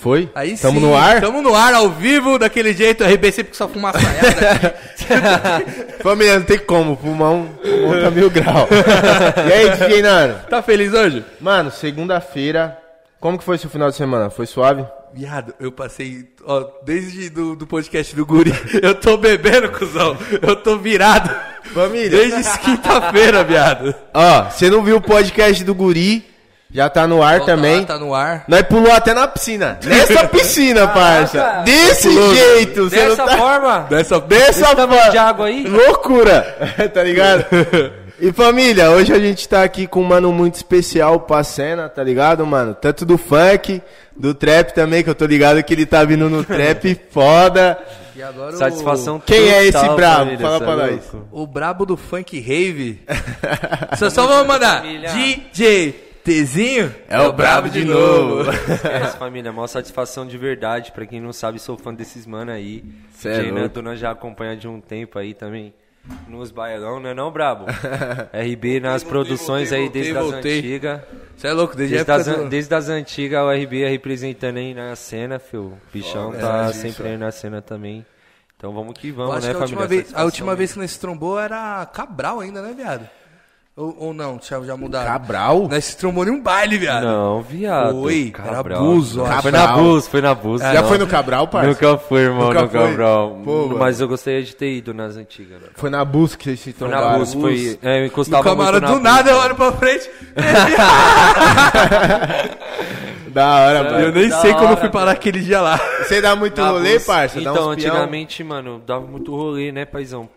Foi? Aí Tamo sim, no ar? Tamo no ar, ao vivo, daquele jeito, RB sempre com sua fumaçaiada. Família, não tem como, fumar um, um tá mil grau. e aí, DJ Nano? tá feliz hoje? Mano, segunda-feira, como que foi seu final de semana? Foi suave? Viado, eu passei, ó, desde do, do podcast do Guri, eu tô bebendo, cuzão. Eu tô virado. Família. Desde quinta-feira, viado. Ó, você não viu o podcast do Guri, já tá no ar também. Tá no ar. Nós pulou até na piscina. Nessa piscina, parça. Caraca. Desse Pulou. jeito. Você Dessa não tá... forma, Dessa, Dessa esse tamanho forma. de água aí, Loucura, tá ligado? E família, hoje a gente tá aqui com um mano muito especial pra cena, tá ligado, mano? Tanto do funk, do trap também, que eu tô ligado que ele tá vindo no trap foda. E agora o- satisfação Quem é esse total, brabo? família, Fala cê pra é nós. louco. O brabo do funk rave. só, só vamos mandar. Família. DJ Tzinho É o brabo de novo. Esquece, família, maior satisfação de verdade. Pra quem não sabe, sou fã desses mano aí. Cê é nós já acompanha de um tempo aí também. Nos bailão, não é não, brabo? RB nas Voltei, produções voltei, aí desde voltei, as antigas. Você é louco, desde, Desde a as, do- desde as antigas, o RB é representando aí na cena, fio. O bichão tá sempre aí na cena também. Então vamos que vamos, né, que a última, família? vez, a última mesmo. vez que nós se trombou era Cabral ainda, né, viado? Ou, ou não, já, já mudaram? Cabral? Nós se trombou em um baile, viado. Não, viado. Foi, era Cabral. abuso, ó. Foi na Cabral. Bus, foi na Bus. Já não. foi no Cabral, parça? Nunca fui, irmão, Nunca no foi? Cabral. Pô, mano. Mas eu gostaria de ter ido nas antigas, né? Foi na busca que vocês se Foi na. Bus, foi. É, eu encostava muito na do Bus, nada eu mano. olho pra frente. Da hora, É, Eu mano. nem da sei como eu hora, fui parar aquele dia lá. Você dá muito Na rolê, Bus. parça? Então, antigamente, mano, dava muito rolê, né, paizão?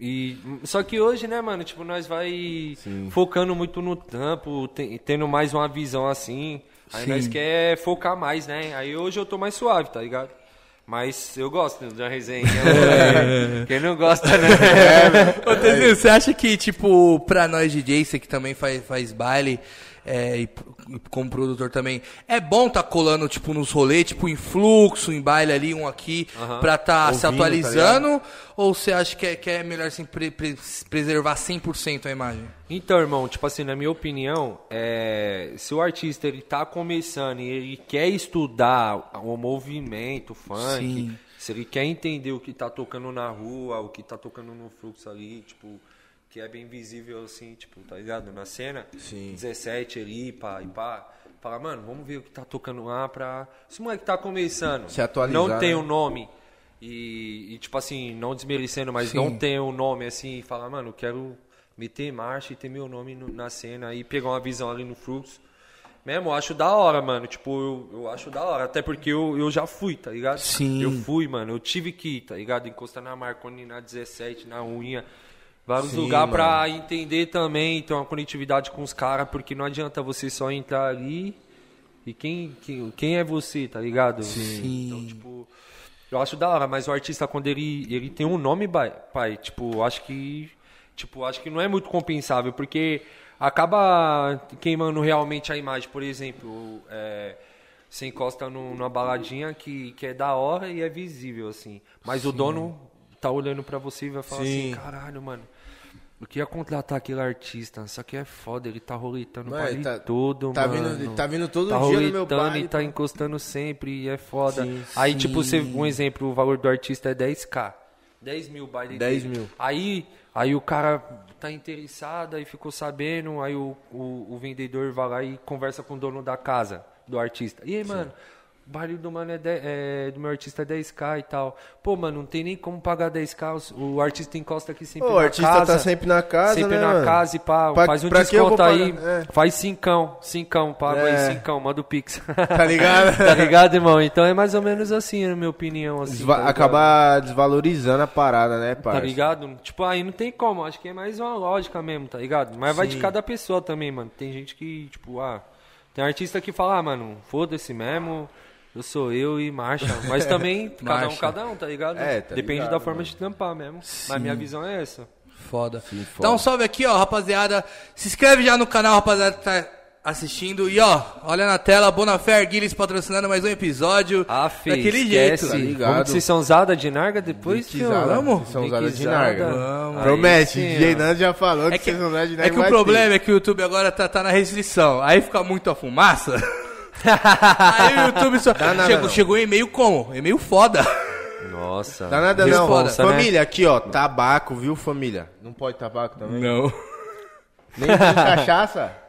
E, só que hoje, né, mano, tipo, nós vai focando muito no tampo, te- tendo mais uma visão assim. Aí Sim. nós quer focar mais, né? Aí hoje eu tô mais suave, tá ligado? Mas eu gosto da resenha. né? Quem não gosta, né? Ô, Tezinho, você acha que, tipo, pra nós DJ, você que também faz, faz baile, é, e como produtor também, é bom tá colando, tipo, nos rolês, tipo, em fluxo, em baile ali, um aqui, pra tá se Ouvindo, tá atualizando? ou você acha que é, que é melhor, assim, pre- pre- preservar 100% a imagem? Então, irmão, tipo assim, na minha opinião, é, se o artista ele tá começando e ele quer estudar o movimento funk, Sim. se ele quer entender o que tá tocando na rua, o que tá tocando no fluxo ali, tipo, que é bem visível assim, tipo, tá ligado? Na cena, Sim. 17 ali, pá, e pá. Fala, mano, vamos ver o que tá tocando lá pra. Se o moleque tá começando, Se atualizar, não tem né? o nome. E, e, tipo assim, não desmerecendo, mas Sim. não tem o nome assim, e fala, mano, eu quero meter marcha e ter meu nome no- na cena e pegar uma visão ali no fluxo. Mesmo, eu acho da hora, mano. Tipo, eu, eu acho da hora. Até porque eu, eu já fui, tá ligado? Sim. Eu fui, mano. Eu tive que ir, tá ligado? Encostar na Marconi na 17, na unha. Vários Sim, lugares pra mano. entender também, ter uma conectividade com os caras, porque não adianta você só entrar ali e quem, quem, quem é você, tá ligado? Sim. Então, tipo, eu acho da hora, mas o artista, quando ele, ele tem um nome, pai, tipo, acho que. Tipo, acho que não é muito compensável, porque acaba queimando realmente a imagem. Por exemplo, é, você encosta num- numa baladinha que, que é da hora e é visível, assim. Mas o dono tá olhando pra você e vai falar Sim. assim, caralho, mano. Eu queria contratar aquele artista, isso aqui é foda, ele tá roletando o Mano, baile tá- todo, tá mano. vindo- tá vindo todo tá dia no meu baile, e tá encostando sempre e é foda. Sim, Aí, sim. tipo, você, um exemplo, o valor do artista é 10k. 10 mil baile 10 dele. mil. Aí, aí o cara tá interessado, aí ficou sabendo, aí o, o, o vendedor vai lá e conversa com o dono da casa, do artista. E aí, mano, o baile do mano é, de- é- do meu artista é 10k e tal. Pô, mano, não tem nem como pagar 10k, o, artista encosta aqui sempre Ô, na o artista casa. tá sempre na casa, Sempre né, na mano? casa e pá, Pra- faz um desconto aí, pagar? É. faz cincão, cincão, paga É. aí cincão, manda o pix. Tá ligado? tá ligado, irmão? Então é mais ou menos assim, na minha opinião, assim. Desva- tá acabar desvalorizando a parada, né, Tá parça? ligado? Tipo, aí não tem como, acho que é mais uma lógica mesmo, tá ligado? Mas vai de cada pessoa também, mano. Tem gente que, tipo, ah, tem artista que fala, ah, mano, foda-se mesmo, eu sou eu e marcha. Mas também, cada um, cada um, tá ligado? É, tá Depende ligado, da forma mano. de tampar mesmo. Mas minha visão é essa. Foda. foda. Então, um salve aqui, ó, rapaziada. Se inscreve já no canal, rapaziada, que tá assistindo. E, ó, olha na tela, Bonafé Guinness patrocinar mais um episódio. Ah, Daquele esquece. jeito. Tá ligado? Vamos de sessão usada de narga depois, zada, Vamos? São usadas de narga. Vamos. Promete, Aí sim, DJ. Nando já falou É que, que, vocês não usam de é narga. que o problema é que o YouTube agora tá, tá na restrição. Aí fica muito a fumaça. Aí o YouTube só. Dá nada chegou, não. chegou um e-mail como? E-mail foda. Nossa. Dá nada não. Responsa, né? Família, aqui ó, tabaco, viu família? Não pode tabaco também? Não. Nem cachaça?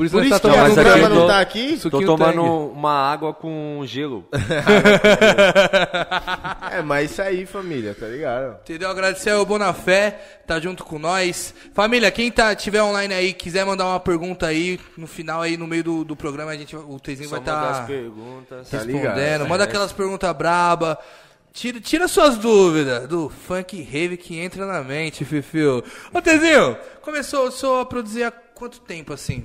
Por isso Por isso tá que a tomando eu não tô- tá aqui? Tô tomando uma água com gelo. É, mas isso aí, família, tá ligado? Entendeu? Agradecer ao Bonafé, tá junto com nós. Família, quem tá, tiver online aí, quiser mandar uma pergunta aí, no final aí, no meio do, do programa, a gente, o Tezinho Só vai mandar estar. Tá respondendo. ligado? Manda aquelas perguntas braba. Tira, tira suas dúvidas do funk rave que entra na mente, Fifio. Ô, Tezinho, começou só a produzir há quanto tempo, assim?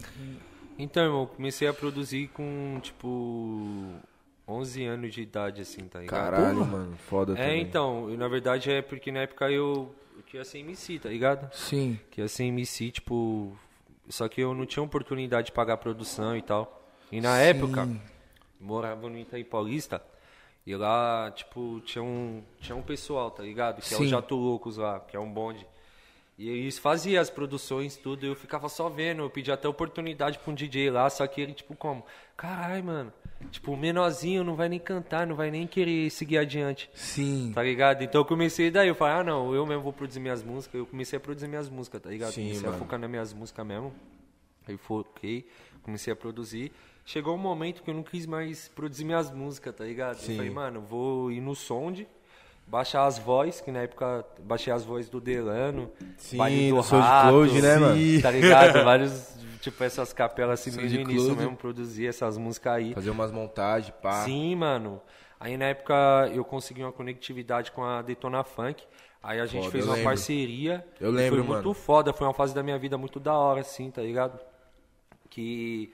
Então, irmão, eu comecei a produzir com, tipo, 11 anos de idade, assim, tá ligado? Caralho, mano, foda É, também. então, na verdade é porque na época eu, eu queria ser MC, tá ligado? Sim. Queria ser MC, tipo. Só que eu não tinha oportunidade de pagar produção e tal. E na época, morava no Itaí Paulista. E lá, tipo, tinha um, tinha um pessoal, tá ligado? Que é Sim. o Jato Loucos lá, que é um bonde. E eles faziam as produções, tudo, eu ficava só vendo. Eu pedi até oportunidade pra um DJ lá, só que ele, tipo, como? Caralho, mano. Tipo, o menorzinho não vai nem cantar, não vai nem querer seguir adiante. Sim. Tá ligado? Então eu comecei daí, eu falei, ah não, eu mesmo vou produzir minhas músicas. Eu comecei a produzir minhas músicas, tá ligado? Sim, comecei mano. a focar nas minhas músicas mesmo. Aí foquei, comecei a produzir. Chegou um momento que eu não quis mais produzir minhas músicas, tá ligado? Sim. Eu falei, mano, vou ir no Sound, baixar as vozes, que na época baixei as vozes do Delano, Sim, Baile do Rato, SoundCloud, né, mano? Tá ligado? Vários, tipo, essas capelas assim, no SoundCloud. início mesmo, produzir essas músicas aí. Fazer umas montagens, pá. Sim, mano. Aí na época eu consegui uma conectividade com a Detona Funk. Aí a gente Foda, fez uma lembro. parceria. Eu lembro, Foi muito mano. foda, foi uma fase da minha vida muito da hora, assim, tá ligado? Que.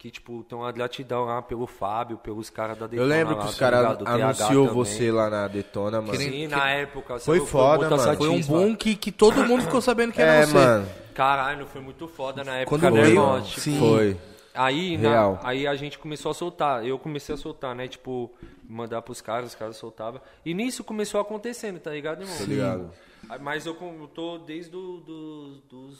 Que, tipo, tem uma gratidão lá pelo Fábio, pelos caras da Detona. Eu lembro lá, que os tá caras anunciou também. você lá na Detona, mano. Sim, na época. Foi sabe? foda, muita mano. Foi um boom que, que todo mundo ficou sabendo que era É, você. mano. Caralho, foi muito foda na época, Quando né, veio, mano. Tipo, sim. Foi. Aí, na- Real. aí a gente começou a soltar. Eu comecei a soltar, né? Tipo, mandar pros caras, os caras soltavam. E nisso começou acontecendo, tá ligado, irmão? Tá ligado? Mas eu, eu tô desde do, do- dos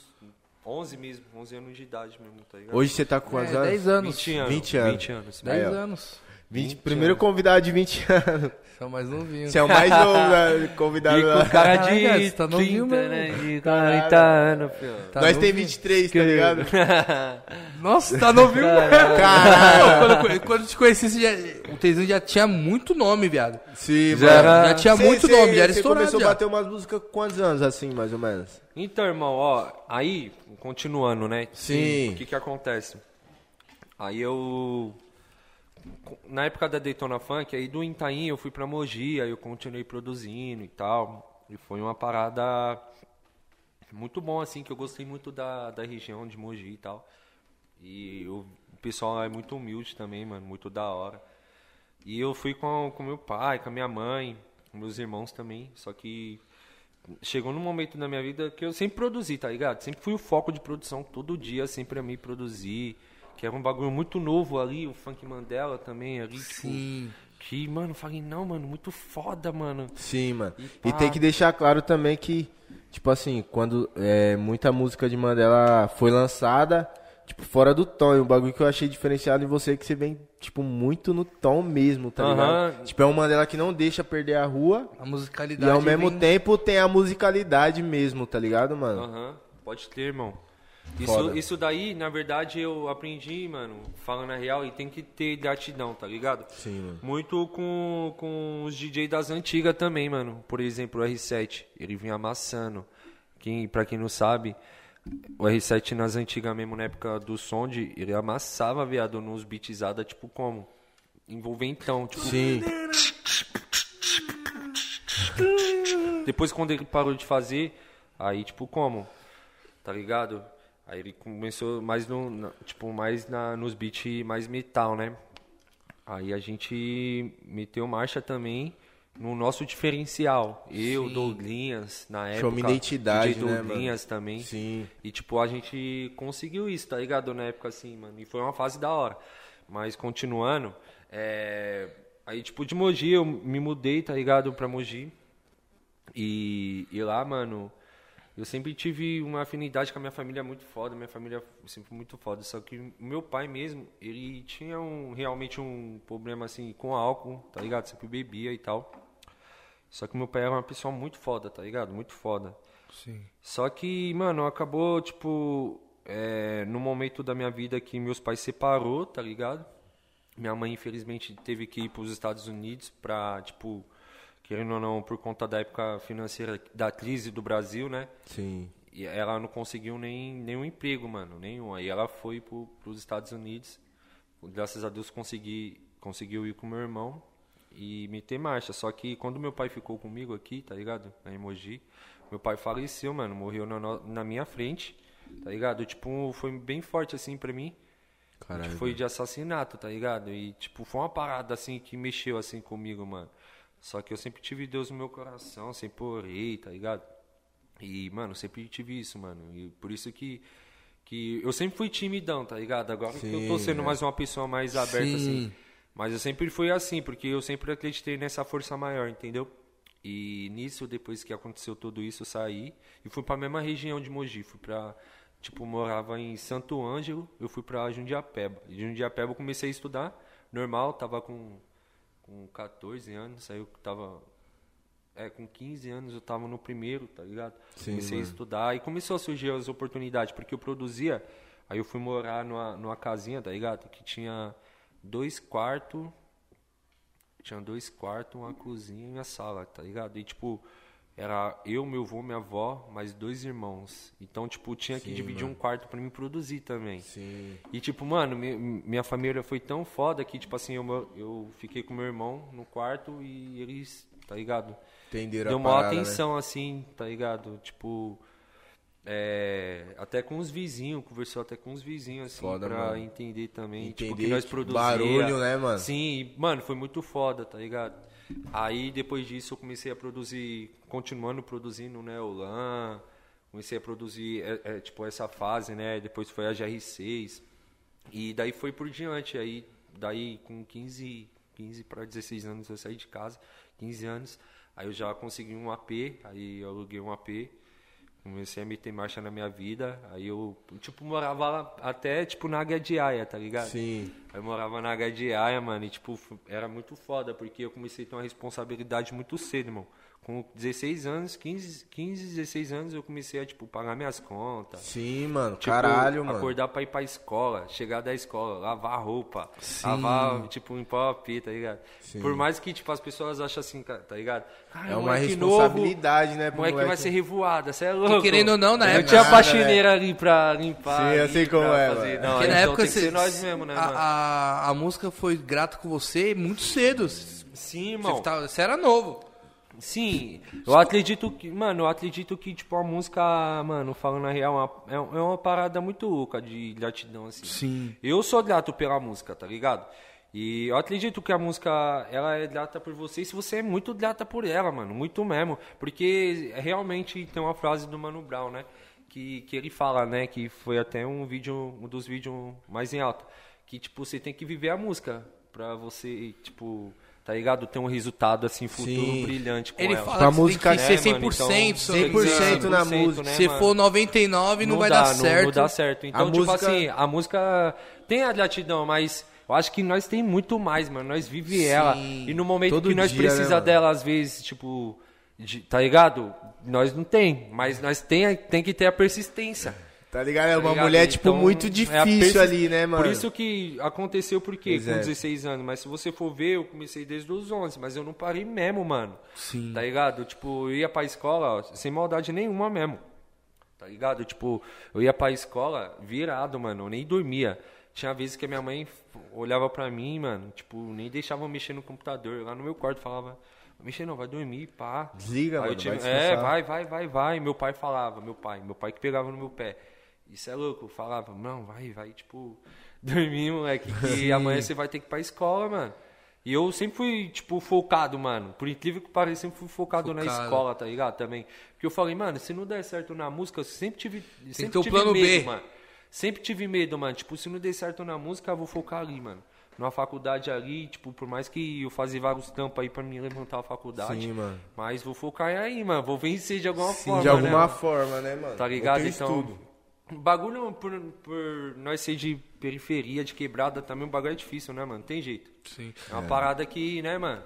11 mesmo, 11 anos de idade mesmo, tá ligado? Hoje você tá com quantos É, anos? 10 anos. 20 anos. 20 anos. 20 anos. 10 Aí, ó. anos. 20, 20 primeiro convidado de 20 anos. São mais novinhos. Você é o mais novo né, convidado E com cara de Caralho, você tá novinho 30, mesmo. né? De 40 anos, filho. Tá Nós tem novinho. 23, tá ligado? Nossa, tá novinho. Caralho. Quando, eu- quando eu te conheci, você já- o Tezinho já tinha muito nome, viado. Sim, Já mano. Já tinha Cê- muito cê- nome, já era Você estourado começou já. a bater umas músicas com quantos anos, assim, mais ou menos? Então, irmão, ó, aí, continuando, né? Sim. O que que acontece? Aí eu. Na época da Daytona Funk, aí do Itaim eu fui pra Mogi, aí eu continuei produzindo e tal. E foi uma parada muito bom, assim, que eu gostei muito da, da região de Mogi e tal. E o pessoal é muito humilde também, mano, muito da hora. E eu fui com, com meu pai, com a minha mãe, com meus irmãos também. Só que chegou num momento da minha vida que eu sempre produzi, tá ligado? Sempre fui o foco de produção todo dia, sempre a mim produzir. Que era um bagulho muito novo ali, o Funk Mandela também ali, Sim. tipo. Que, mano, falei, não, mano, muito foda, mano. Sim, mano. E E tem que deixar claro também que, tipo assim, quando é, muita música de Mandela foi lançada, tipo, fora do tom. E um bagulho que eu achei diferenciado em você é que você vem, tipo, muito no tom mesmo, tá ligado? Tipo, é um Mandela que não deixa perder a rua. A E musicalidade. ao mesmo vem- tempo tem a musicalidade mesmo, tá ligado, mano? Aham, pode ter, irmão. Isso, Foda. isso daí, na verdade, eu aprendi, mano, falando a real, e tem que ter gratidão, tá ligado? Sim, mano. Muito com, com os DJ das antigas também, mano. Por exemplo, o R7, ele vinha amassando. Quem, pra quem não sabe, o R7 nas antigas mesmo, na época do Sound, ele amassava, viado, nos beatzada, tipo como? Envolventão, tipo... Sim. Depois quando ele parou de fazer, aí tipo como? Tá ligado? Aí ele começou mais no, na- tipo, mais na, nos beats mais metal, né? Aí a gente meteu marcha também no nosso diferencial. Eu, Sim. Douglinhas, na época. Show uma identidade, DJ né, mano? Douglinhas também. Sim. E tipo, a gente conseguiu isso, tá ligado? Na época assim, mano. E foi uma fase da hora. Mas continuando, é... aí tipo, de Mogi eu me mudei, tá ligado? Pra Mogi. E, e lá, mano, Eu sempre tive uma afinidade com a minha família muito foda, minha família sempre muito foda. Só que meu pai mesmo, ele tinha um, realmente um problema assim com álcool, tá ligado? Sempre bebia e tal. Só que meu pai era uma pessoa muito foda, tá ligado? Muito foda. Sim. Só que, mano, acabou, tipo, é, no momento da minha vida que meus pais separou, tá ligado? Minha mãe, infelizmente, teve que ir para os Estados Unidos pra, tipo, querendo ou não, por conta da época financeira da crise do Brasil, né? Sim. E ela não conseguiu nem nenhum emprego, mano, nenhum. Aí ela foi pro, pros Estados Unidos. Graças a Deus consegui, conseguiu ir com meu irmão e meter marcha. Só que quando meu pai ficou comigo aqui, tá ligado? Na Emoji, meu pai faleceu, mano, morreu na, na minha frente, tá ligado? Tipo, foi bem forte assim pra mim. Caralho. Foi de assassinato, tá ligado? E, tipo, foi uma parada, assim, que mexeu, assim, comigo, mano. Só que eu sempre tive Deus no meu coração, sempre orei, tá ligado? E, mano, sempre tive isso, mano. E por isso que, que eu sempre fui timidão, tá ligado? Agora que eu tô Sim, sendo é. mais uma pessoa mais aberta, Sim. assim. Mas eu sempre fui assim, porque eu sempre acreditei nessa força maior, entendeu? E nisso, depois que aconteceu tudo isso, eu saí e fui pra mesma região de Mogi. Fui pra, tipo, morava em Santo Ângelo, eu fui pra Jundiapeba. E Jundiapeba eu comecei a estudar, normal, tava com, com 14 anos, aí eu tava... É, com 15 anos eu tava no primeiro, tá ligado? Sim, comecei a mano. estudar e começou a surgir as oportunidades, porque eu produzia, aí eu fui morar numa, numa casinha, tá ligado? Que tinha dois quartos, tinha dois quartos, uma cozinha e uma sala, tá ligado? E tipo, era eu, meu avô, minha avó, mais dois irmãos. Então, tipo, tinha que Sim, dividir mano. um quarto pra mim produzir também. Sim. E tipo, mano, mi- minha família foi tão foda que, tipo assim, eu, eu fiquei com meu irmão no quarto e eles, tá ligado? Entenderam Deu a maior parada, né? atenção, assim, tá ligado? Tipo, é, até com os vizinhos, conversou até com os vizinhos, assim, Foda, pra mano. entender também, tipo, Entender, que nós tipo, produzia. barulho, né, mano? Sim, e, mano, foi muito foda, tá ligado? Aí, depois disso, eu comecei a produzir, continuando produzindo, né, o LAN, comecei a produzir, é, é, tipo, essa fase, né, depois foi a GR6, e daí foi por diante, aí, daí com 15, 15 para 16 anos eu saí de casa, 15 anos, aí eu já consegui um AP, aí eu aluguei um AP, comecei a meter marcha na minha vida, aí eu, tipo, morava lá até, tipo, na Águia de Aia, tá ligado? Sim. Eu morava na Águia de Aia, mano, e, tipo, era muito foda, porque eu comecei a ter uma responsabilidade muito cedo, irmão. Com 16 anos, 15, 15 16 anos, eu comecei a, tipo, pagar minhas contas. Sim, mano. Tipo, Caralho, mano. Acordar pra ir pra escola, chegar da escola, lavar roupa, lavar, tipo, limpar a pia, tá ligado? Sim. Por mais que, tipo, as pessoas acham assim, tá ligado? Cara, É uma responsabilidade, né, pro Moleque vai moleque. ser revoada, você é louco. querendo ou não, na Eu época- tinha Nada, faxineira ali pra limpar. Sim, eu sei como é, fazer. mano. Não, Porque na então época tem que você- nós mesmo, né, a, mano? a, a música foi grata com você muito cedo. Você, Sim, irmão. tá- você era novo. Sim, eu acredito que, mano, eu acredito que, tipo, a música, mano, falando a real, é uma, é uma parada muito louca de gratidão, assim. Sim. Eu sou grato pela música, tá ligado? E eu acredito que a música, ela é grata por você, e se você é muito grata por ela, mano, muito mesmo. Porque realmente tem uma frase do Mano Brown, né? Que, que ele fala, né? Que foi até um vídeo, um dos vídeos mais em alta. Que, tipo, você tem que viver a música pra você, tipo, tá ligado? Ter um resultado, assim, futuro Sim. brilhante com Ele ela. fala Pra que música, tem que né, ser mano? 100%. Então, se eu não me engano. 100% na música. né, Se for 99, não, vai dá, dar não- certo. Não, dá certo. Então, A tipo música- assim, a música tem a gratidão, mas eu acho que nós tem muito mais, mano. Nós vive ela. E no momento Todo que nós dia, né, precisa mano? dela, às vezes, tipo, de- tá ligado? Nós não tem, mas nós tem, tem que ter a persistência. Tá ligado? É tá uma ligado? mulher, tipo, Então, muito é difícil persis- ali, né, mano? Por isso que aconteceu porque com é. 16 anos, mas se você for ver, eu comecei desde os 11, mas eu não parei mesmo, mano. Sim. Tá ligado? Tipo, eu ia pra escola ó, sem maldade nenhuma mesmo. Tá ligado? Tipo, eu ia pra escola virado, mano, eu nem dormia. Tinha vezes que a minha mãe olhava pra mim, mano, tipo, nem deixava eu mexer no computador. Lá no meu quarto falava, mexer não, vai dormir, pá. Desliga, Aí eu mano, tive- vai É, vai, vai, vai, vai. Meu pai falava, meu pai, meu pai que pegava no meu pé. Isso é louco, falava, não, vai, vai, tipo, dormir, moleque, que amanhã você vai ter que ir pra escola, mano. E eu sempre fui, tipo, focado, mano. Por incrível que pareça, sempre fui focado, na Focado. escola, tá ligado? Também. Porque eu falei, mano, se não der certo na música, eu sempre tive. Sempre o tive plano medo, B. mano. Sempre tive medo, mano. Tipo, se não der certo na música, eu vou focar ali, mano. numa faculdade ali, tipo, por mais que eu fazia vários tampos aí pra me levantar a faculdade. Sim, mano. Mas vou focar aí, mano. Vou vencer de alguma forma. de alguma né, forma, né, mano? Tá ligado? Eu Então, estudo. O bagulho, por, por nós ser de periferia, de quebrada, também o bagulho é difícil, né, mano? Tem jeito. Sim. É uma parada que, né, mano?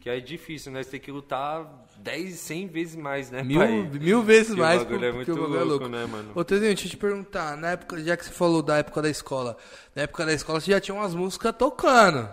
Que é difícil, nós tem que lutar 10, 100 vezes mais, né, Mil, pai? mil vezes Que o mais bagulho é muito o bagulho é louco, louco. né, mano? Ô, Tezinho, deixa eu te perguntar, na época, já que você falou da época da escola, na época da escola você já tinha umas músicas tocando.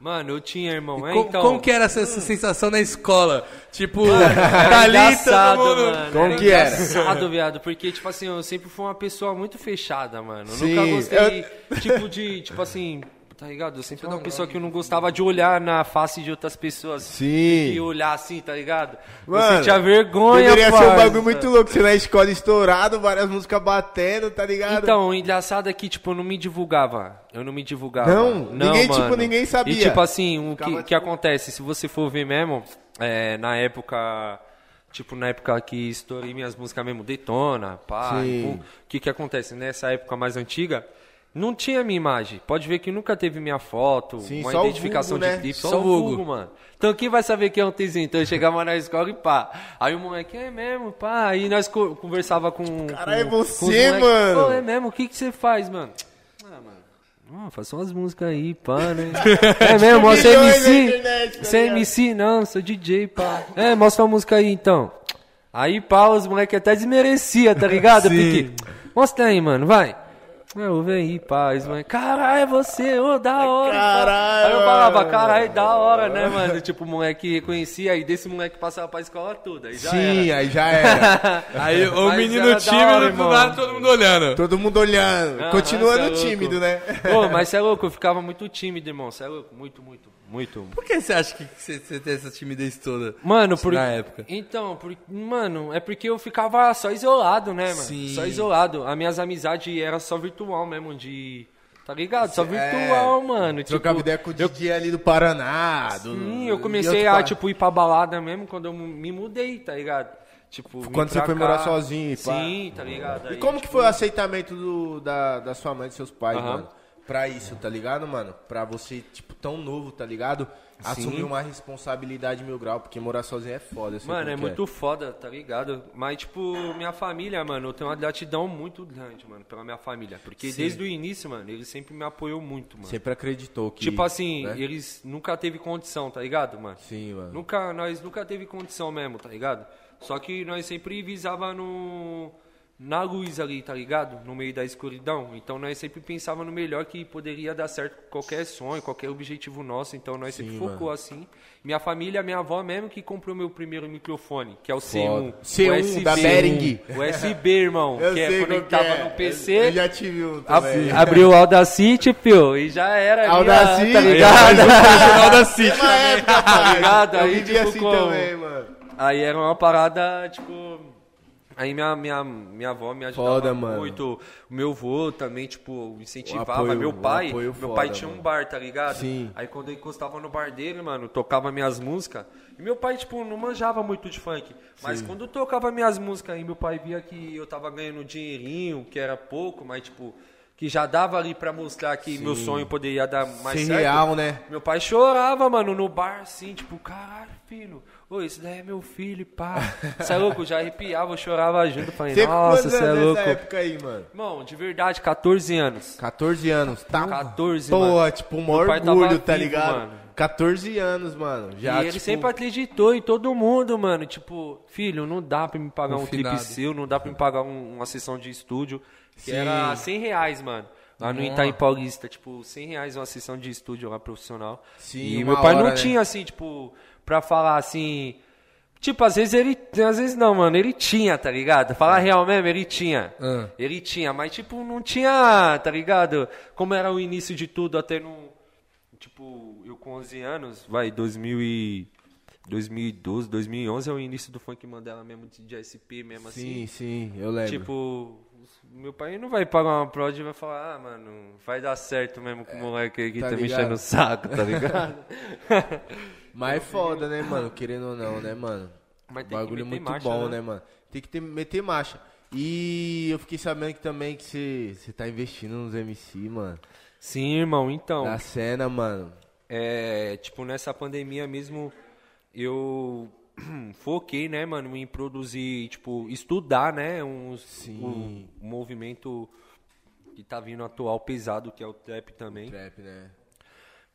Mano, eu tinha, irmão. É, Co- então... Como que era essa, essa sensação na escola? Tipo, tá ali engraçado, todo mundo... mano. Como era que era? engraçado, viado. Porque, tipo assim, eu sempre fui uma pessoa muito fechada, mano. Eu Sim, nunca gostei, tipo, de, tipo assim, tá ligado? Eu sempre fui uma pessoa que eu não gostava de olhar na face de outras pessoas. Sim. E olhar assim, tá ligado? Mano, eu sentia vergonha, Deveria ser um parça. bagulho muito louco. Você na escola estourado, várias músicas batendo, tá ligado? Então, o engraçado é que, tipo, eu não me divulgava. Eu não me divulgava. Não? Ninguém, tipo, mano. ninguém sabia. E, tipo assim, o que, tipo- que acontece? Se você for ver mesmo, é, na época... Tipo, na época que estourei minhas músicas mesmo, Detona, pá. E O que que acontece? Nessa época mais antiga, não tinha minha imagem. Pode ver que nunca teve minha foto, Sim, uma o identificação vulgo, de né? clipe. Só Só, o o vulgo. mano. Então quem vai saber quem é um Tzinho? Então eu chegava na escola e pá. Aí o moleque, é mesmo, pá. Aí nós co- conversava com. Cara, é com- com os você, moleque, mano. Pô, é mesmo? O que que você faz, mano? Ah, mano. Ah, faço umas músicas aí, pá, né? É mesmo, você é milhões na MC? internet, tá Você é? MC? Não, sou DJ, pá. É, mostra a música aí, então. Aí, pá, os moleques até desmerecia, tá ligado? Porque, mostra aí, mano, vai. Ah, ouve aí. Os moleques, caralho, é você, ô, da hora. pá." Caralho, Aí eu falava, mano. caralho, da hora, né, mano? Tipo, o moleque reconhecia, aí desse moleque passava pra escola toda. Aí já Sim, era. aí já era. Aí o Mas menino tímido, hora, do nada todo mundo olhando. Todo mundo olhando. Aham, Continuando cê é tímido, né? Pô, mas você é louco, eu ficava muito tímido, irmão. Você é louco, muito, muito, muito. Por que você acha que você, você tem essa timidez toda? Mano, por... Na época. Então, por... mano, é porque eu ficava só isolado, né, mano? Sim. Só isolado. As minhas amizades eram só virtual mesmo, de. Tá ligado? Só É, virtual, mano. Trocava tipo, ideia com o DJ ali do Paraná. Do, Sim, eu comecei a, tipo, ir pra balada mesmo quando eu me mudei, tá ligado? Tipo, Quando você foi cá. morar sozinho e pá. Sim, tá ligado? E Aí, como que tipo, foi o aceitamento do, da, da sua mãe e dos seus pais, mano? Pra isso, tá ligado, mano? Pra você, tipo, tão novo, tá ligado? Assumir uma responsabilidade mil grau, porque morar sozinho é foda. eu sei Mano, como é que muito foda, tá ligado? Mas, tipo, minha família, mano, eu tenho uma gratidão muito grande, mano, pela minha família. Porque desde o início, mano, eles sempre me apoiou muito, mano. Sempre acreditou que... Tipo assim, né? eles nunca teve condição, tá ligado, mano? Sim, mano. Nunca, nós nunca teve condição mesmo, tá ligado? Só que nós sempre visava no na luz ali, tá ligado? No meio da escuridão. Então nós sempre pensava no melhor que poderia dar certo com qualquer sonho, qualquer objetivo nosso. Então nós sempre Sim, focou assim. Minha família, minha avó mesmo que comprou meu primeiro microfone, que é o Foda. C1. C1 da USB. Behring. USB, irmão, Eu que é conectava que é. no PC. Eu já tive um ab- também. abriu o Audacity, pio, e já era. ó, Audacity, tá ligado? Final da City. Uma época, pai. ligado? Eu Aí, vivi tipo, assim como? também, mano. Aí era uma parada, tipo. Aí minha, minha, minha avó me ajudava Foda, muito. O meu avô também, tipo, incentivava. Apoio- meu pai, meu foda, pai tinha mano. um bar, tá ligado? Sim. Aí quando eu encostava no bar dele, mano, tocava minhas músicas. E meu pai, tipo, não manjava muito de funk. Mas quando tocava minhas músicas, aí meu pai via que eu tava ganhando dinheirinho, que era pouco, mas tipo. Que já dava ali pra mostrar que meu sonho poderia dar mais Ser certo. real, né? Meu pai chorava, mano, no bar, assim, tipo, caralho, filho. Ô, esse daí é meu filho, pá. Você é louco? Eu já arrepiava, eu chorava junto. Falei, Você com nossa, você é louco. nessa época aí, mano? Irmão, de verdade, 14 anos. 14 anos, tá? 14, Pô, mano. tipo, um maior orgulho, tá vivo, ligado? mano. 14 anos, mano. Já, e ele tipo, sempre acreditou em todo mundo, mano. Tipo, filho, não dá pra me pagar um Confinado. clipe seu, não dá pra me pagar um- uma sessão de estúdio. Que Sim. era 100 reais, mano. Lá no Itaim Paulista, tipo, 100 reais uma sessão de estúdio lá profissional. Sim, e uma meu pai hora, não né? tinha, assim, tipo, pra falar assim. Tipo, às vezes ele. Às vezes não, mano, ele tinha, tá ligado? Falar real mesmo, ele tinha. Ah. Ele tinha, mas tipo, não tinha, tá ligado? Como era o início de tudo, até no. Tipo, eu com 11 anos, vai, 2000 e. 2012, 2011 é o início do funk Mandela mesmo, de, SP mesmo Sim, assim. sim, eu lembro. Tipo, meu pai não vai pagar uma prod e vai falar, ah, mano, vai dar certo mesmo com o moleque aí que tá tá, me enchendo o saco, tá ligado? Mas é foda, né, mano? Querendo ou não, né, mano? Mas tem que Bagulho meter muito marcha, bom, né? né, mano? Tem que ter, meter marcha. E eu fiquei sabendo que também que você, tá investindo nos MC, mano. Sim, irmão, então. da cena, mano. É, tipo, nessa pandemia mesmo, eu foquei, né, mano, em produzir, tipo, estudar, né, uns, Sim. O, o movimento que tá vindo atual pesado, que é o trap também, Trap, né?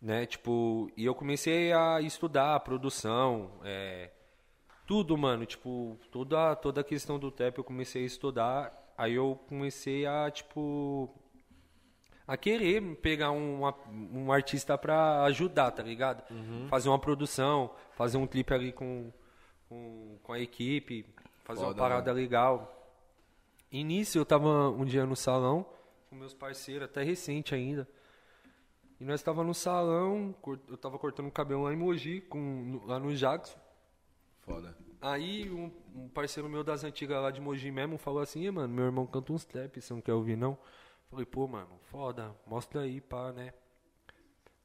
Né, tipo, e eu comecei a estudar a produção, é, tudo, mano, tipo, toda, toda a questão do trap eu comecei a estudar, aí eu comecei a, tipo, a querer pegar um, uma- um artista pra ajudar, tá ligado? Uhum. Fazer uma produção, fazer um clipe ali com, com, com a equipe, fazer uma Foda, parada legal. Início eu tava um dia no salão com meus parceiros, até recente ainda. E nós tava no salão, eu tava cortando o cabelo lá em Mogi, com, lá no Jackson. Foda. Aí um, um parceiro meu das antigas lá de Mogi mesmo falou assim, "Ih, mano, meu irmão canta uns trap, você não quer ouvir não? Falei, pô, mano, foda, mostra aí, pá, né?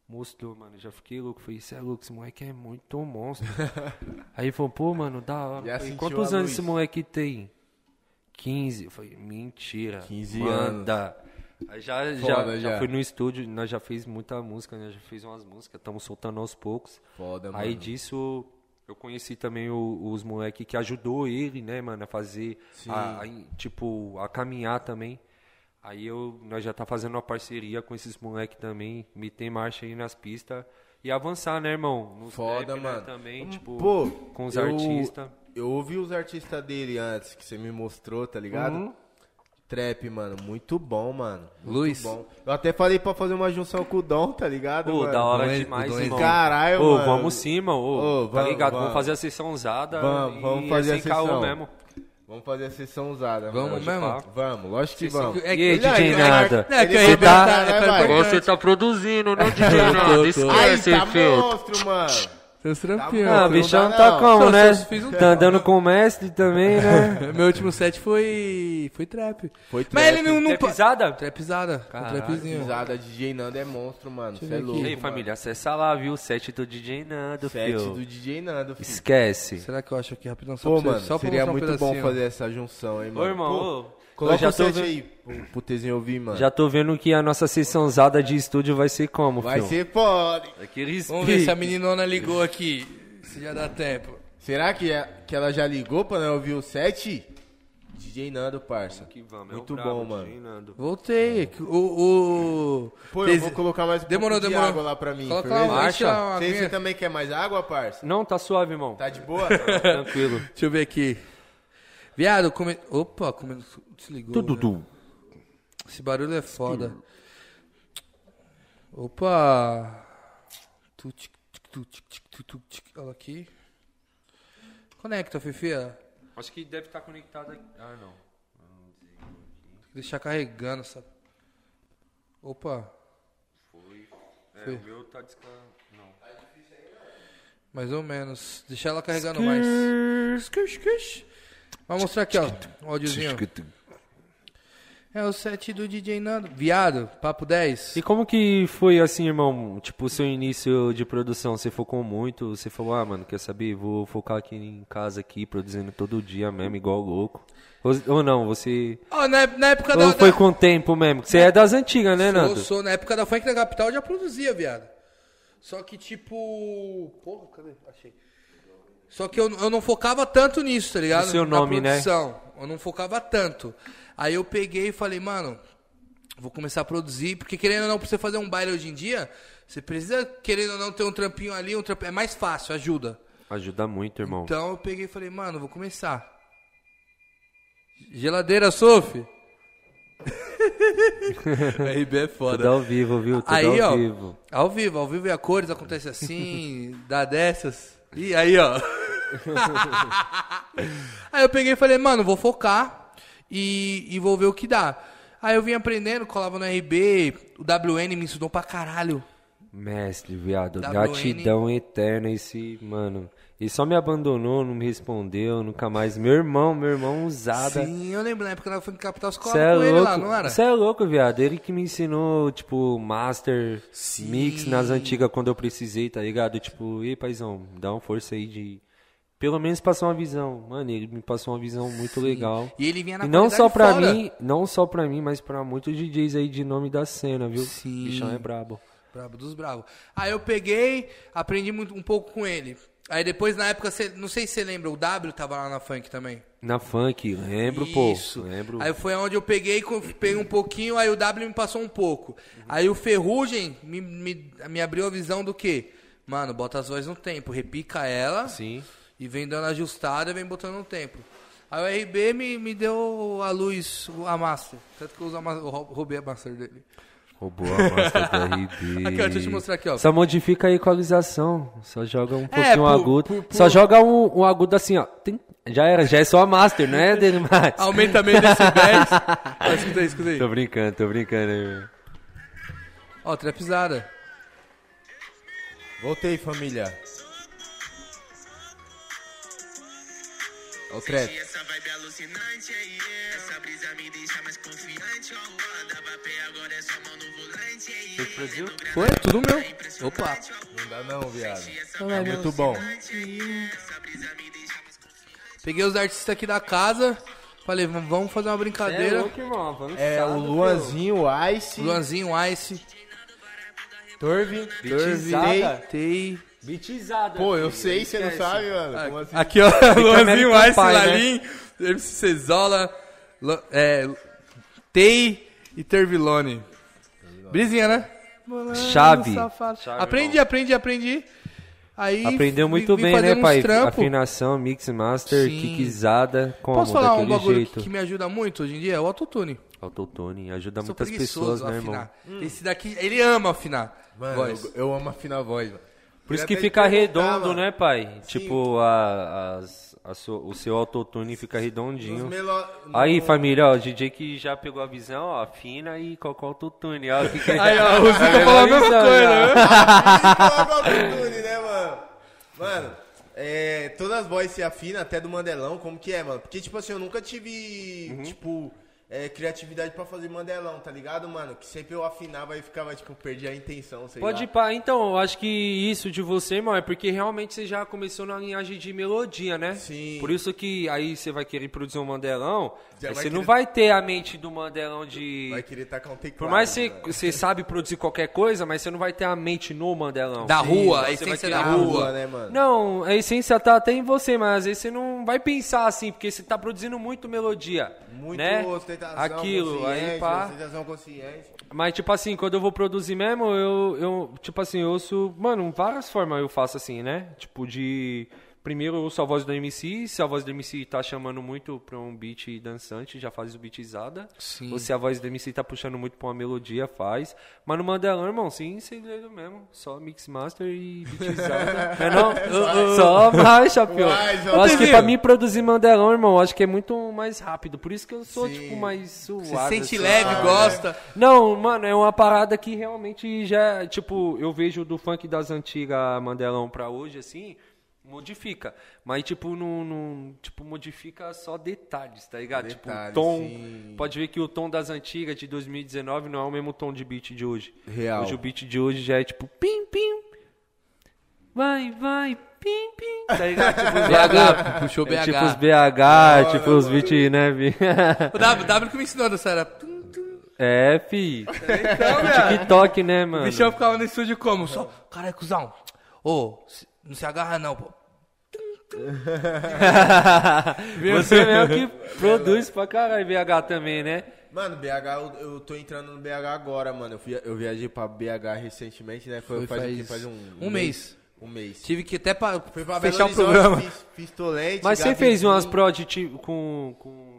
Mostrou, mano, já fiquei louco. Falei, cê é louco, esse moleque é muito monstro. aí falou, pô, mano, da hora. Já Falei, quantos anos luz? esse moleque tem? 15. Eu falei, mentira. 15 manda. Aí já, Foda, já, já já. fui no estúdio, nós já fez muita música, né? Já fez umas músicas, estamos soltando aos poucos. Foda, mano. Aí disso eu conheci também o- os moleques que ajudou ele, né, mano, a fazer, a, a tipo, a caminhar também. Aí eu, nós já tá fazendo uma parceria com esses moleques também, meter marcha aí nas pistas e avançar, né, irmão? Nos Foda, rap, né, mano. também, tipo, Pô, com os eu- artistas. Eu ouvi os artistas dele antes, que você me mostrou, tá ligado? Uhum. Trap, mano, muito bom, mano. Muito Luiz. bom. Eu até falei pra fazer uma junção com o Dom, tá ligado, Pô, mano? da hora Dom é- demais, Dom é irmão. Caralho, Ô, mano. vamos sim, mano. Ô, Ô, tá vamos, ligado? vamos. Vamos fazer a sessão usada. Vamos, vamos e fazer é a caô sessão. mesmo. Vamos fazer a sessão usada, Vamos mano. mesmo? Vamos, lógico que vamos. É E aí, que- DJ é, Nada? É, que aí tá- é importante. Você tá produzindo, não DJ Nada. Aí, Esquece, tá monstro, mano. Seus Tá trampinhos. Ah, Não o bichão dá, tá não. como, Só- né? só fiz um Tá andando com o mestre também, né? Meu último set foi. Foi trap. Foi Mas trap. ele não. não? Trapzada. Um Caralho, trapzinho. Risada DJ Nando é monstro, mano. Você é louco. E aí, família, acessa lá, viu? O set do DJ Nando, Sete filho. do DJ Nando, filho. Esquece. Será que eu acho aqui rapidão? Só Pô, pra você- mano, só pra seria um muito bom pedacinho. fazer essa junção, hein, mano. Ô, irmão, Pô, ô, Coloca já o tô set vendo- aí pro, pro Tezinho ouvir, mano. Já tô vendo que a nossa sessãozada de estúdio vai ser como, Vai filho? ser foda. Aquele Vamos ver se a meninona ligou aqui. Se já dá tempo. Será que, é- que ela já ligou pra não ouvir o set? DJ Nando, parça. Que vamos, é o Muito brabo, bom, mano. DJ Nando. Voltei. O. o... Pô, eu vou colocar mais um Demorou, pouco demorou. de água lá pra mim, Coloca lá, Marcha. uma Você, você também quer mais água, parça? Não, tá suave, irmão. Tá de boa? Tranquilo. Deixa eu ver aqui. Viado, come... Opa, come... desligou. né? Esse barulho é foda. Opa! Tu, tic, tic, tu, tic, tic, tu, tu, tic. Olha aqui. Conecta, Fifia. Acho que deve estar conectado aqui. Ah, não. Deixar carregando essa. Opa, É, Foi. o meu tá descarregado. Não. mais ou menos. Deixar ela carregando mais. Skir, skir. Vai mostrar aqui, ó. O áudiozinho. É o set do DJ Nando. Viado, papo 10. E como que foi assim, irmão? Tipo, o seu início de produção? Você focou muito? Você falou, ah, mano, quer saber? Vou focar aqui em casa, aqui, produzindo todo dia mesmo, igual louco. Ou, ou não, você. Ó, na, na época Ou da. foi da- com o tempo mesmo? Você é das antigas, né, Sou, Nando? sou, na época da Funk da Capital eu já produzia, viado. Só que, tipo. Porra, cadê? Achei. Só que eu, eu não focava tanto nisso, tá ligado? No seu nome, né? produção. Eu não focava tanto. Aí eu peguei e falei, mano, vou começar a produzir, porque querendo ou não, pra você fazer um baile hoje em dia, você precisa, querendo ou não, ter um trampinho ali, um trampinho. É mais fácil, ajuda. Ajuda muito, irmão. Então eu peguei e falei, mano, vou começar. Geladeira, Sophie. RB é foda. Tudo ao vivo, viu? Tudo Aí, ao ó, vivo. ao vivo, ao vivo e a cores acontece assim, dá dessas. E aí, ó. aí eu peguei e falei, mano, vou focar e, e vou ver o que dá. Aí eu vim aprendendo, colava no RB, o WN me ensinou pra caralho. Mestre, viado. WN. Gratidão eterna esse, mano. Ele só me abandonou, não me respondeu, nunca mais. Meu irmão, meu irmão usada. Sim, eu lembro na época que eu fui no Capital Escola é com ele lá, louco, não era? Você é louco, viado. Ele que me ensinou, tipo, master, mix nas Sim. antigas quando eu precisei, tá ligado? Tipo, ei, paizão, dá uma força aí de pelo menos passou uma visão. Mano, ele me passou uma visão muito legal. E ele vinha na E não só pra fora. mim, não só pra mim, mas pra muitos DJs aí de nome da cena, viu? Sim. Bichão é brabo. Brabo dos bravos. Aí eu peguei, aprendi muito, um pouco com ele. Aí depois, na época, cê- não sei se você lembra, o W tava lá na funk também. Na funk, lembro, Isso. pô. Lembro. Aí foi onde eu peguei, peguei um pouquinho, aí o W me passou um pouco. Aí o Ferrugem me, me, me abriu a visão do quê? Mano, bota as vozes no tempo, repica ela Sim. e vem dando ajustada e vem botando no tempo. Aí o RB me, me deu a luz, a master. Tanto que eu uso a master, roubei a master dele. Roubou a master do RB. Aqui, ó, deixa eu te mostrar aqui, ó. Só modifica a equalização. Só joga um pouquinho É, por- agudo. por- por- Só joga um, um agudo assim, ó. Tem- Já era, já é só a master, não é dele mais. Aumenta meio decibéis. Ó, escuta aí, escuta aí. Tô brincando, tô brincando. aí. Ó, trapzada. Voltei, família. Ó o trap. Essa vibe alucinante aí, essa brisa me deixa mais confiante. Ó, ó, volante aí. Foi, tudo meu. Opa. Não dá não, viado. É muito bom. Peguei os artistas aqui da casa. Falei, "Vamos- fazer uma brincadeira. irmão. É o Luanzinho, o Ice, Luanzinho, Ice, Torvin, Bitizada. Tei. Bitizada. Pô, eu sei, você não sabe, mano. Como assim? Aqui, ó. Luanzinho, Ice, Pie, né? Lalim, MC Cezola, é, Tei e Tervilone. Brisinha, né? Chave. Safado. Chave, aprendi, aprendi, aprendi. Aí Aprendeu muito vim bem, né, fazendo uns pai? trampo. Afinação, mix master, Sim. kickzada, como? Posso falar um daquele bagulho jeito. que me ajuda muito hoje em dia? É o autotune. Autotune, ajuda Sou muitas preguiçoso pessoas, né, irmão? afinar. Esse daqui, ele ama afinar. Mano, voz. eu, eu amo afinar a voz, mano. Por isso Queria que até fica te perguntar, redondo, mano. né, pai? Tipo, a, as- o seu autotune fica redondinho. Melo- Aí, família, ó, o DJ que já pegou a visão, ó, afina e colocou o autotune, ó. Que que... Aí, ó, o Zico falou a mesma visão coisa, já. né? Coloca o autotune, né, mano? Mano, é, todas as vozes se afinam, até do Mandelão, como que é, mano? Porque, tipo assim, eu nunca tive, Uhum. tipo, é, criatividade pra fazer Mandelão, tá ligado, mano? Que sempre eu afinava e ficava, tipo, perdi a intenção, sei Pode lá. ir pra... Então, eu acho que isso de você, irmão, é porque realmente você já começou na linhagem de melodia, né? Sim. Por isso que aí você vai querer produzir um Mandelão, vai você não querer- vai ter a mente do Mandelão de... Vai querer tacar um teclado. Por mais que mano. você, você sabe produzir qualquer coisa, mas você não vai ter a mente no Mandelão. Da rua, a Você essência da querer- rua. né, mano? Não, a essência tá até em você, mas às vezes você não vai pensar assim, porque você tá produzindo muito melodia. Muito né? ostentação, Aquilo, aí pá. ostentação consciente. Mas, tipo assim, quando eu vou produzir mesmo, eu, eu tipo assim, eu ouço. Mano, várias formas eu faço assim, né? Tipo, de. Primeiro eu ouço a voz do MC, se a voz do MC tá chamando muito pra um beat dançante, já faz o beatizada. Sim. Ou se a voz do MC tá puxando muito pra uma melodia, faz. Mas no Mandelão, irmão, sem segredo mesmo. Só mix master e beatizada. é não? Só mais, chapéu. Vai, João. Eu acho que pra mim produzir Mandelão, irmão, acho que é muito mais rápido. Por isso que eu sou, Sim. tipo, mais suave. Se sente assim, leve, sabe? gosta. Não, mano, é uma parada que realmente já, tipo, eu vejo do funk das antigas Mandelão pra hoje, assim, modifica. Mas, tipo, não, não- tipo, modifica só detalhes, tá ligado? tipo, o tom. sim. Pode ver que o tom das antigas de 2019 não é o mesmo tom de beat de hoje. Real. Hoje o beat de hoje já é tipo, pim, pim. Vai, vai, pim, pim. Tá ligado? Tipo, os BH, puxou é BH. Tipo os BH, tipo os beat, né, Vi? O W, W que me ensinou dessa era. É, fi. Então, velho. TikTok, né, O mano? bichão ficava no estúdio como? Só, caralho, cuzão. Ô, se- não se agarra não, pô. Você mesmo que produz pra caralho BH também, né? Mano, BH, eu, eu tô entrando no BH agora, mano. Eu, fui- eu viajei pra BH recentemente, né? Foi, Foi faz, faz faz um, um mês. Um mês. Tive que até pra pra fechar o programa. Fiz, fiz tolente, Mas você fez umas prod tipo, com, com,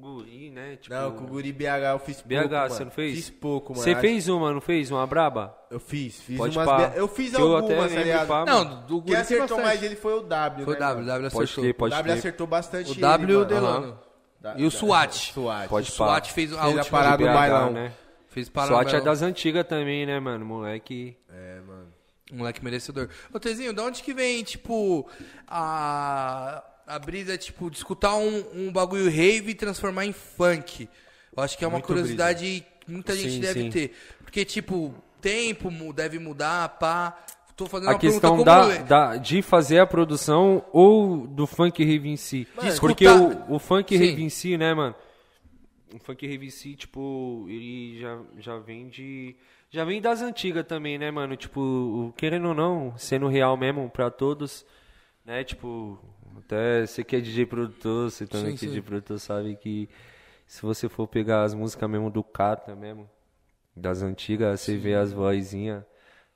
com guri, né? Tipo, Não, com o Guri BH eu fiz pouco, BH, mano. você não fez? Fiz pouco, mano. Você Acho- fez uma, não fez? Uma braba? Eu fiz, fiz Pode umas... pá. Eu fiz Que eu algumas, até tá lembro, ligado? pá, Não, do Quem Guri tem acertou bastante. mais ele foi o W, Foi o né, W, mano? W Pode acertou. O pode W crer. acertou bastante O ele, W e o mano. Delano. Da- E o SWAT. SWAT. Pode O SWAT fez a Fez a última parada do BH, bailão. né? Fez para SWAT é das antigas também, né, mano? Moleque. É, mano. Moleque merecedor. Ô, Tezinho, de onde que vem, tipo, a, a brisa, tipo, de escutar um, um bagulho rave e transformar em funk? Eu acho que é uma Muito curiosidade que muita gente Sim, deve sim. ter. Porque, tipo, tempo deve mudar, pá. tô fazendo a uma pergunta questão da, da- de fazer a produção ou do funk rave em si. Mano, Porque escutar- o, o funk Sim. rave em si, né, mano? O funk rave em si, tipo, ele já, já vem de. Já vem das antigas também, né, mano? Tipo, querendo ou não, sendo real mesmo pra todos, né? Tipo, até você que é DJ produtor, você também Sim, que é sim. DJ produtor sabe que se você for pegar as músicas mesmo do Cata mesmo, das antigas, você vê as vozinhas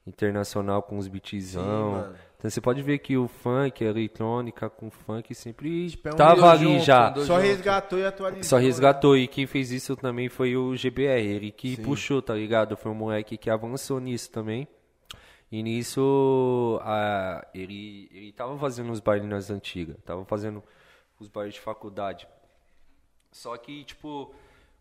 internacional com os beatzão. Então você pode ver que o funk, a eletrônica com funk sempre Tipo, é um tava ali junto, já. Só junto. resgatou e atualizou. Só né? resgatou. E quem fez isso também foi o GBR. Ele que puxou, tá ligado? Foi um moleque que avançou nisso também. E nisso, a, ele, ele tava fazendo os bailes nas antigas. Tava fazendo os bailes de faculdade. Só que, tipo,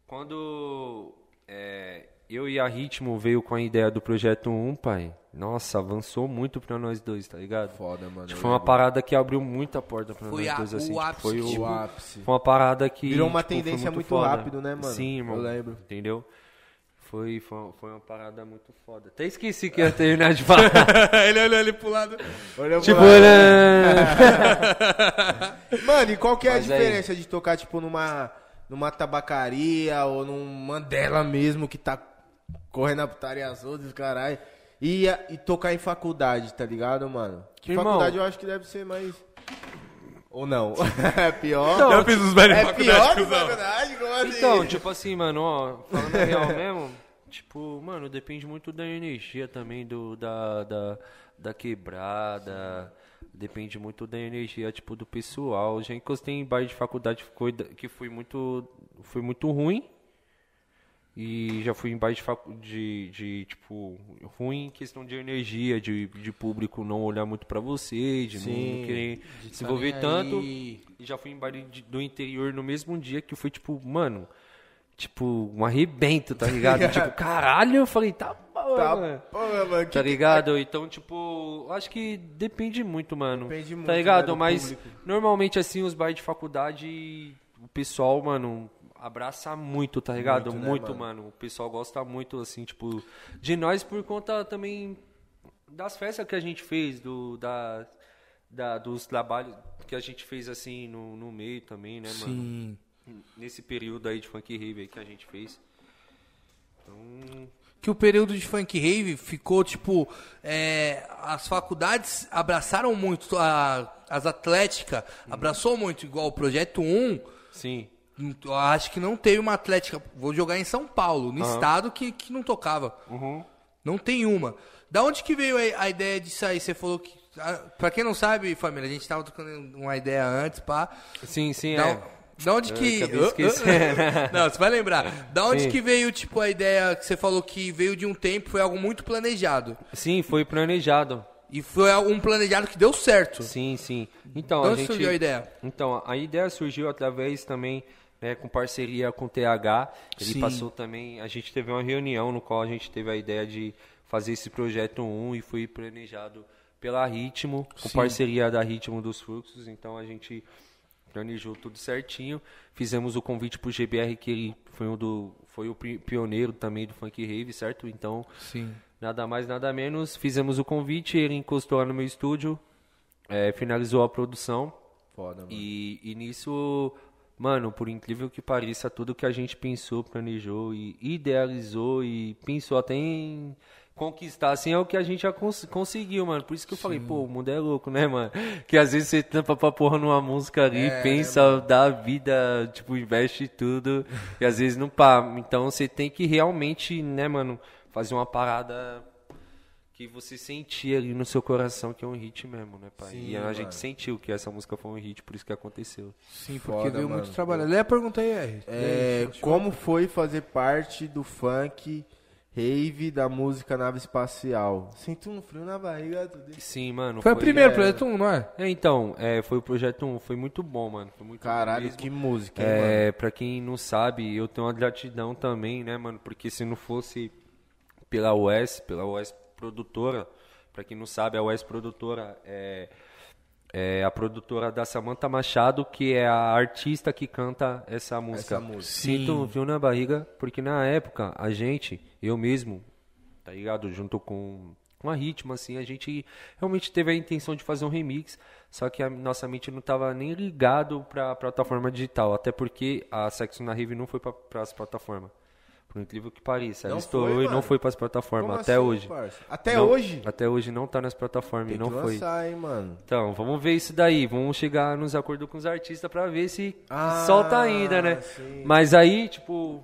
quando é, eu e a Ritmo veio com a ideia do Projeto 1, pai, nossa, avançou muito pra nós dois, tá ligado? Foda, mano. Tipo, foi uma parada que abriu muita porta pra Foi nós a- dois, assim. o tipo, ápice, foi o, tipo, o ápice. foi uma parada que. Virou uma tipo, foi tendência muito foda. rápido, né, mano? Sim, Eu irmão. lembro. Entendeu? Foi, foi, foi uma parada muito foda. Até esqueci que ia terminar de falar. ele olhou ali pro lado. Pro tipo, lado. né? Mano, e qual que é Mas a aí- diferença de tocar, tipo, numa, numa tabacaria ou num Mandela mesmo que tá correndo a putaria as outras, caralho, e, e tocar em faculdade, tá ligado, mano? Que Irmão. faculdade eu acho que deve ser mais... Ou não? é pior? Então, Eu fiz os velhos é faculdade, pior que cuzão. faculdade? Como assim? Então, tipo assim, mano, ó, falando a real mesmo, tipo, mano, depende muito da energia também, do, da, da, da quebrada, depende muito da energia, tipo, do pessoal. Já encostei em bairro de faculdade que foi, que foi muito, foi muito ruim. E já fui em bairro de, facu- de, de, tipo, ruim em questão de energia, de, de público não olhar muito pra você, de Sim, não querer tá se envolver nem tanto. E já fui em baile de- do interior no mesmo dia que foi, tipo, mano, tipo, um arrebento, tá ligado? tipo, caralho, eu falei, tá bom, Tá, mano. porra, mano. que Tá que- ligado? Então, tipo, acho que depende muito, mano. Depende muito, Tá ligado? né, Mas público. normalmente, assim, os bailes de faculdade, o pessoal, mano, abraça muito, tá ligado? Muito, Muito, né, mano? O pessoal gosta muito, assim, tipo, de nós por conta também das festas que a gente fez, do, da, da, dos trabalhos que a gente fez, assim, no, no meio também, né, mano? Sim. Nesse período aí de funk rave que a gente fez. Então, que o período de funk rave ficou tipo é, as faculdades abraçaram muito a, as atléticas abraçou muito igual o projeto 1 sim. Eu acho que não teve uma atlética vou jogar em São Paulo no estado que, que não tocava Uhum. não tem uma da onde que veio a, a ideia disso aí você falou que ah, pra quem não sabe família a gente tava trocando uma ideia antes pá Sim, sim, da, é. da onde que. Não, você vai lembrar. Da onde Sim. que veio, tipo, a ideia que você falou que veio de um tempo, foi algo muito planejado. Sim, foi planejado. E foi um planejado que deu certo. Sim, sim. Então, De a onde gente... surgiu a ideia? Então, a ideia surgiu através também, né, com parceria com o TH. Ele Sim. passou também, a gente teve uma reunião no qual a gente teve a ideia de fazer esse projeto 1 e foi planejado pela Ritmo, com Sim. parceria da Ritmo dos Fluxos. Então, a gente planejou tudo certinho. Fizemos o convite pro GBR, que ele foi, um do, foi o pioneiro também do Funk Rave, certo? Então, Sim. Nada mais, nada menos. Fizemos o convite, ele encostou lá no meu estúdio, é, finalizou a produção. Foda, mano. E, e nisso, mano, por incrível que pareça, tudo que a gente pensou, planejou e idealizou e pensou até em conquistar, assim, é o que a gente já cons- conseguiu, mano. Por isso que eu falei, pô, o mundo é louco, né, mano? Que às vezes você tampa pra porra numa música ali, É, pensa, dá a vida, tipo, investe tudo, e às vezes não pá. Então você tem que realmente, né, mano, fazer uma parada que você sentia ali no seu coração que é um hit mesmo, né, pai? Sim, e a mano. gente sentiu que essa música foi um hit, por isso que aconteceu. Sim, porque Foda, veio mano. muito trabalho. Lê a pergunta aí, R. É, como foi fazer parte do funk rave da música nave espacial? Sinto um frio na barriga. Tudo isso. Sim, mano. Foi o primeiro é. projeto 1, não é? É, então, é, foi o projeto 1, foi muito bom, mano. Foi muito bom Caralho, mesmo. que música, hein, mano? É, pra quem não sabe, eu tenho uma gratidão também, né, mano? Porque se não fosse pela US, pela US produtora, pra quem não sabe, a US produtora é, é a produtora da Samantha Machado, que é a artista que canta essa música. Essa música. Sinto um frio na barriga, porque na época, a gente, eu mesmo, tá ligado? Junto com, com a ritmo, assim. A gente realmente teve a intenção de fazer um remix, só que a nossa mente não tava nem ligado pra plataforma digital, até porque a Sexo na Rave não foi para as plataformas. Por incrível que pareça, ela Não estourou foi, e não foi para as plataformas Como até assim, hoje. parça? Até Não- hoje? Até hoje não tá nas plataformas e não foi. hein, mano. Então, vamos ver isso daí. Vamos chegar nos acordos com os artistas pra ver se Ah, solta ainda, né? sim. Mas aí, tipo,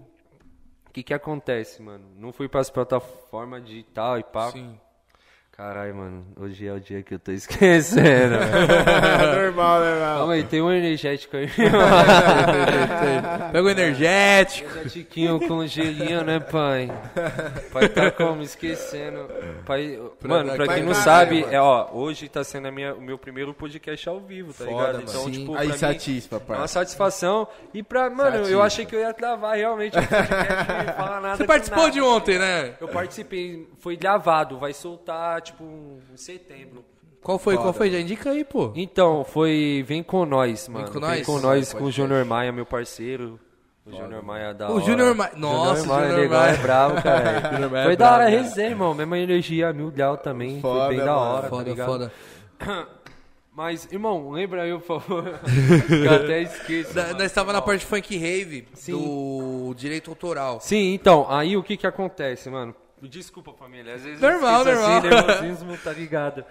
o que que acontece, mano? Não fui pras plataformas digital e pá. Sim. Caralho, mano, hoje é o dia que eu tô esquecendo. Normal, né, mano? Calma aí, tem um energético aí. Pega o energético. Energétiquinho com gelinho, né, pai? Pai tá como? Esquecendo. Pai, mano, pra quem não sabe, é, ó, hoje tá sendo a minha, o meu primeiro podcast ao vivo, tá Foda, ligado? Então, Sim. tipo, Aí satisfa, É uma satisfação. E pra, mano, eu Satisfa. achei que eu ia travar realmente o podcast e falar nada. Você participou nada. de ontem, né? Eu participei, foi gravado, vai soltar, tipo, em setembro. Qual foi? Qual foi? Já indica aí, pô. Então, foi Vem Com Nós, mano. Com Nós? Vem Com Nós, com o Júnior Maia, meu parceiro. O Júnior Maia é da O hora. Júnior Maia- Nossa, Júnior Maia, Júnior legal, Maia. é bravo, cara. Júnior Maia é Foi da hora a resenha, irmão. Mesma energia, mil grau também. Foda, foi bem da mano. hora, tá Foda, ligado? foda. Mas, irmão, lembra aí, por favor. eu até esqueço. Da- nós estava na parte funk rave Sim. do direito autoral. Sim, então, aí o que que acontece, mano? Desculpa, família, às vezes Normal, esqueço normal. assim, nervosismo, tá ligado?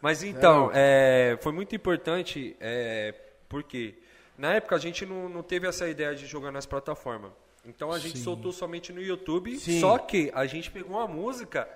Mas então, é, foi muito importante, é, porque na época a gente não, não teve essa ideia de jogar nas plataformas. Então a gente soltou somente no YouTube, Sim. só que a gente pegou uma música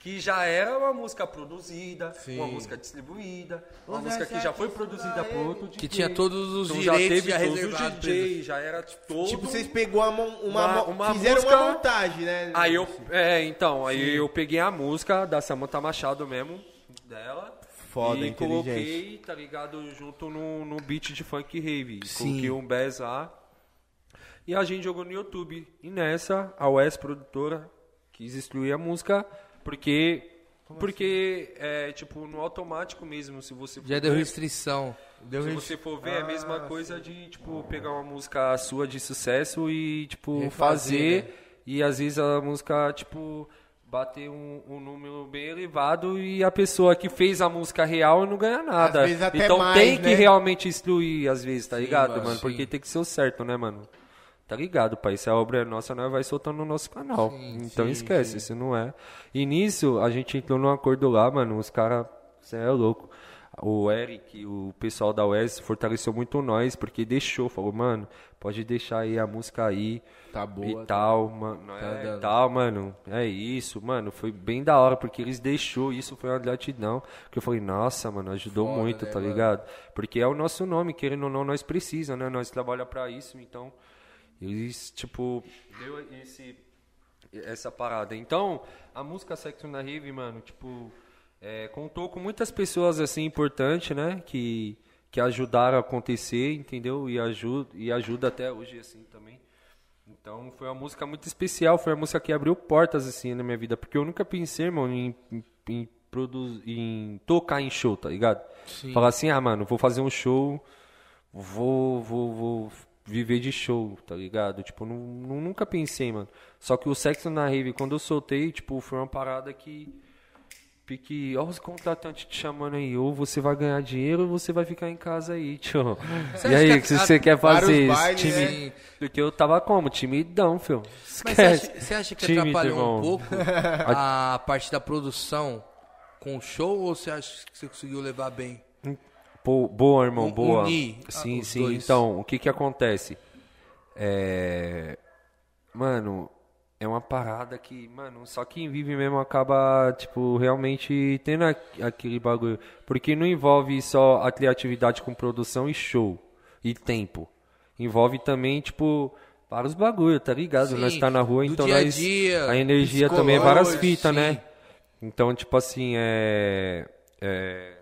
que já era uma música produzida, Sim. uma música distribuída, uma Ô, música que já Zé, foi produzida por outro Que DJ. tinha todos os Então direitos já teve todos reservados. os DJ, já era todo... Tipo, vocês pegou uma, uma, Uma- fizeram música- uma montagem, né? Aí eu, é, então, aí eu peguei a música da Samantha Machado mesmo, dela. Foda, e coloquei, tá ligado, junto no, no beat de funk rave. Sim. Coloquei um bass lá. E a gente jogou no YouTube. E nessa, a Wes produtora quis excluir a música porque porque é tipo no automático mesmo, se você for Já deu ver- restrição. Deu se você for ver, é a mesma Ah, coisa de, tipo, pegar uma música sua de sucesso e, tipo, Refazer, fazer. né? E às vezes a música, tipo, bater um, um número bem elevado e a pessoa que fez a música real não ganha nada. Às vezes até então mais, tem que né? realmente excluir, às vezes, tá ligado, mano, mano? sim. Porque tem que ser o certo, né, mano? Tá ligado, pai? Se a obra é nossa, nós vai soltando no nosso canal. então sim, esquece, se não é. E nisso, a gente entrou num acordo lá, mano. Os caras, você é louco. O Eric, o pessoal da UES, fortaleceu muito nós, porque deixou, falou, mano, pode deixar aí a música aí Tá boa. e tal, mano. Tá é, dando. tal, mano. É isso, mano. Foi bem da hora, porque eles deixou, isso foi uma gratidão. Que eu falei, nossa, mano, ajudou Foda, muito, né, tá mano? ligado? Porque é o nosso nome, querendo ou não, nós precisamos, né? Nós trabalhamos pra isso, então. Eles, tipo, deu esse, essa parada. Então, a música Sexo na Rave, mano, tipo, é, contou com muitas pessoas, assim, importantes, né? Que, que ajudaram a acontecer, entendeu? E ajuda, e ajuda até hoje, assim, também. Então, foi uma música muito especial, foi uma música que abriu portas, assim, na minha vida. Porque eu nunca pensei, irmão, em, em, em, produz, em tocar em show, tá ligado? Sim. Falar assim, ah, mano, vou fazer um show, vou, vou, vou viver de show, tá ligado? Tipo, não, não- nunca pensei, mano. Só que o Sexo na Rave, quando eu soltei, tipo, foi uma parada que. Pique, ó, os contratantes te chamando aí, ou você vai ganhar dinheiro ou você vai ficar em casa aí, tio. Você E aí, que o que a- você quer fazer? bailes, Time... né? Porque eu tava como? Timidão, filho. Mas você Esquece. acha, você acha que Tímido, atrapalhou um irmão. pouco a parte da produção com o show ou você acha que você conseguiu levar bem? Pô, boa, irmão, boa. unir, sim, sim. dois. Então, o que que acontece? É... Mano, é uma parada que, mano, só quem vive mesmo acaba, tipo, realmente tendo a- aquele bagulho. Porque não envolve só a criatividade com produção e show. E tempo. Envolve também, tipo, vários bagulho, tá ligado? Sim, nós tá na rua, então dia a nós... dia, a energia também é várias fitas, né? Então, tipo assim, é... é...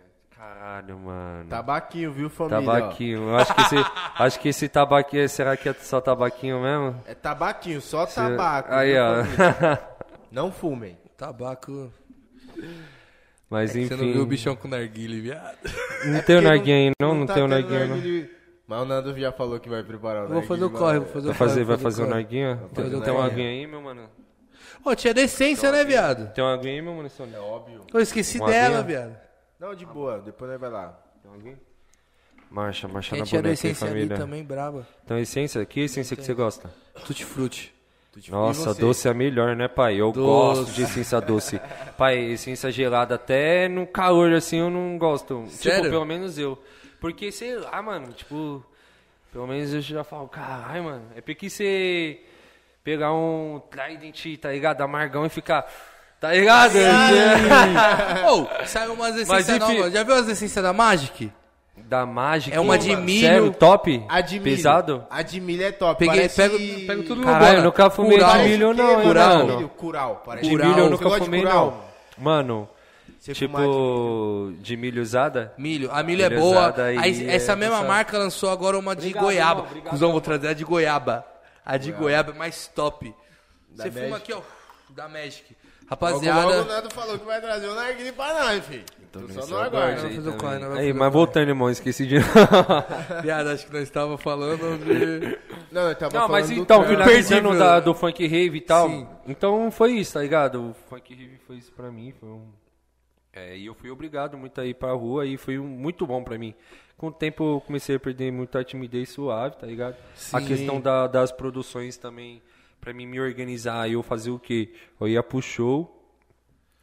Caralho, mano. Tabaquinho, viu, família? Tabaquinho. Eu acho que esse, acho que esse tabaquinho, será que é só tabaquinho mesmo? É tabaquinho, só tabaco. Aí, ó. família? Não fumem. Tabaco. Mas Você enfim. não viu o bichão com narguile, viado? Não É tem o narguinho aí, não? Não tá tem o narguinho, não. narguilé. Mas o Nando já falou que vai preparar o Eu vou fazer o corre, mano. vou fazer o Vai corre. fazer, vai fazer o narguinho? Tem, tem um narguinho. narguinho aí, meu mano? Ô, tinha decência, né, viado? Tem uma aguinha aí, meu munição? É óbvio. Eu esqueci Uma dela, aguinha? viado. Não, de boa, depois nós vai lá. Tem aguinha? Marcha, marcha Quem na tinha boneca aí, decência ali família. também, brava. Então, essência? Que essência que você gosta? Tutti frutti. Nossa, doce é melhor, né, pai? Eu Doce. gosto de essência doce. pai, essência gelada até no calor, assim, eu não gosto. Sério? Tipo, pelo menos eu. Porque, sei lá, mano, tipo... Pelo menos eu já falo, caralho, mano. É porque você pegar um Trident, tá ligado? Amargão e ficar... Tá ligado? Ô, saiu umas essências enfim- novas. Já viu as essências da Magic? Da Magic. É uma de milho. Sério, top? A de milho. Pesado? A de milho é top. Peguei, parece... pego, pego tudo no Caralho, eu nunca fumei Curau. de milho, não, hein, mano. Milho, curau. Parece De Curau. milho eu Você nunca gosta de fumei, curau? não. Mano, Você tipo, de milho usada? Milho. A milho é boa. aí Aí, essa é mesma marca lançou agora uma de Obrigado, goiaba. irmão, obrigado, Cusão, vou trazer a de goiaba. A de goiaba é mais top. Você fuma Magic. aqui, ó. Da Magic. Logo, logo o Rapaziada. Nando falou que vai trazer o narguilé pra nós, filho. Tô só aí não vai Aí, fazer mas voltando, irmão, esqueci de... Viado, acho que nós estávamos falando de. Não, eu tava Não, mas então, Perdi, da, do funk rave e tal. Sim. Então foi isso, tá ligado? O funk rave foi isso pra mim. Foi um... é, e eu fui obrigado muito a ir pra rua e foi um, muito bom pra mim. Com o tempo eu comecei a perder muita timidez suave, tá ligado? A Sim. questão da- das produções também, pra mim me organizar, eu fazia o quê? Eu ia pro show,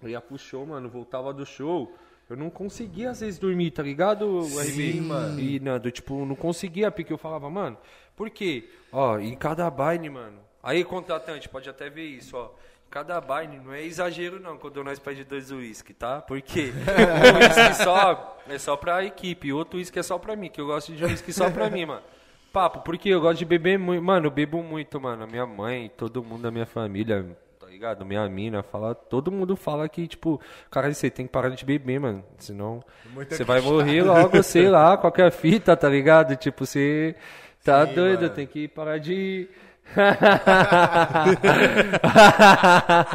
eu ia pro show, mano, voltava do show. Eu não conseguia às vezes dormir, tá ligado, RB? mano. E, Nando, tipo, não conseguia, porque eu falava, mano, por quê? Ó, em cada baile, mano. Aí, contratante, pode até ver isso, ó. Cada baile não é exagero, não, quando nós pede dois uísque, tá? Porque um uísque só é só pra equipe, outro uísque é só pra mim, que eu gosto de uísque só pra mim, mano. Papo, porque eu gosto de beber muito. Mano, eu bebo muito, mano. Minha mãe, todo mundo da minha família, tá ligado? Minha mina, fala, todo mundo fala que, tipo, cara, você tem que parar de beber, mano. Senão você vai morrer logo, sei lá, qualquer fita, tá ligado? Tipo, você tá doido, mano. tem que parar de.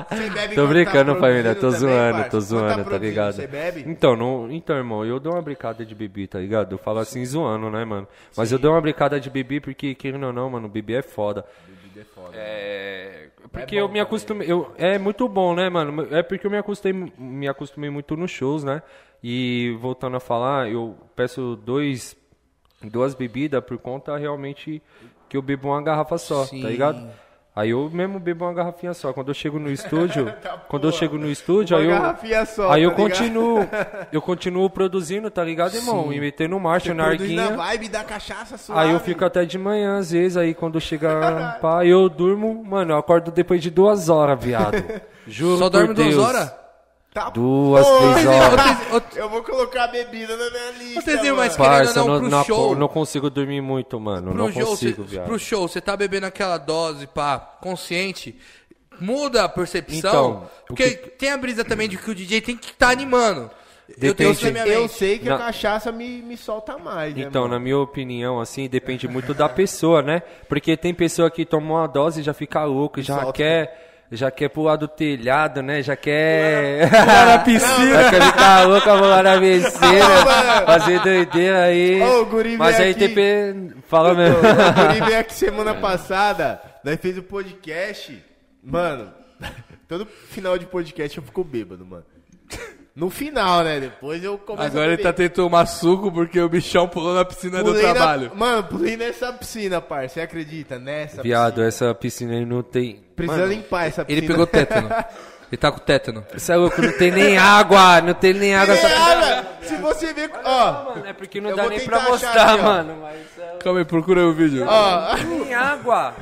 Você bebe tô quando brincando, tá família. Tô também, zoando, parça? tô Quando zoando, tá produzindo, ligado? Você bebe? Então, não, então, irmão, eu dou uma brincada de beber, tá ligado? Eu falo assim zoando, né, mano? Mas eu dou uma brincada de beber porque, querendo ou não, mano, beber é foda. Bebida é foda. É. Porque eu me acostumei. Eu, é muito bom, né, mano? É porque eu me acostumei, me acostumei muito nos shows, né? E voltando a falar, eu peço dois, duas bebidas por conta realmente que eu bebo uma garrafa só, Sim. tá ligado? Aí eu mesmo bebo uma garrafinha só. Quando eu chego no estúdio, quando eu chego no estúdio, Uma aí eu, garrafinha só, aí eu tá ligado? continuo, eu continuo produzindo, tá ligado, irmão? E metendo marcha na Produz na arguinha. vibe da cachaça suave. Aí eu fico até de manhã, às vezes, aí quando chega pá, eu durmo, mano, eu acordo depois de duas horas, viado. Juro Só por dorme duas Deus. horas? Tá Duas, três horas. Eu vou colocar a bebida na minha lista, Vocês viram, mas querendo Parça, ou não, não, pro não, show- não consigo dormir muito, mano. Pro não show, consigo, cê, viado. pro show, você tá bebendo aquela dose, pá, consciente, muda a percepção. Então, porque que- tem a brisa também de que o DJ tem que estar tá animando. Eu tenho Depende. isso na minha Eu mente. sei que Na- a cachaça me, me solta mais, né, Então, mano? na minha opinião, assim, depende muito da pessoa, né? Porque tem pessoa que toma uma dose e já fica louco, já solta. quer. Já quer pular do telhado, né? Já quer. Pular na piscina. Já quer ficar louca, pular na besteira. mano. fazer doideira aí. Ô, o guri Mas aí aqui. pe- Fala mesmo. O Guri veio aqui semana passada, nós fez o podcast. Mano, todo final de podcast eu fico bêbado, mano. No final, né? Depois eu começo Agora a ele tá tentando tomar suco porque o bichão pulou na piscina do Pulei na- trabalho. Mano, pulei nessa piscina, parça. Você acredita? Nessa Viado, piscina. essa piscina aí não tem. Precisa Mano, limpar essa piscina. Ele pegou tétano. Ele tá com tétano. Você é louco, não tem nem água, não tem nem água. Essa piscina. água. Se você ver... Ó, Mano, é porque não dá nem pra mostrar, aqui, mano. Mas é... Calma aí, procura aí o vídeo. ó. Tem água.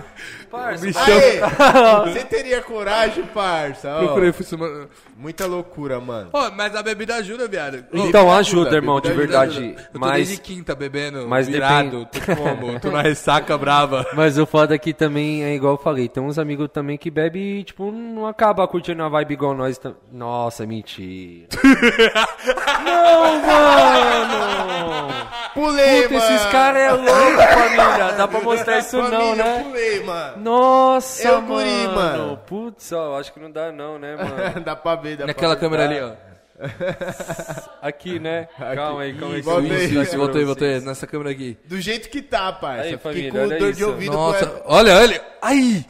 Parça, bicho- Aê, você teria coragem, parça? Ó, Procurei, fui semana... Muita loucura, mano. Mas a bebida ajuda, viado. Então ajuda, irmão, de verdade. ajuda. Eu tô Mas- desde quinta bebendo, mas virado, tô como? Tô na ressaca brava. Mas o foda aqui também é igual eu falei, tem uns amigos também que bebe e, tipo, não acaba curtindo a vibe igual nós. tam- Nossa, mentira. não, mano! Pulei, Puta, mano. esses caras é louco, família. Dá pra mostrar isso não, Família, né? pulei, mano. Nossa, É o mano. guri, mano. Putz, ó, acho que não dá não, né, mano? dá pra ver, dá Naquela pra ver. câmera ali, ó. Aqui, né? Calma aí, calma aí. Eu aí. mostrar Isso, pra voltei, voltei. Nessa câmera aqui. Do jeito que tá, parça. Aí, Eu Fiquei família, com olha dor de isso. ouvido Nossa, com olha, olha. Ai!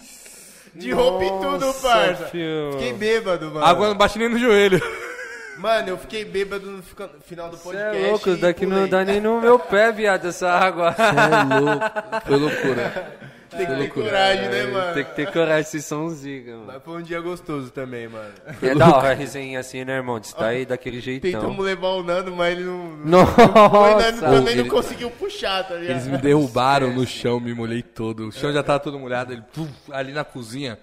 De roupa e tudo, parça. fio. Fiquei bêbado, mano. Água não bate nem no joelho. Mano, eu fiquei bêbado no final do Cê podcast. é louco, daqui não pulei. dá nem no meu pé, viado, essa água. É louco. Foi loucura. Tem que ter loucura. coragem, né, mano? Tem que ter coragem esse somzinho, mano. Mas foi um dia gostoso também, mano. É da hora a resenha assim, né, irmão? De estar aí daquele jeitão. Tentamos levar o Nando, mas ele não. Nossa! o Nando também ele- não conseguiu puxar, tá ligado? Eles me derrubaram no chão, me molhei todo. O chão já tava todo molhado, ele pum, ali na cozinha.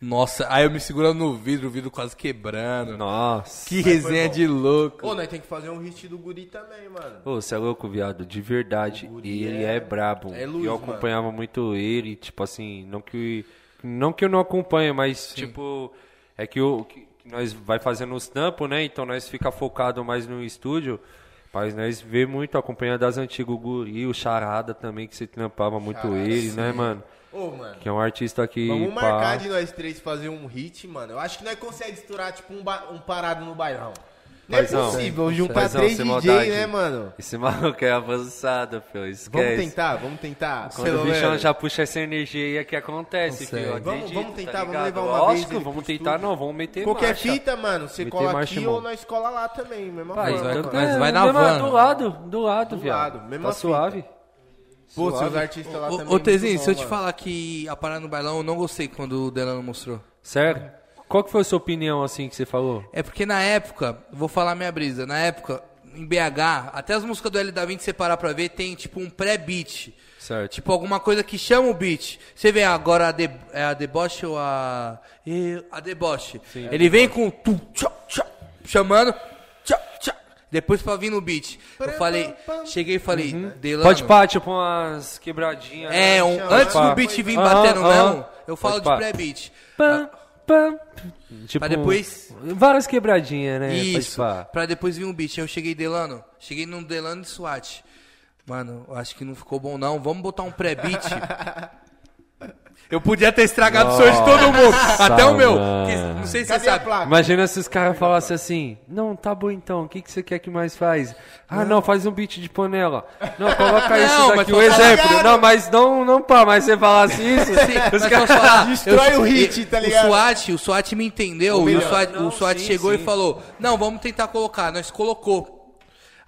Nossa, aí eu me segurando no vidro, o vidro quase quebrando. Nossa. Que resenha de louco. Ô, nós tem que fazer um hit do guri também, mano. Ô, você é louco, viado, de verdade. ele é- é, brabo. é luz, eu acompanhava muito ele, tipo assim, não que não que eu não acompanhe, mas tipo é que, o que, que nós vai fazendo os tampos, né? Então nós fica focado mais no estúdio. Mas nós vê muito acompanhando das antigas o Guri, o Charada também, que você trampava muito Charada, ele, né, sim. mano? Ô, mano. Que é um artista que. Vamos pá, marcar de nós três fazer um hit, mano. Eu acho que nós conseguimos estourar, tipo, um, ba- um parado no bailão. Não é Paizão, possível juntar paizão, três DJ, maldade. né, mano? Esse maluco é avançado, filho. Esquece. Vamos tentar, vamos tentar. Quando o bichão já puxa essa energia aí, é que acontece, filho. Vamos- acredita, vamos tentar, tá vamos levar uma vez Lógico, ele vamos tentar, estúdio. não, vamos meter Qualquer marcha. fita, mano, você Meter cola aqui irmão. ou nós cola lá também, mesma Pai, forma. vai- na mesma- van. Do lado, do lado, Do viado. lado, mesma Tá fita. suave. Pô, Suave. seus artistas lá também. Ô, ô Tezinho, se eu te falar que a parada no bailão eu não gostei quando o Delano mostrou. Sério? Qual que foi a sua opinião, assim, que você falou? É porque na época, vou falar minha brisa, na época, em BH, até as músicas do L da 20, você parar pra ver, tem tipo um pré-beat. Certo. Tipo, alguma coisa que chama o beat. Você vê agora a, de, é a deboche ou a. A deboche. Ele vem com. Tu, tchá, tchá, chamando. Depois pra vir no beat. Eu falei. Cheguei e falei. Delano. Pode pá, tipo umas quebradinhas. É, né? um, antes do beat vir Aham, batendo aham. mesmo, eu falo de pré-beat. Pam. Tipo, Pra depois- Várias quebradinhas, né? Isso, pá. pra depois vir um beat. Aí eu cheguei Delano, cheguei num Delano de SWAT. Mano, acho que não ficou bom não. Vamos botar um pré-beat. eu podia ter estragado o sonho de todo mundo, até o meu. que- não sei se você Cadê a sabe. placa? Imagina se os caras falassem assim, não, tá bom então, o que, que você quer que mais faz? Ah, não, faz um beat de panela. Não, coloca Não, isso daqui, um exemplo. falando. Não, mas não, não pá, mas você falasse isso, Sim, os caras... falar, Destrói eu- o hit, tá ligado? O SWAT, o SWAT me entendeu. Ou e o SWAT, não, o SWAT sim, chegou sim. e falou: Não, vamos tentar colocar. Nós colocou.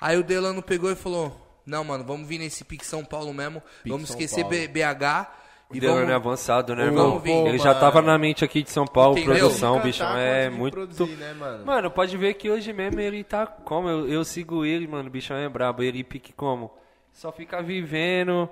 Aí o Delano pegou e falou: Não, mano, vamos vir nesse Pique São Paulo mesmo. vamos São esquecer Paulo. BH. E Delano é avançado, né, irmão? vir. Ele Pô, já mano. tava na mente aqui de São Paulo, Entendeu? produção, Cantar bichão quanto é muito... produzir, né, mano? Mano, pode ver que hoje mesmo ele tá como? Eu, eu sigo ele, mano, o bichão é brabo, ele pique como? Só fica vivendo,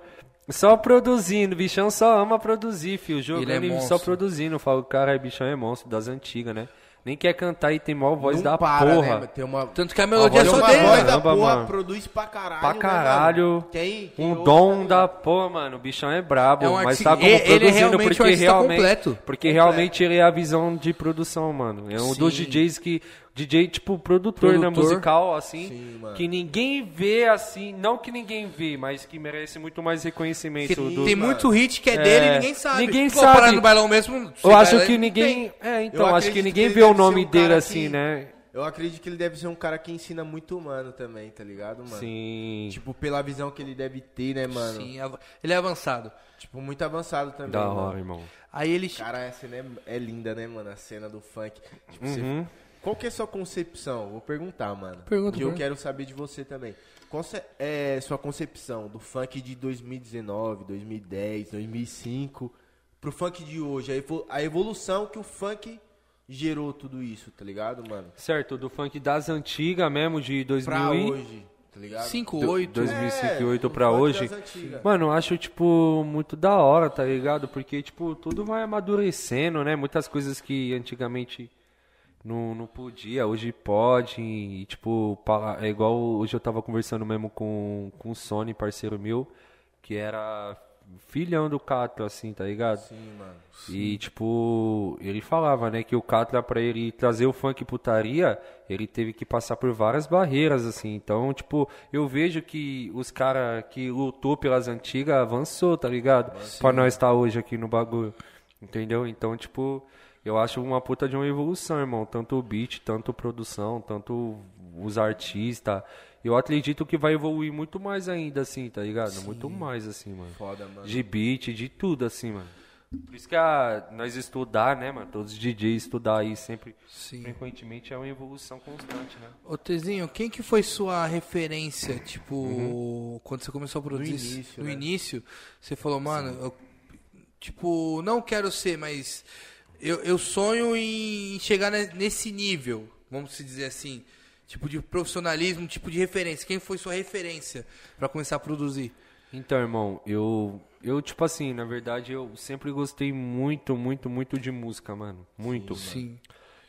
só produzindo, o bichão só ama produzir, filho, jogando Ele é e só produzindo. Eu falo, cara, bichão é monstro, das antigas, né? Nem quer cantar e tem maior voz Não da para, porra. Né? Tem uma, Tanto que a melodia é tem só uma dele. voz da porra, mano. produz pra caralho, Pra né, caralho, mano? Quem- quem um dom também. da porra, mano. O bichão é brabo, É um mas tá como ele- ele é produzindo realmente um porque artista realmente, completo. porque realmente ele é a visão de produção, mano. É um dos Sim. DJs que DJ tipo produtor, né, Produtor. musical assim, Sim, mano. que ninguém vê assim, não que ninguém vê, mas que merece muito mais reconhecimento Porque do tem mano. muito hit que é, É, dele e ninguém sabe. ninguém Pô, sabe. parar no bailão mesmo. você Eu vai acho que ninguém, tem. é, então, Eu acho que ninguém ele vê o nome um dele assim, que- né? Eu acredito que ele deve ser um cara que ensina muito humano também, tá ligado, mano? Sim. Tipo, pela visão que ele deve ter, né, mano? Sim, ele é avançado. Tipo, muito avançado também. Da mano. hora, irmão. Aí ele. Cara, essa cena é, é linda, né, mano? A cena do funk. Tipo, você- Uhum. Qual que é a sua concepção? Vou perguntar, mano. Pergunta, Que eu quero saber de você também. Qual é sua concepção do funk de 2019, 2010, 2005 pro funk de hoje? A, evol- a evolução que o funk gerou tudo isso, tá ligado, mano? Certo, do funk das antigas mesmo, de 2000 Pra e... hoje, tá ligado? 5, Do- 8. 2005 e É, 8 o pra hoje. Mano, eu acho, tipo, muito da hora, tá ligado? Porque, tipo, tudo vai amadurecendo, né? Muitas coisas que antigamente não, não podia, hoje pode. E, tipo, é igual hoje eu tava conversando mesmo com, com o Sony, parceiro meu, que era filhão do Catra, assim, tá ligado? Sim, mano. E, tipo, ele falava, né, que o Catra, pra ele trazer o funk putaria, ele teve que passar por várias barreiras, assim. Então, tipo, eu vejo que os caras que lutou pelas antigas avançou, tá ligado? Pra nós estar hoje aqui no bagulho. Entendeu? Então, tipo, eu acho uma puta de uma evolução, irmão. Tanto o beat, tanto produção, tanto os artistas. Eu acredito que vai evoluir muito mais ainda, assim, tá ligado? Muito mais, assim, mano. Foda, mano. De beat, de tudo, assim, mano. Por isso que a, nós estudar, né, mano? Todos os DJs estudar aí sempre, Sim. frequentemente, é uma evolução constante, né? Ô Tezinho, quem que foi sua referência, tipo, quando você começou a produzir? início, No né? início, você falou, mano, eu, tipo, não quero ser, mas eu, eu sonho em chegar ne- nesse nível, vamos se dizer assim, tipo de profissionalismo, tipo de referência. Quem foi sua referência pra começar a produzir? Então, irmão, eu, eu, tipo assim, na verdade, eu sempre gostei muito, muito, muito de música, mano. Muito. Sim.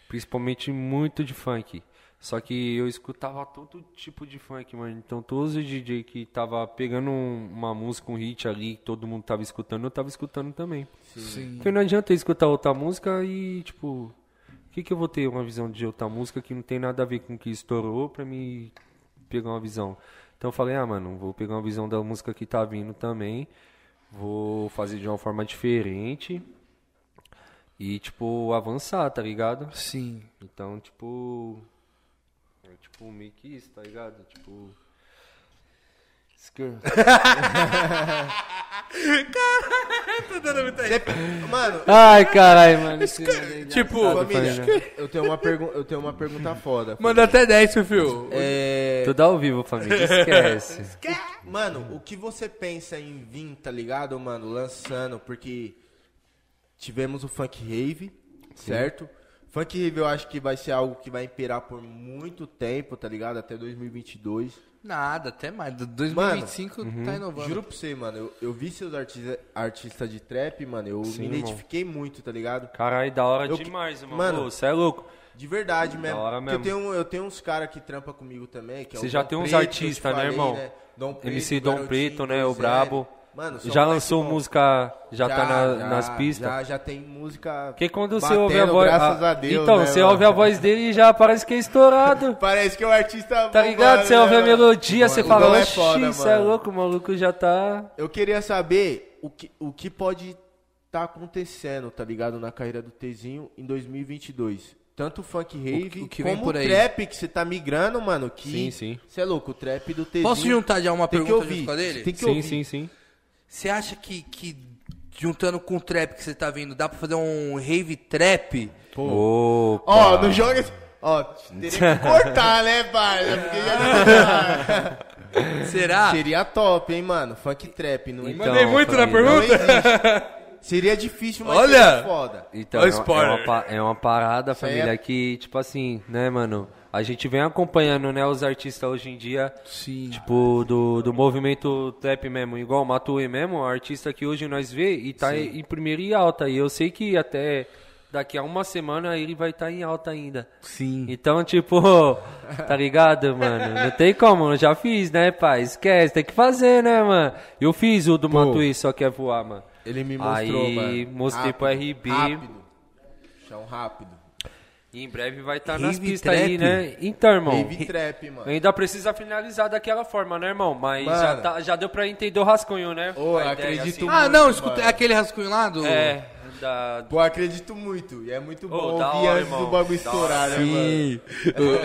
Principalmente muito de funk. Só que eu escutava todo tipo de funk, mano. Então todos os DJ que tava pegando um- uma música, um hit ali, que todo mundo tava escutando, eu tava escutando também. Sim. Porque não adianta eu escutar outra música e, tipo, o que, que eu vou ter uma visão de outra música que não tem nada a ver com o que estourou pra me pegar uma visão. Então eu falei, ah, mano, vou pegar uma visão da música que tá vindo também, vou fazer de uma forma diferente e, tipo, avançar, tá ligado? Sim. Então, tipo. É tipo meio que isso, tá ligado? Tipo. Skr. Mano, Ai, caralho, mano. esse mano é Tipo, família, família. eu tenho uma, eu tenho uma pergunta foda. Manda até 10, seu filho. É, Tudo ao vivo, família. Esquece. Mano, o que você pensa em vir, tá ligado, mano, lançando? Porque tivemos o Funk Rave, certo? Funk Rave eu acho que vai ser algo que vai imperar por muito tempo, tá ligado? Até 2022. Nada, até mais. Do 2025 tá inovando. Juro pra você, mano, eu, eu vi seus artista, artistas de trap, mano, eu Sim, me irmão. identifiquei muito, tá ligado? Caralho, da hora Eu- demais, irmão. Mano, Você é louco. De verdade mesmo. Da hora Porque Eu mesmo. tenho, eu tenho uns caras que trampa comigo também, que é Você já Dom tem uns artistas, né, irmão? Dom Preto, MC Dom Preto, né, o 2L. brabo. Mano, Já lançou bom. música, já, tá na- nas pistas. Já, já tem música. Porque quando você batendo, ouve a voz. Graças a- a Deus. então, né, você mano? ouve a voz dele e já parece que é estourado. Parece que é o artista. Tá ligado? Você ouve a melodia, você O fala, é oxi, foda, você é mano. louco, o maluco já tá. Eu queria saber o que, o que pode tá acontecendo, tá ligado? Na carreira do Tezinho em 2022. Tanto o funk rave, que- o que vem como por o aí. trap que você tá migrando, mano. Que, Sim, sim. Você é louco, o trap do Tezinho. Posso juntar já uma tem que pergunta ouvir. junto com a dele? Tem que Sim, ouvir. sim, sim. Você acha que, que juntando com o trap que você tá vendo, dá pra fazer um rave trap? Opa. Ó, não joga. esse- Ó, teria que cortar, né, pai? Porque já... Será? Seria top, hein, mano? Funk trap. Não Então, Mandei muito na pergunta? Seria difícil, mas Olha! seria foda. Então, é, uma- é uma, é uma parada, aí família, é- que, tipo assim, né, mano? A gente vem acompanhando, né, os artistas hoje em dia, Sim. tipo, do, do movimento trap mesmo, igual o Matuê mesmo, um artista que hoje nós vê e tá em primeiro e alta. E eu sei que até daqui a uma semana ele vai estar em alta ainda. Sim. Então, tipo, tá ligado, mano? Não tem como, eu já fiz, né, pai? Esquece, tem que fazer, né, mano? Eu fiz o do Matuê, só quer voar, mano. Ele me mostrou, Aí, mano. mostrei pro RB. Rápido. Chão rápido. E em breve vai estar nas Rave pistas aí, né? Então, irmão. Rave trap, mano. Ainda precisa finalizar daquela forma, né, irmão? Mas Mano. já, tá- já deu pra entender o rascunho, né? A eu acredito assim. Ah, não, escutei mano. aquele rascunho lá do... É, da. Pô, acredito muito. E é muito bom da ouvir hora, antes do bagulho estourar, hora. né, mano?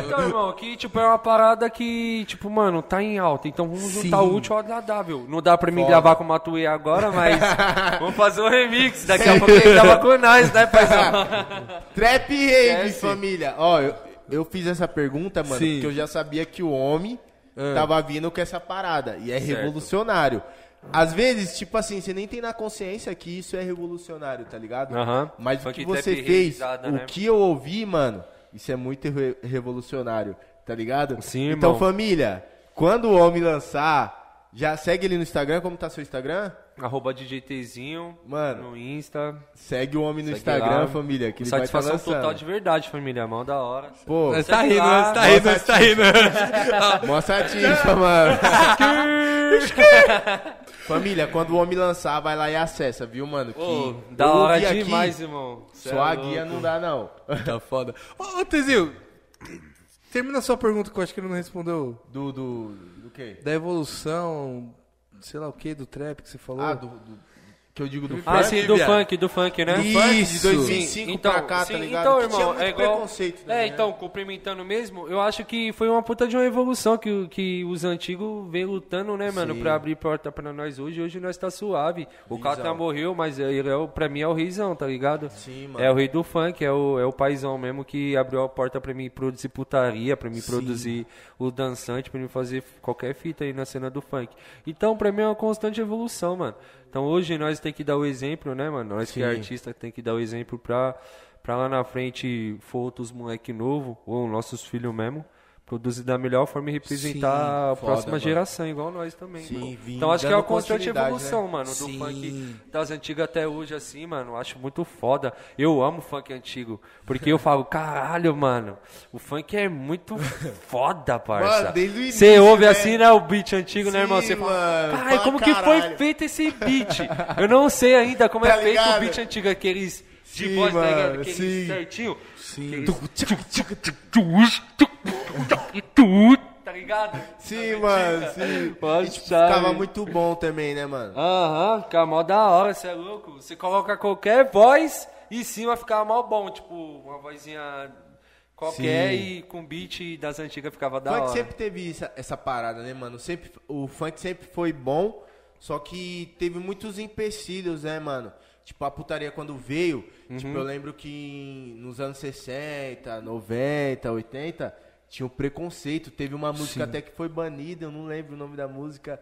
Então, irmão, que tipo, é uma parada que, tipo, mano, tá em alta. Então vamos juntar o útil ao agradável. Não dá pra mim Foda. gravar com o Matuê agora, mas vamos fazer um remix. Daqui a pouco ele tava com nós, né, paizão? Trap Rave, família. Ó, eu, eu fiz essa pergunta, mano, Sim. porque eu já sabia que o homem tava vindo com essa parada. E é Certo. revolucionário. Às vezes, tipo assim, você nem tem na consciência que isso é revolucionário, tá ligado? Aham. Mas o Funk que trap você fez, o né? que eu ouvi, mano, isso é muito re- revolucionário, tá ligado? Sim, Então, irmão. família, quando o homem lançar, já segue ele no Instagram, como tá seu Instagram? Arroba DJ Tzinho Mano. no Insta. Segue o homem no Segue Instagram, lá. família, que ele vai estar Satisfação lançando. total de verdade, família. Mão da hora. Pô, Você tá rindo, você tá rindo, você tá rindo. Mostra a tifa, mano. Família, quando o homem lançar, vai lá e acessa, viu, mano? Que Ô, eu da hora aqui, demais, irmão. Cê Só a é guia louco. não dá, não. Tá foda. Ô, ô Tezil, termina a sua pergunta que eu acho que ele não respondeu. Do, do, do quê? Da evolução, sei lá o que, do trap que você falou. Ah, do, do, Que eu digo do Ah, funk. sim, do viado. funk, do funk, né? Do funk de Isso. 2005 Então, pra cá, sim, tá ligado? então, Que tinha irmão, muito é igual... preconceito. É, né? então, complementando mesmo, eu acho que foi uma puta de uma evolução que, que os antigos vêm lutando, né, mano, Sim. pra abrir porta pra nós hoje. Hoje nós tá suave. O. Catra morreu, mas ele é pra mim é o reizão, tá ligado? Sim, mano. É o rei do funk, é o, é o paizão mesmo que abriu a porta pra mim produzir putaria, pra mim produzir o dançante, pra mim fazer qualquer fita aí na cena do funk. Então, pra mim é uma constante evolução, mano. Então hoje nós tem que dar o exemplo, né, mano? Nós que é Sim. artista tem que dar o exemplo pra, pra lá na frente for outros moleque novo, ou nossos filhos mesmo, produzir da melhor forma e representar Sim, a foda, próxima mano. geração, igual nós também. Sim, mano. vim Então acho que é uma constante continuidade, evolução, né? mano, do Sim. funk das antigas até hoje, assim, mano. Acho muito foda. Eu amo funk antigo. Porque eu falo, caralho, mano, o funk é muito foda, parça. Mano, Você ouve né? assim, né, o beat antigo, né, irmão? Sim, Você fala, mano, caralho, como que foi caralho." feito esse beat? Eu não sei ainda como Tá é feito ligado? o beat antigo, aqueles de Sim, voz, tá ligado? mano, Aqueles sim. certinho. Sim. Tá ligado? Sim, mano, sim. Pode E, tipo, sabe. ficava muito bom também, né, mano? Aham, fica mó da hora, você é louco. Você coloca qualquer voz e sim vai ficar mó bom. Tipo, uma vozinha qualquer Sim. e com beat das antigas ficava da O funk hora. sempre teve essa, essa parada, né, mano? Sempre, o funk sempre foi bom, só que teve muitos empecilhos, né, mano? Tipo, a putaria quando veio, tipo, Uhum. eu lembro que nos anos 60, 90, 80, tinha um preconceito. Teve uma música até que foi banida, eu não lembro o nome da música,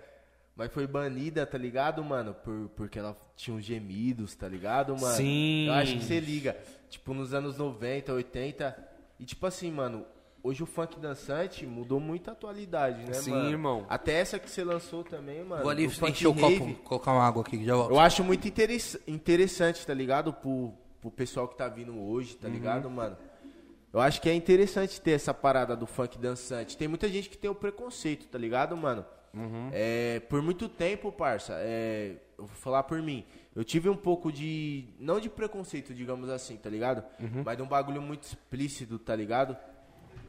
mas foi banida, tá ligado, mano? Por, porque ela tinha uns gemidos, tá ligado, mano? Sim. Eu acho que você liga. Tipo, nos anos 90, 80. E tipo assim, mano, hoje o funk dançante mudou muito a atualidade, né, Sim, mano? irmão. Até essa que você lançou também, mano. Vou ali o funk encher o copo, colocar uma água aqui que já volto. Eu acho muito interess- interessante, tá ligado? Pro, pro pessoal que tá vindo hoje, Uhum. tá ligado, mano? Eu acho que é interessante ter essa parada do funk dançante. Tem muita gente que tem o preconceito, tá ligado, mano? Uhum. É, por muito tempo, parça, é, eu vou falar por mim. Eu tive um pouco de. Não de preconceito, digamos assim, tá ligado? Uhum. Mas de um bagulho muito explícito, tá ligado?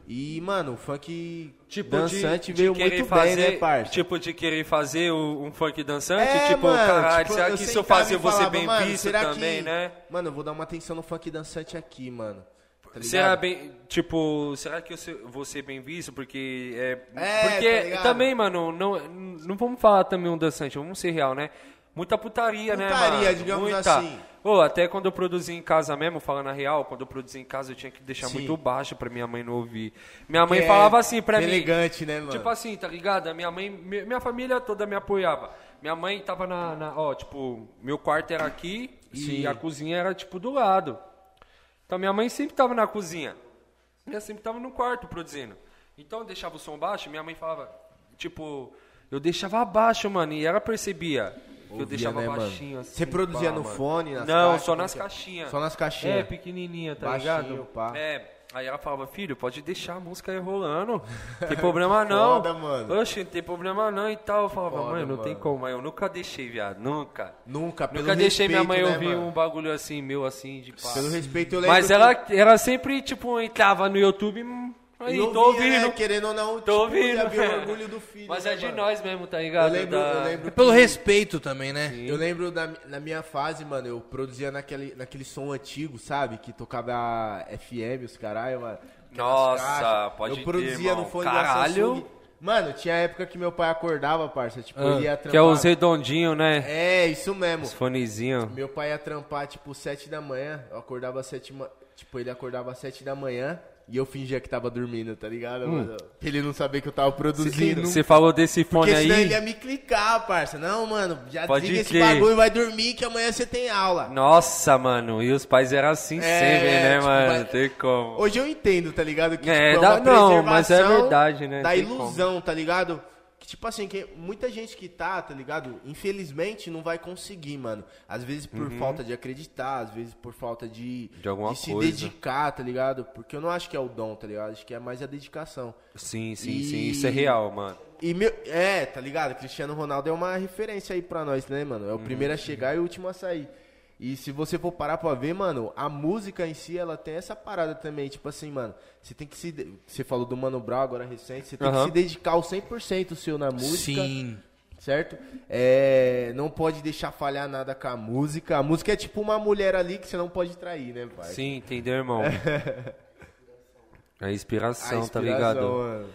E, mano, o funk Tipo, dançante de, de veio muito fazer, bem, né, parça? Tipo, de querer fazer o- um funk dançante, É, tipo, mano, caralho, tipo, será que se eu fazer falava, bem mano, visto também, que- né? Mano, eu vou dar uma atenção no funk dançante aqui, mano. Tá? Será bem, tipo, será que eu vou ser bem visto? Porque é, É, porque tá também, mano, não, não vamos falar também um dançante, vamos ser real, né? Muita putaria, né, Putaria, digamos Muita. assim. Até quando eu produzi em casa mesmo, falando a real, quando eu produzi em casa eu tinha que deixar Sim. muito baixo pra minha mãe não ouvir. Minha mãe Que é falava assim pra mim. elegante, né, mano? Tipo assim, tá ligado? Minha mãe, mi- minha família toda me apoiava. Minha mãe tava na, na- ó, tipo, meu quarto era aqui e Sim. a cozinha era tipo do lado. Então minha mãe sempre tava na cozinha. Eu sempre tava no quarto produzindo. Então eu deixava o som baixo, minha mãe falava, tipo, eu deixava baixo, mano, e ela percebia. Que eu deixava né, mano? baixinho assim. Você produzia pá, no mano. fone, nas Não, caixas, só nas é? caixinhas. Só nas caixinhas. É, pequenininha, tá Baixinho, ligado? pá. É. Aí ela falava, filho, pode deixar a música aí rolando. Tem problema não. Foda, mano. Oxe, não tem problema não e tal. Eu falava, Foda, mãe, não tem mano. como. Mas eu nunca deixei, viado. Nunca. Nunca, pelo Nunca deixei minha mãe né, ouvir mano? um bagulho assim, meu assim, de pá. Pelo respeito, eu lembro Mas que- ela, ela sempre, tipo, entrava no YouTube. Aí, E tô ouvia, ouvindo. né, querendo ou não, Tô tipo, ouvindo. ia ver o orgulho do filho. Mas né, é de mano? nós mesmo, tá Eu ligado? lembro, Da- eu lembro É pelo que- respeito também, né? Eu lembro da, na minha fase, mano, eu produzia naquele, naquele som antigo, sabe? Que tocava FM, os caralho, mano. Nossa, caixas. pode Eu ter, produzia irmão. no fone Caralho. da Samsung. Mano, tinha época que meu pai acordava, parça. Tipo, Ah, ele ia que é trampar. os redondinhos, né? É, isso mesmo. Os fonezinhos. Meu pai ia trampar, tipo, sete da manhã. Eu acordava às sete... Tipo, ele acordava às sete da manhã. E eu fingia que tava dormindo, tá ligado? mano? Pra ele não saber que eu tava produzindo. Você falou desse fone Porque aí. ele ia me clicar, parça. Não, mano, já Pode desliga esse bagulho, vai dormir que amanhã você tem aula. Nossa, mano, e os pais eram assim É, sempre, né, tipo, mano? Não tem como. Hoje eu entendo, tá ligado? Que É, tipo, dá- uma não, mas é verdade, né? Da ilusão, tá ligado? Que tipo assim, que muita gente que tá, tá ligado? Infelizmente não vai conseguir, mano. Às vezes por falta de acreditar, às vezes por falta de, Uhum. De alguma se coisa. dedicar, tá ligado? Porque eu não acho que é o dom, tá ligado? Acho que é mais a dedicação. Sim, sim, E- sim, isso é real, mano. E meu, é, tá ligado? Cristiano Ronaldo é uma referência aí pra nós, né, mano? É o primeiro a chegar e o último a sair. E se você for parar pra ver, mano, a música em si, ela tem essa parada também. Tipo assim, mano, você tem que se. de- Você falou do Mano Brown agora recente, você tem Aham. que se dedicar o 100% seu na música. Sim. certo? É, não pode deixar falhar nada com a música. A música é tipo uma mulher ali que você não pode trair, né, pai? Sim, entendeu, irmão? A A inspiração, inspiração, tá ligado? mano.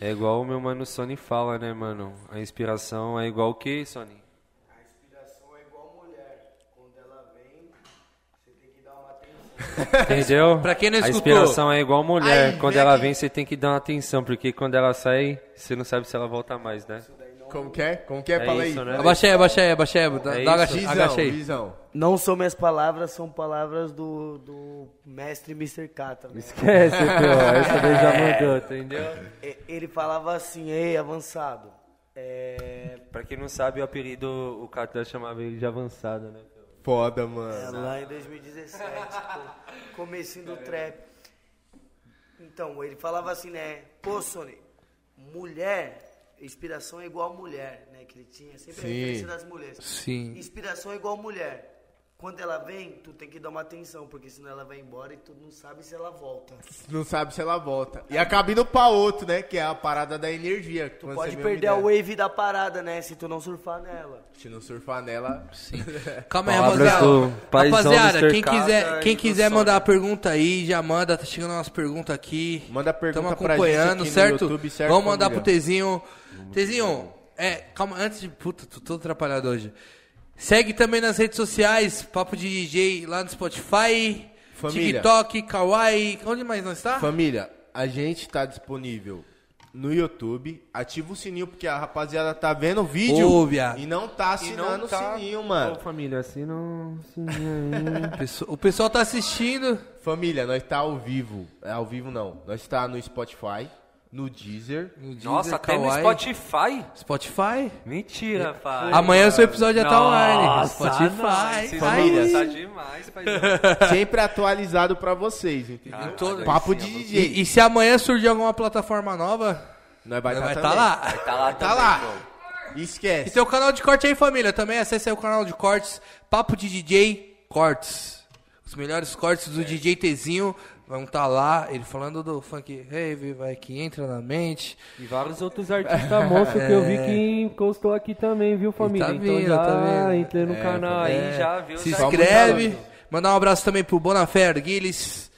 É igual o meu mano Sony fala, né, mano? A inspiração é igual o que, Sony? A inspiração é igual mulher. Quando ela vem, você tem que dar uma atenção. Entendeu? Pra quem não A escutou. inspiração é igual mulher. Aí, quando ela aqui. vem, você tem que dar uma atenção, porque quando ela sai, você não sabe se ela volta mais, né? Como que é? Como que é? É Fala isso, aí. né? Aí, aí, abaixa aí. Dá, É dá isso. agacha, agacha Visão, aí. visão. Não são minhas palavras, são palavras do, do mestre Mr. K também. Esquece, pô. Essa daí já mandou, entendeu? E- Ele falava assim, ei, avançado. É, Pra quem não sabe, o apelido, o Catra chamava ele de avançado, né? Foda, é mano. lá em 2017, co- comecinho do trap. Então, ele falava assim, né? Pô, Sony, mulher, inspiração é igual mulher, né? Que ele tinha sempre a Sim. referência das mulheres. Sim. Inspiração é igual mulher. Quando ela vem, tu tem que dar uma atenção, porque senão ela vai embora e tu não sabe se ela volta. Não sabe se ela volta. E acaba indo pra outro, né? Que é a parada da energia. Tu pode perder a wave da parada, né? Se tu não surfar nela. Se não surfar nela. Sim. Calma aí, rapaziada. Rapaziada, quem quiser, quem quiser mandar a pergunta aí, já manda. Tá chegando umas perguntas aqui. Manda pergunta Tamo pra gente acompanhando, certo? YouTube, certo, Vamos mandar pro Tezinho. Tezinho, é, calma, antes de. Puta, tô todo atrapalhado hoje. Segue também nas redes sociais, Papo de DJ lá no Spotify, Família. TikTok, Kawaii. Onde mais nós tá? Família, a gente tá disponível no YouTube. Ativa o sininho, porque a rapaziada tá vendo o vídeo Ô, viado. e não tá assinando o sininho, Ô, mano. família, assim não... Sininho aí. Pesso- O pessoal tá assistindo. Família, nós tá ao vivo. É ao vivo não. Nós tá no Spotify, no Deezer. no Deezer, Nossa, até no. Spotify? Spotify. Mentira, pai. Amanhã o seu episódio já tá online. Nossa, Spotify. Família. Tá demais, pai. Sempre atualizado pra vocês, entendeu? Ah, todo- Papo de DJ. E, e se amanhã surgir alguma plataforma nova, Nós vai vai estar estar lá. Tá lá Tá também, lá. pô. E Esquece. tem o canal de corte aí, família. Também acesse aí o canal de cortes. Papo de DJ Cortes. Os melhores cortes do DJ Tezinho vão estar lá. Ele falando do funk rave, vai que entra na mente. E vários outros artistas monstros que eu vi que encostou aqui também, viu, família? tá então vindo, já tá vindo. entrei no canal aí, É, já viu. Se já- inscreve. muito Mandar um abraço também pro Bonafé Arguiles.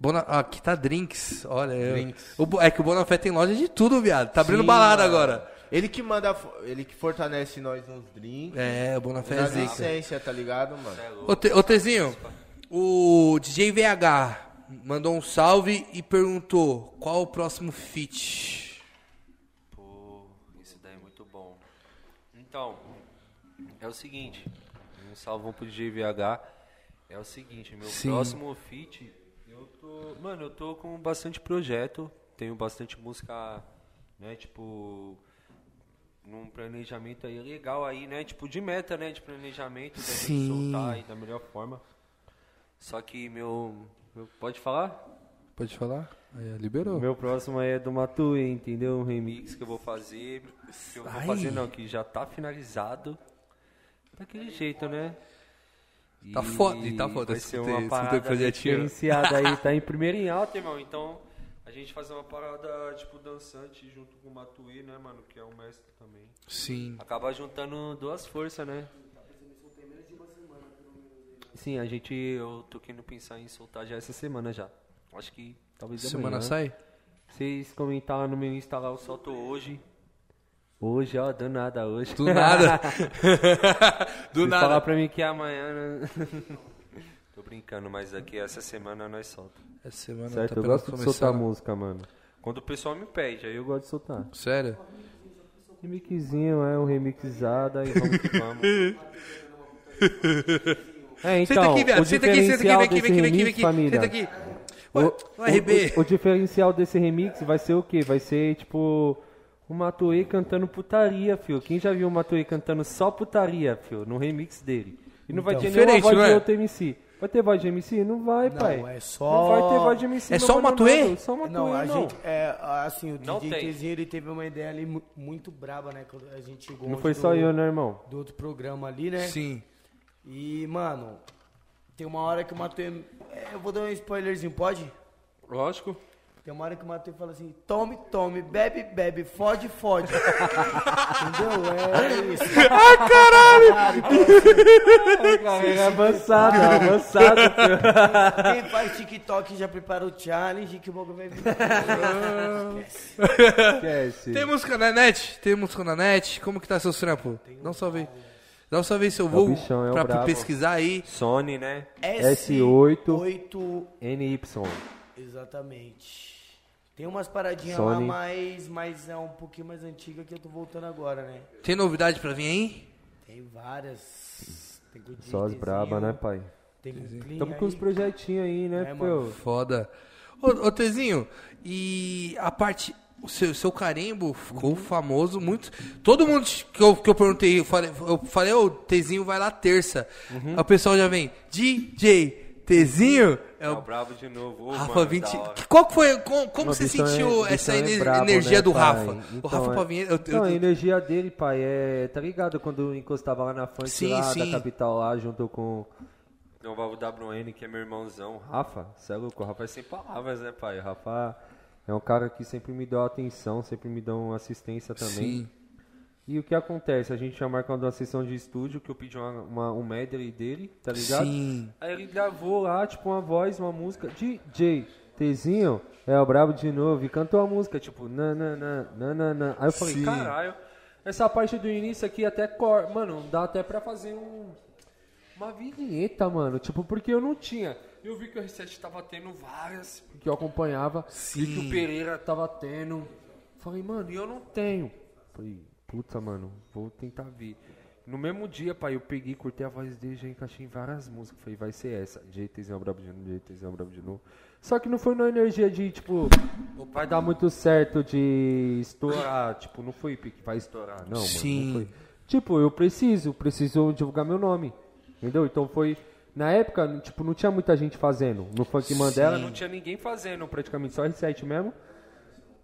Bona... ah, aqui tá Drinks. Olha, eu- Drinks. O Bo- é que o Bonafé tem loja de tudo, viado. Tá abrindo Sim, balada mano. agora. Ele que manda, ele que fortalece nós nos drinks. É, o Bonafé é zica. licença, tá ligado, mano? Ô Tezinho, o DJ VH mandou um salve e perguntou qual o próximo feat. Pô, isso daí é muito bom. Então, é o seguinte, um salvão pro DJ VH. É o seguinte, meu Sim. próximo feat, eu tô. Mano, eu tô com bastante projeto, tenho bastante música, né, tipo. Num planejamento aí legal aí, né? Tipo, de meta, né? De planejamento, da gente Sim. soltar aí da melhor forma. Só que meu. Pode falar? Pode falar? Aí, liberou. O meu próximo aí é do Matue, entendeu? Um remix que eu vou fazer. Que eu vou Ai. fazer não, que já tá finalizado. Daquele jeito, né? Tá foda, e tá foda, Vai eu ser escutei- uma escutei o parada projetinho. diferenciada aí, tá em primeiro em alta, irmão. Então, a gente fazer uma parada, tipo, dançante junto com o Matue, né, mano? Que é um mestre também. Sim. Acaba juntando duas forças, né? Sim, a gente, eu tô querendo pensar em soltar já essa semana já. Acho que talvez Semana amanhã. sai? Vocês comentaram no meu Insta lá, eu solto hoje. Hoje, ó, do nada hoje. Do nada. Do Vocês falar nada. pra mim que é amanhã, né? Tô brincando, mas aqui essa semana nós solta. Essa semana Certo? tá eu gosto de soltar música, mano. Quando o pessoal me pede, aí eu gosto de soltar. Sério? Remixzinho, é um remixada e vamos que vamos. É, Senta aqui, viado. o Senta aqui, senta aqui, vem diferencial aqui, vem aqui, desse vem aqui, vem remix, aqui. família, Senta aqui. O, o RB. o- o diferencial desse remix vai ser o quê? Vai ser, tipo, o Matuê cantando putaria, fio. Quem já viu o Matuê cantando só putaria, fio, no remix dele? E não vai ter nenhuma voz não de é? outro MC. Vai ter voz de MC? Não vai, pai. é só- Não vai ter voz de MC. É só o Matuê? Só o Matuê, Não, a não. gente, é, assim, o Não DJ tem. Tezinho, ele teve uma ideia ali mu- muito braba, né, quando a gente chegou Não foi do, só eu, né, irmão? do outro programa ali, né? Sim. E, mano, tem uma hora que o Matuê, é, eu vou dar um spoilerzinho, pode? Lógico. Tem uma hora que o Matheus fala assim, tome, tome, bebe, bebe, fode, fode. Entendeu? É isso. Ah, caralho! É avançado, é avançado. Quem faz TikTok já prepara o challenge que o bagulho vai vir. Esquece. Tem música na net? Tem música na net? Como que tá seus trampos? Dá um salve aí. Dá um salve aí, seu voo, bichão, é pra pesquisar aí. Sony, né? S8. S8. NY. Exatamente. Tem umas paradinhas Sony. lá, mas, mas é um pouquinho mais antiga que eu tô voltando agora, né? Tem novidade pra vir aí? Tem várias. Tem Só as braba, né, pai? Tem Tamo com uns aí. projetinhos aí, né, É. Foda. Ô, ô Tezinho, e a parte. O seu, seu carimbo ficou famoso muito. Todo mundo que eu, que eu perguntei, eu falei, eu falei, ô, Tezinho vai lá terça. Uhum. Aí o pessoal já vem, DJ Tezinho? É É o o brabo de novo. Ô, Rafa mano, 20. da hora. Que- Qual que foi. Como, como Não, você é- sentiu bichão essa é ener- brabo, energia né, do pai? Rafa? o Então, Rafa é- Pavinha. Eu, eu, Não, a energia dele, pai, é. Tá ligado? Quando encostava lá na funk Sim, lá sim. da capital lá, junto com. O Valvo WN, que é meu irmãozão. Rafa, cê é louco, o Rafa é sem palavras, né, pai? O Rafa é um cara que sempre me deu atenção, sempre me deu assistência também. Sim. E o que acontece? A gente tinha marcado uma sessão de estúdio que eu pedi uma, uma- um medley dele, tá ligado? Sim. Aí ele gravou lá, tipo, uma voz, uma música. DJ, Tezinho, é o brabo de novo. E cantou a música, tipo, nananã, nananã. Aí eu falei, Sim. caralho, essa parte do início aqui até cor. Mano, dá até pra fazer um. Uma vinheta, mano. Tipo, porque eu não tinha. Eu vi que o R7 tava tendo várias. Que eu acompanhava. E que o Pereira tava tendo. Falei, mano, e eu não tenho. Falei, puta, mano, vou tentar ver. No mesmo dia, pai, eu peguei, cortei a voz dele, já encaixei em várias músicas. Falei, vai ser essa. JTzinho brabo de novo, JTzinho brabo de novo. Só que não foi na energia de, tipo, vai dar muito certo de estourar. Tipo, não foi que vai estourar. Não, mano, Sim. não foi. Tipo, eu preciso, preciso divulgar meu nome. Entendeu? Então foi. Na época, tipo, não tinha muita gente fazendo. No Funk Mandela não tinha ninguém fazendo, praticamente só R7 mesmo.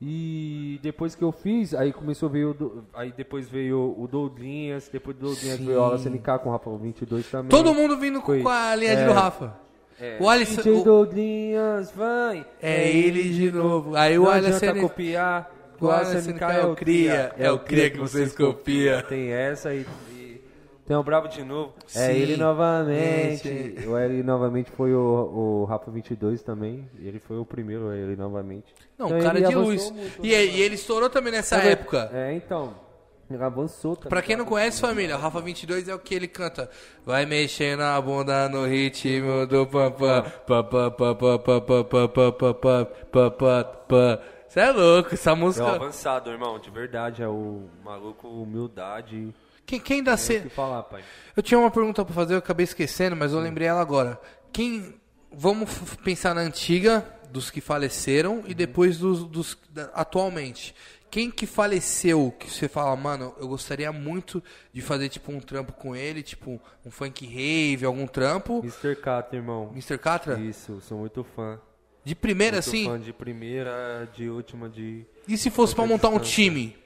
E depois que eu fiz, aí começou o. Do- Aí depois veio o Douglinhas, depois do Douglinhas Sim. veio o Alas NK com o Rafa 22 também. Todo mundo vindo com, com a linha É. do Rafa. O Alisson. DJ o- Douglinhas, vai! É ele de novo. Aí o Alisson. adianta copiar. O Alisson NK é o cria. É o cria que vocês copiam. Tem essa e. Tem o Bravo de novo. Sim. É ele novamente. Gente. O ele novamente foi o, o Rafa 22 também. Ele foi o primeiro, ele novamente. Não, então, cara de luz. E, e, ele estourou também nessa também, época. É, então. Ele avançou também. Pra quem não conhece, família, o Rafa 22 é o que ele canta. Vai mexendo a bunda no ritmo do papá. Papá, papá. Você é louco, essa música. É avançado, irmão, de verdade. É o maluco humildade. Quem, quem dá falar, pai. Eu tinha uma pergunta pra fazer, eu acabei esquecendo, mas eu lembrei ela agora. Quem. Vamos pensar na antiga, dos que faleceram, e depois dos, dos da- atualmente. Quem que faleceu, que você fala, mano, eu gostaria muito de fazer tipo um trampo com ele, tipo um funk rave, algum trampo. Mr. Catra, irmão. Mr. Catra? Isso, sou muito fã. De primeira, muito assim? fã de primeira, de última, de. E se fosse pra montar um time?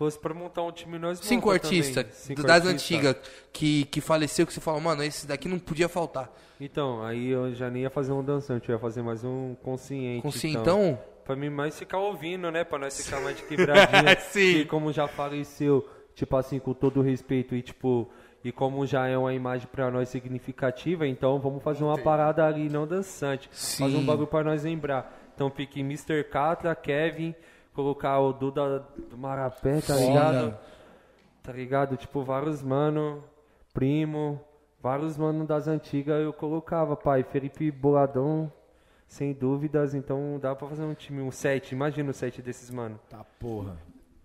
Fosse pra montar um time nós Cinco artistas das antigas que, que faleceu, que você fala, mano, esse daqui não podia faltar. Então, aí eu já nem ia fazer um dançante, eu ia fazer mais um consciente. Consciente, então. Pra mim mais ficar ouvindo, né? Pra nós ficar mais de quebradinha. Sim. E como já faleceu, tipo assim, com todo respeito e tipo. E como já é uma imagem pra nós significativa, então vamos fazer uma parada ali não dançante. Fazer Sim. um bagulho pra nós lembrar. Então fique Mr. Catra, Kevin, colocar o Duda do Marapé, tá Foda. ligado? Tá ligado? Tipo, vários mano, primo, vários mano das antigas eu colocava, pai. Felipe Boladão, sem dúvidas. Então dá pra fazer um time, um set. Imagina o set desses mano. Tá porra.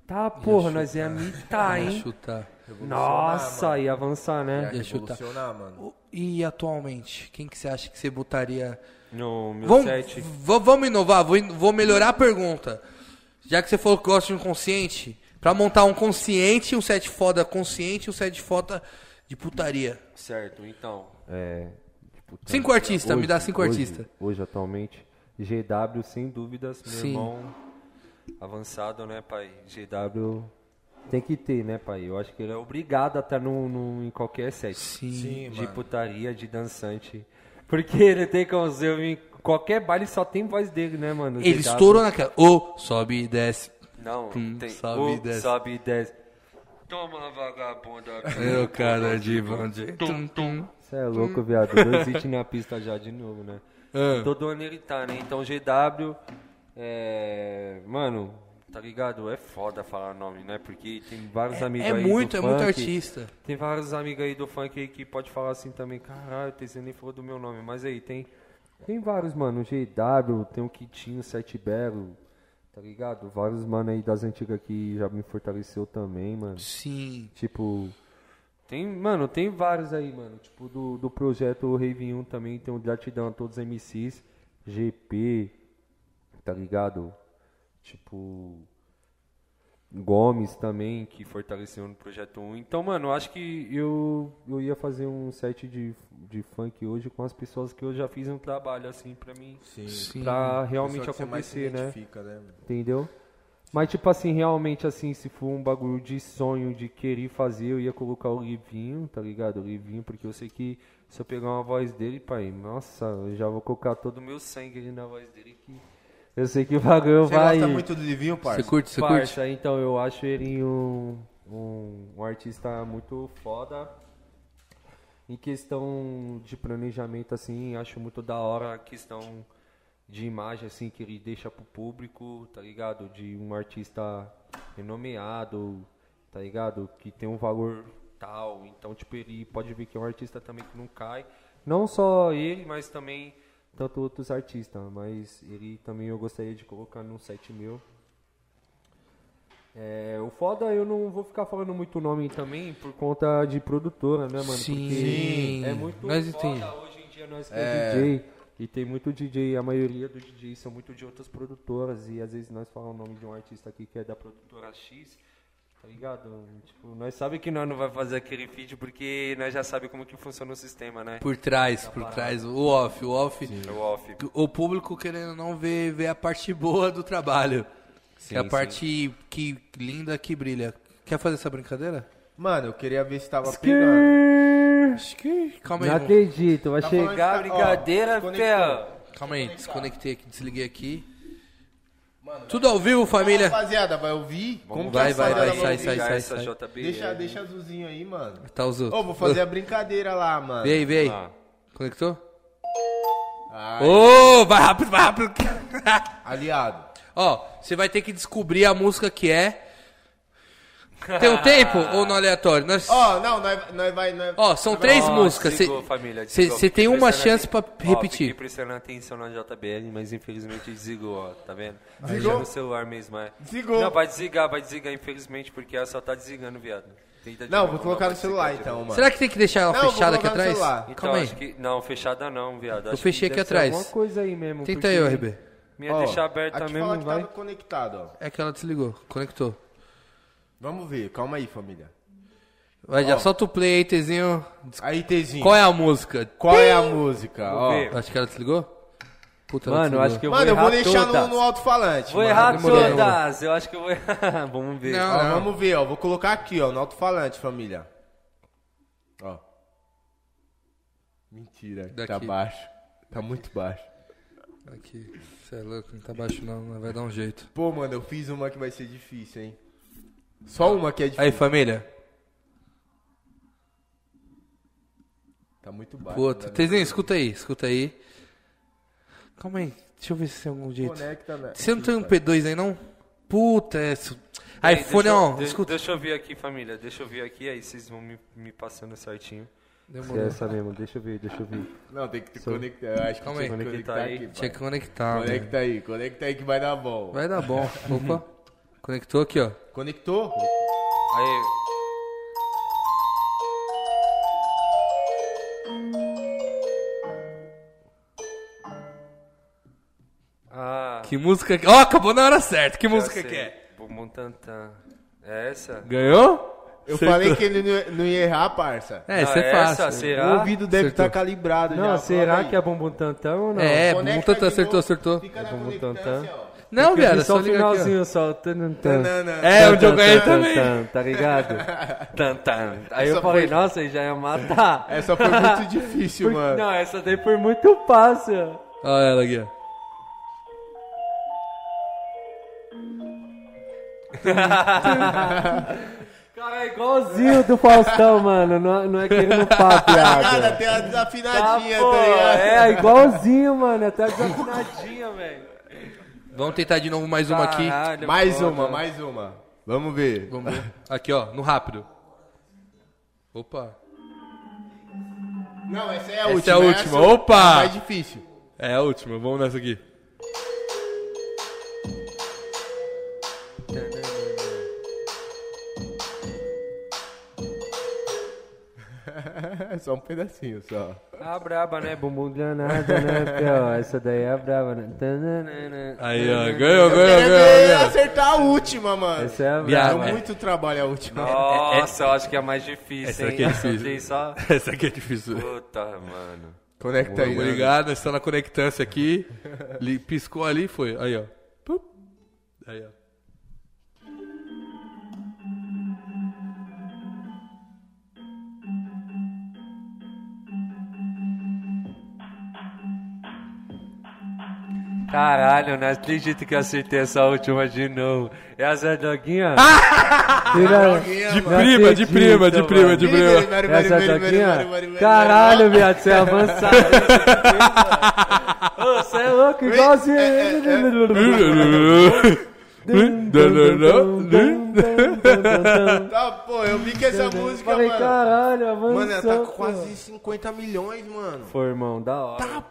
Tá, porra, nós ia mitar, Ia hein? chutar. Nossa, ia avançar, né? Ia chutar. Revolucionar, mano. E atualmente, quem que você acha que você botaria? No meu Vamos, set. vamos inovar, vou, in- vou melhorar a pergunta. Já que você falou que gosta de um consciente, pra montar um consciente, um set foda consciente e um set foda de putaria. Certo, então. É. tipo, Cinco artistas, me dá cinco hoje, artistas. Hoje, atualmente. GW, sem dúvidas, meu Sim. irmão avançado, né, pai? GW tem que ter, né, pai? Eu acho que ele é obrigado a estar no, no- em qualquer set. Sim. Sim, de mano. putaria, de dançante. Porque ele tem como eu qualquer baile só tem voz dele, né, mano? Ele Dedado. estourou naquela. Ô, sobe e desce. Não, Tum, tem. sobe Sobe e desce. Sobe e desce. Toma, vagabunda. Eu, cara de bonde. Tum, tum. Você é louco, viado. Dois hits na pista já de novo, né? Ah. Todo ano ele tá, né? Então GW. É. Mano, tá ligado? É foda falar nome, né? Porque tem vários amigos É aí. muito, do é muito funk. artista. Tem vários amigos aí do funk aí que pode falar assim também. Caralho, você nem falou do meu nome. Mas aí, tem. Tem vários, mano. GW, tem o Kitinho, Sete Belo. Tá ligado? Vários mano aí das antigas que já me fortaleceu também, mano. Sim. Tipo, tem, mano, tem vários aí, mano. Tipo, do, do projeto Rave 1 também tem um gratidão a todos os MCs, GP, tá ligado? Tipo, Gomes também, que fortaleceu no projeto 1. Então, mano, eu acho que eu, eu ia fazer um set de, de funk hoje com as pessoas que eu já fiz um trabalho, assim, pra mim. Sim. Sim. Pra realmente acontecer, né? né? Entendeu? Mas, tipo assim, realmente, assim, se for um bagulho de sonho, de querer fazer, eu ia colocar o Livinho, tá ligado? O Livinho, porque eu sei que se eu pegar uma voz dele, pai, nossa, eu já vou colocar todo o meu sangue ali na voz dele, que eu sei que o bagulho Você vai... gosta muito do Livinho, Você parça? curte, você curte? Parça, então, eu acho ele um, um, um artista muito foda. Em questão de planejamento, assim, acho muito da hora a questão de imagem, assim, que ele deixa pro público, tá ligado? De um artista renomeado, tá ligado? Que tem um valor tal. Então, tipo, ele pode ver que é um artista também que não cai. Não só ele, mas também tanto outros artistas. Mas ele também eu gostaria de colocar no 7 mil. É, o foda eu não vou ficar falando muito nome também por conta de produtora, né, mano? Sim. Porque é muito Nós foda hoje em dia nós que é DJ. E tem muito DJ, a maioria dos DJs são muito de outras produtoras. E às vezes nós falamos o nome de um artista aqui que é da produtora X, tá ligado? Tipo, nós sabemos que nós não vai fazer aquele feed porque nós já sabemos como que funciona o sistema, né? Por trás, por trás. O off, o off. O off. O público querendo não ver, ver a parte boa do trabalho. Sim, que é a sim. parte que linda que brilha. Quer fazer essa brincadeira? Mano, eu queria ver se tava pegando. Acho que. Calma Não aí, vamos- acredito, vai Tá chegar a tá- brincadeira, fé. calma aí, desconectei aqui, desliguei aqui. Tudo ao vivo, família. Rapaziada, vai ouvir? Como Vai, que vai, a vai, rapaziada sai, sai, sai, sai. JB. Deixa, deixa azulzinho aí, mano. Tá os Ô, vou fazer a brincadeira lá, mano. Vem aí, vem aí. Ah. Conectou? Ô, vai rápido, vai rápido. aliado. Ó, você vai ter que descobrir a música que é. Tem um tempo ou no aleatório? Nós... Ó, não, nós, nós vai... Nós... Ó, são três Ó, músicas. desligou, Cê- família, cê- desligou. Você tem Fiquei uma prestando chance pra aten- Ó, fiquei repetir. prestando atenção na JBL, mas infelizmente desligou, ó, tá vendo? Desligou? Deixa no celular mesmo, é. Desligou. Não, vai desligar, vai desligar, infelizmente, porque ela só tá desligando, viado. Tenta de Não, novo, vou colocar no vai celular desligar de então, novo. mano. Será que tem que deixar ela Não, vou fechada aqui colocar no atrás? celular. Então, Calma aí. acho que... Não, fechada não, viado. Acho fechei aqui deve ser atrás. alguma coisa aí mesmo. Tenta aí, porque RB. Minha Ó, deixar aberta aqui mesmo, fala que vai. tava conectado, ó. É que ela desligou, conectou. Vamos ver, calma aí, família. Vai, já Ó. solta o play aí, Tezinho. Aí, Tezinho. Qual é a música? Qual é a música? Ó. ver. Acho que ela desligou? Puta, ela Mano, eu desligou. acho que eu Mano, vou eu vou deixar no, todas. no alto-falante. Vou mano. errar demorou. todas. Eu acho que eu vou errar. Vamos ver. Não, Ó, não. vamos ver, ó. Vou colocar aqui, ó, no alto-falante, família. Ó. Mentira, tá Daqui. baixo. Tá muito baixo. Aqui, você é louco, não tá baixo não, mas vai dar um jeito. Pô, mano, eu fiz uma que vai ser difícil, hein? Só uma que é difícil. Aí, família. Tá muito baixo. Puta, né? Tezinho, escuta aí, escuta aí. Calma aí, deixa eu ver se tem algum jeito. Conecta, né? Você não tem um P2 aí não? Puta, é. Aí, iPhone deixa eu- não, de- escuta. Deixa eu ver aqui, família. Deixa eu ver aqui, aí vocês vão me, me passando certinho. Se é Demorou. essa mesmo, deixa eu ver, deixa eu ver. Não, tem que te conectar. Eu acho que Calma tinha aí. que Conectar conectar aí. aqui, Tinha que conectar. Conecta aí, conecta aí que vai dar bom. Vai dar bom. Opa. Conectou aqui, ó. Conectou? Aí, ah, Que música que. Ó, acabou na hora certa. Que já música sei. que é? Bumbum Tantan. É essa? Ganhou? Eu Acertou. falei que ele não ia- não ia errar, parça. É, isso é essa, fácil. será? O ouvido deve estar calibrado Não, já. será que é aí. bumbum tantão ou não? É, Bumbum Tantan de acertou, acertou. Fica na É bumbum conectância, tantã. Ó. Não, Eu viado, vi é só só o ligar aqui, finalzinho só. É, onde eu ganhei tan, também. tan, Tá ligado? Tan, tan. Aí eu falei, foi- nossa, ele já ia matar. Essa foi muito difícil, Por- mano. Não, essa daí foi muito fácil. Olha ela aqui, ó. Cara, é igualzinho do Faustão, mano. Não, não é querendo pá, Cara, piada. tem uma Tá, desafinadinha, pô, tá, ligado? é, igualzinho, mano. Até desafinadinha, velho. Vamos tentar de novo mais uma aqui. Caralho, Mais foda. uma, mais uma. Vamos ver. Vamos ver. Aqui, ó, no rápido. Opa. Não, essa é a Essa última. é a última. essa Opa! É mais difícil. É a última, vamos nessa aqui. só um pedacinho, só. A braba, né? Bumbum granada, né, Pel? Essa daí é a braba, né? Aí, ó, ganhou, ganhou, ganhou, ver ganhou. acertar a última, mano. Essa é a Viado, Deu braba. é. muito trabalho a última. Nossa, eu acho que é a mais difícil, Essa hein? aqui é Essa difícil. só... Essa aqui é difícil. Puta, mano. Conecta aí, né? Obrigado, está na conectância aqui. Piscou ali, foi. Aí, ó. Aí, ó. Caralho, não acredito que eu acertei essa última de novo. É a Zé Doguinha? Tira... De prima, de prima, de prima, de prima. Essa Doguinha? Caralho, viado, você é avançado. Você é louco, igualzinho. Tá, pô, eu vi que essa música, Falei, mano. caralho, avançou. Mano, ela tá com quase 50 milhões, mano. Foi, irmão, da hora. Tá,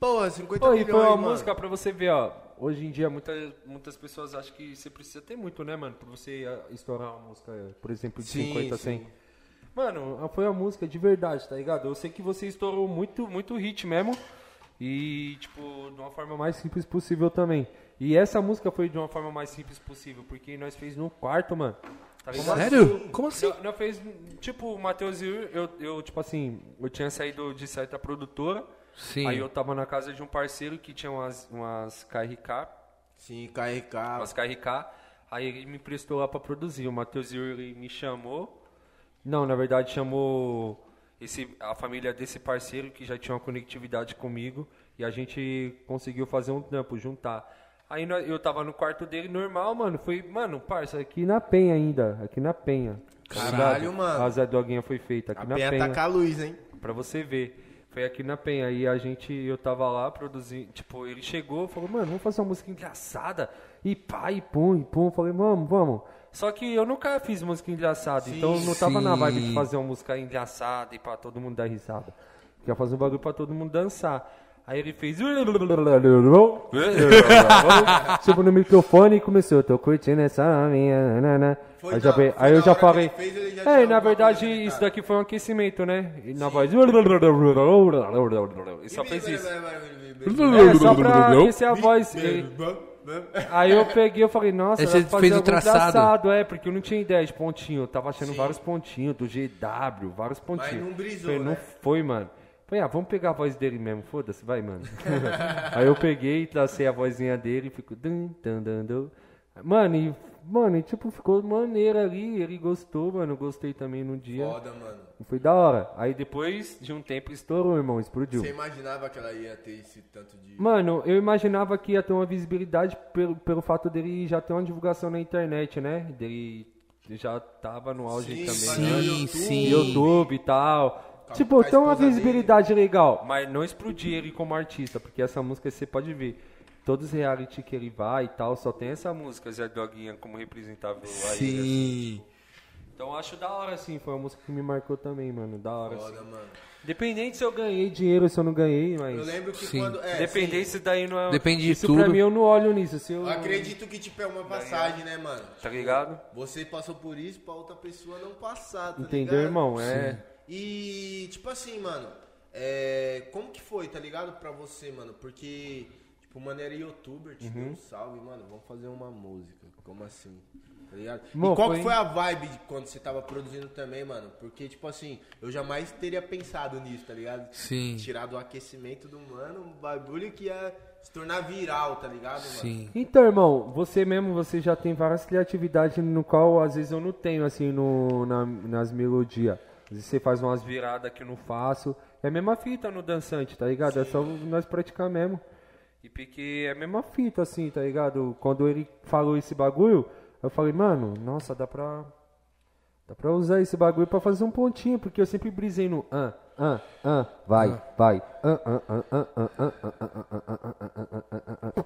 pô, 50 Pô, e milhões, foi uma mano. música pra você ver, ó. Hoje em dia, muitas, muitas pessoas acham que você precisa ter muito, né, mano? Pra você ah, estourar uma música, por exemplo, de Sim, 50 a 100. sim. Mano, foi uma música de verdade, tá ligado? Eu sei que você estourou muito, muito hit mesmo. E, tipo, de uma forma mais simples possível também. E essa música foi de uma forma mais simples possível, porque nós fez no quarto, mano. Tá? Sério? Como assim? Nós- Nós fez, tipo, o Matheus e eu, eu, tipo assim, eu tinha saído de certa produtora. Sim. Aí eu tava na casa de um parceiro que tinha umas, umas KRK, Sim, KRK. umas KRK. Aí ele me emprestou lá pra produzir. O Matheus Yuri me chamou. Não, na verdade chamou esse, a família desse parceiro que já tinha uma conectividade comigo. E a gente conseguiu fazer um trampo, juntar. Aí eu tava no quarto dele normal, mano. Foi, mano, parça, aqui na Penha ainda. Aqui na Penha. Tá Caralho, ligado? mano. A Zé Doguinha foi feita aqui A na penha Penha. tá com a luz, hein? Pra você ver. Foi aqui na Penha. E a gente, eu tava lá produzindo. Tipo, ele chegou falou, mano, vamos fazer uma música engraçada. E pá, e pum, e pum. Falei, vamos, vamos. Só que eu nunca fiz música engraçada. então eu não tava na vibe de sim. fazer uma música engraçada e pra todo mundo dar risada. Queria fazer um bagulho pra todo mundo dançar. Aí ele fez. tipo no microfone e começou. Tô curtindo essa minha. nanana." Foi Aí, já da- veio- foi aí eu já falei. ele fez, ele já É, na um verdade, isso cara. daqui foi um aquecimento, né? E na voz. E só fez isso. É, só pra aquecer a voz. E- Aí eu peguei e falei, nossa, Aí você fez o traçado? engraçado, É, porque eu não tinha ideia de pontinho. Eu tava achando vários pontinhos, do GW, vários pontinhos. não brisou, Falei, não né? foi, mano. Falei, ah, vamos pegar a voz dele mesmo, foda-se, vai, mano. Aí eu peguei e tracei a vozinha dele e fico... Mano, e, mano, e, tipo, ficou maneiro ali, ele gostou, mano, gostei também no dia. Foda, mano. E foi da hora. Aí depois de um tempo estourou, irmão, explodiu. Você imaginava que ela ia ter esse tanto de. Mano, eu imaginava que ia ter uma visibilidade pelo, pelo fato dele já ter uma divulgação na internet, né? Dele já tava no auge Sim, também. fazia né? Sim, YouTube. sim. YouTube e tal. A- tipo, tem uma visibilidade legal. Mas não explodir ele como artista, porque essa música você pode ver. Todos os reality que ele vai e tal, só tem essa música, Zé Doguinha, como representável aí. assim. Sim. Então eu acho da hora, assim. Foi uma música que me marcou também, mano. Da hora, Foda, assim. mano. Dependente se eu ganhei dinheiro, se eu não ganhei, mas. Eu lembro que Sim. quando. É, Dependente sim, se daí não é. Depende de Isso tudo. pra mim eu não olho nisso. Se eu... eu acredito que tipo é uma passagem, né, mano? Tá ligado? Você passou por isso pra outra pessoa não passar, tá Entendeu, ligado? irmão? É. E, tipo assim, mano, é, como que foi, tá ligado? Pra você, mano? Porque, tipo, mano, era youtuber, te Uhum. deu um salve, mano, vamos fazer uma música. Como assim? Tá ligado? E qual foi- que foi a vibe de quando você tava produzindo também, mano? Porque, tipo assim, eu jamais teria pensado nisso, tá ligado? Sim. Tirar do aquecimento do mano um bagulho que ia se tornar viral, tá ligado, mano? Sim. Então, irmão, você mesmo, você já tem várias criatividades no qual às vezes eu não tenho, assim, no, na- nas melodias. Às vezes você faz umas viradas que eu não faço. É a mesma fita no dançante, tá ligado? É só nós praticar mesmo. E porque é a mesma fita, assim, tá ligado? Quando ele falou esse bagulho, eu falei, mano, nossa, dá pra. Dá pra usar esse bagulho pra fazer um pontinho, porque eu sempre brisei no ah, ah, ah, vai, vai. Ah, ah, ah, ah, ah, ah, ah, ah, ah, ah, ah, ah, ah, ah, ah, ah.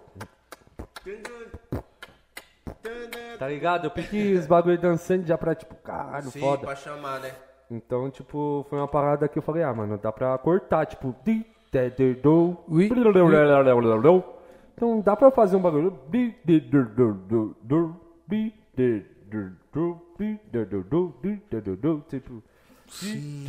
Tá ligado? Eu pedi os bagulho dançando já pra, tipo, caralho, Sim, foda. pra chamar, né? Então, tipo, foi uma parada que eu falei, ah, mano, dá pra cortar, tipo, Oui. Então dá pra fazer um bagulho. Tipo. Sim,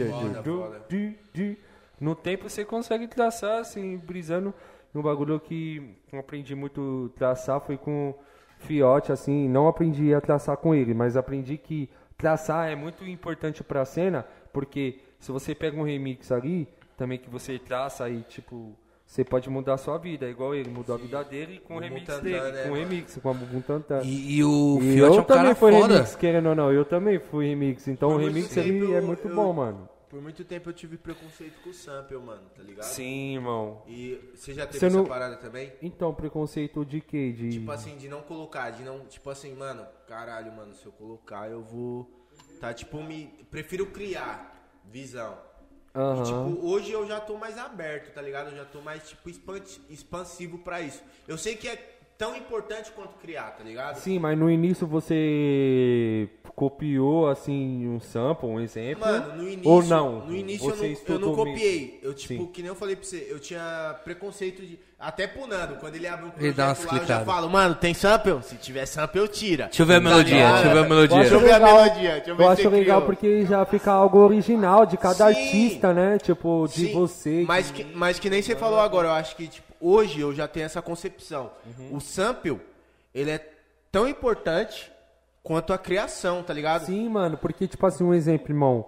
no tempo você consegue traçar, assim, brisando. Um bagulho que aprendi muito traçar foi com Fiote, assim. Não aprendi a traçar com ele, mas aprendi que traçar é muito importante pra cena, porque se você pega um remix ali também que você traça aí, tipo, você pode mudar a sua vida, igual ele mudou a vida dele com o remix dele, né, com o remix, com a Bumbum Tantan. E, e o E Fiote é eu um cara também fui foda. remix, querendo ou não, eu também fui remix, então Por o remix ele é eu- muito eu- bom, mano. Por muito tempo eu tive preconceito com o sample, mano, tá ligado? Sim, irmão. E você já teve Você essa não- parada também? Então, preconceito de quê? De... Tipo assim, de não colocar, de não, tipo assim, mano, caralho, mano, se eu colocar eu vou. Tá, tipo, me. Prefiro criar visão. E, Aham. tipo, hoje eu já tô mais aberto, tá ligado? Eu já tô mais, tipo, expan- expansivo pra isso. Eu sei que é tão importante quanto criar, tá ligado? Sim, mas no início você copiou, assim, um sample, um exemplo? Mano, no início. Ou não? No início eu não, eu não copiei. Eu, tipo, Sim. que nem eu falei pra você, eu tinha preconceito de. Até pro Nando, quando ele abre um projeto lá, umas eu já clicadas. falo, mano, tem sample? Se tiver sample, eu tira. Deixa eu ver a Tá melodia, deixa eu ver a melodia. Deixa eu acho ver a legal, melodia, deixa eu ver eu acho legal criou. porque já fica algo original de cada Sim. artista, né? Tipo, de Sim, você. Mas que, mas que nem você falou agora, eu acho que tipo, hoje eu já tenho essa concepção. Uhum. O sample, ele é tão importante quanto a criação, tá ligado? Sim, mano, porque, tipo assim, um exemplo, irmão.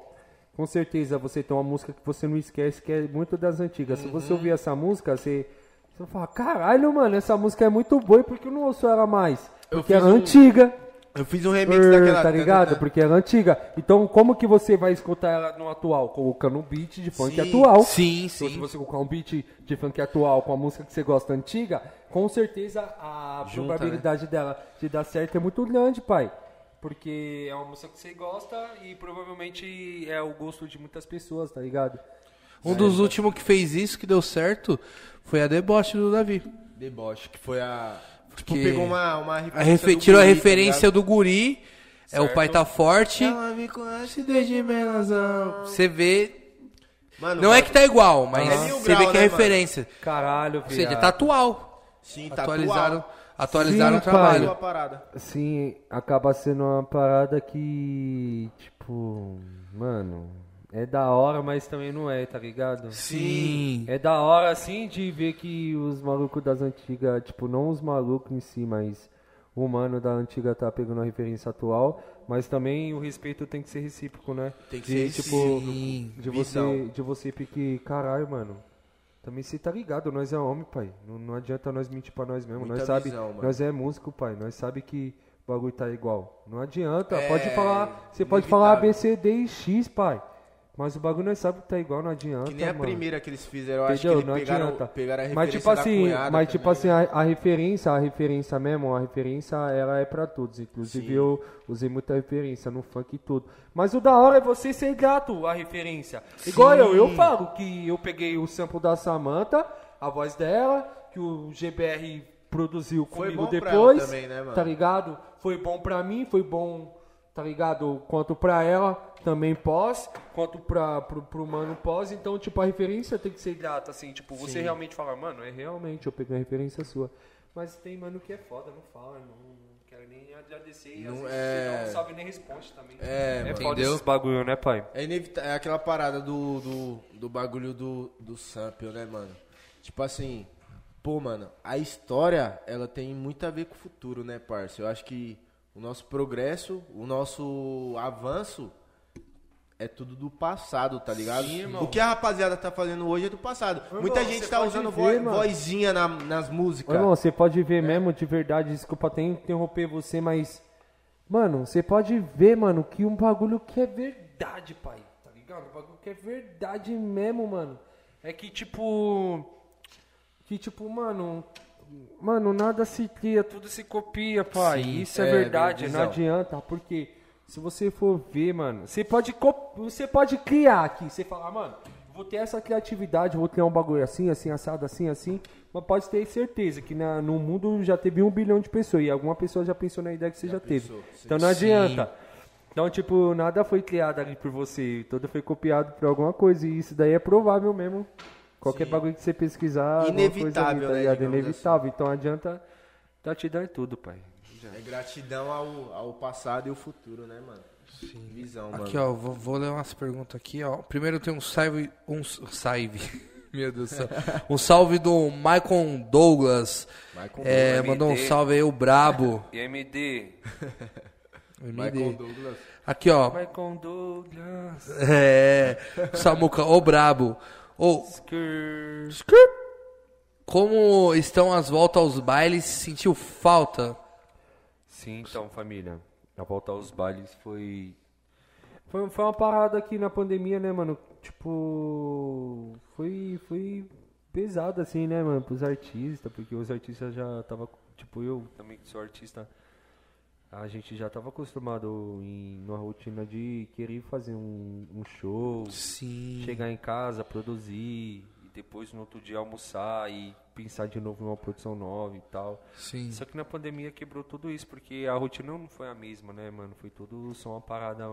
Com certeza você tem uma música que você não esquece, que é muito das antigas. Se Uhum. você ouvir essa música, você, você fala, caralho, mano, essa música é muito boa, e por que eu não ouço ela mais? Porque era um- antiga. Eu fiz um remix Er, daquela. tá ligado? Porque era antiga. Então, como que você vai escutar ela no atual? Colocando um beat de funk Sim, atual. Sim, Então, se sim. você colocar um beat de funk atual com a música que você gosta antiga, com certeza a Junta, probabilidade dela de dar certo é muito grande, pai. Porque é uma música que você gosta e provavelmente é o gosto de muitas pessoas, tá ligado? Um dos últimos que fez isso, que deu certo, foi a deboche do Davi. Deboche, que foi a. Tipo, Porque pegou uma, uma A referência. Tirou a Guri, tá referência ligado? do guri, é o pai tá forte. Ela me conhece desde menazão. Você vê. Mano, Não é que tá igual, mas É você grau, vê que é né, referência. Caralho, Ou seja, tá atual. Sim, tá Atualizaram, atual. atualizaram Sim, o trabalho. Sim, acaba sendo uma parada que, tipo, mano, é da hora, mas também não é, tá ligado? Sim. É da hora, assim, de ver que os malucos das antigas, tipo, não os malucos em si, mas o mano da antiga tá pegando a referência atual, mas também o respeito tem que ser recíproco, né? Tem que de, ser tipo, recíproco. de Visão. você, de você porque, caralho, mano. Também você tá ligado, nós é homem, pai. Não, não adianta nós mentir pra nós mesmo. Muita nós sabe, visão, nós é músico, pai. Nós sabe que o bagulho tá igual. Não adianta. É pode falar, você pode falar A, B, inevitável. C, D e X, pai. Mas o bagulho nós sabe que tá igual, não adianta. Que nem a mano. primeira que eles fizeram, eu acho que Não pegaram, adianta. pegaram a referência mas tipo assim, mas tipo assim, a, a referência, a referência mesmo, a referência ela é pra todos. Inclusive Sim. eu usei muita referência no funk e tudo. Mas o da hora é você ser grato à referência. Igual eu, eu falo que eu peguei o sample da Samantha, a voz dela, que o GBR produziu Foi comigo depois. também, né? Tá ligado? Foi bom pra mim, foi bom, tá ligado? Quanto pra ela, também pós, quanto pra, pro, pro mano pós. Então, tipo, a referência tem que ser grata, assim. Tipo, você realmente fala, mano, é realmente, eu peguei a referência sua. Mas tem mano que é foda, não fala, não, não quero nem agradecer. E às Não vezes é- você não sabe nem responde também. É, é mano. foda Entendeu? esses bagulho, né, pai? É, inevita- é aquela parada do, do, do bagulho do, do sample, né, mano? Tipo assim, pô, mano, a história, ela tem muito a ver com o futuro, né, parça? Eu acho que o nosso progresso, o nosso avanço é tudo do passado, tá ligado? Sim, irmão. o que a rapaziada tá fazendo hoje é do passado. Irmão, Muita gente tá usando ver, vo- vozinha na- nas músicas. Irmão, você pode ver mesmo, de verdade, desculpa até interromper você, mas. Mano, você pode ver, mano, que um bagulho que é verdade, pai. Tá ligado? Um bagulho que é verdade mesmo, mano. É que, tipo. Que, tipo, mano. Mano, nada se cria, tudo se copia, pai. Sim, Isso é, é, verdade, visão. não adianta, porque. Se você for ver, mano, você pode, você pode criar aqui. Você falar, mano, vou ter essa criatividade, vou criar um bagulho assim, assim, assado, assim, assim. Mas pode ter certeza que na- no mundo já teve um bilhão de pessoas e alguma pessoa já pensou na ideia que você já, teve. Então não adianta. Então, tipo, nada foi criado ali por você, tudo foi copiado por alguma coisa. E isso daí é provável mesmo. Qualquer bagulho que você pesquisar, alguma coisa ali, Inevitável, tá né, Inevitável. Então adianta tá te dando tudo, pai. É gratidão ao, ao passado e ao futuro, né, mano? Sim. Visão, mano. Aqui, ó, vou, vou ler umas perguntas aqui, ó. Primeiro tem um salve. Um salve. Meu Deus do céu. Um salve do Michael Douglas. Michael É, Douglas. mandou um MD. salve aí, o Brabo. E MD. Michael Douglas. Aqui, ó. Michael Douglas. É. Samuca, o Brabo. Ô, Skrr. como estão as voltas aos bailes? Sentiu falta? Sim, então, família. A volta aos bailes foi. Foi, foi uma parada aqui na pandemia, né, mano? Tipo. Foi. Foi pesado, assim, né, mano, pros artistas, porque os artistas já tava. Tipo, eu também que sou artista. A gente já tava acostumado em numa rotina de querer fazer um, um show, Sim. chegar em casa, produzir, e depois no outro dia almoçar e pensar de novo numa produção nova e tal. Sim. Só que na pandemia quebrou tudo isso, porque a rotina não foi a mesma, né, mano? Foi tudo só uma parada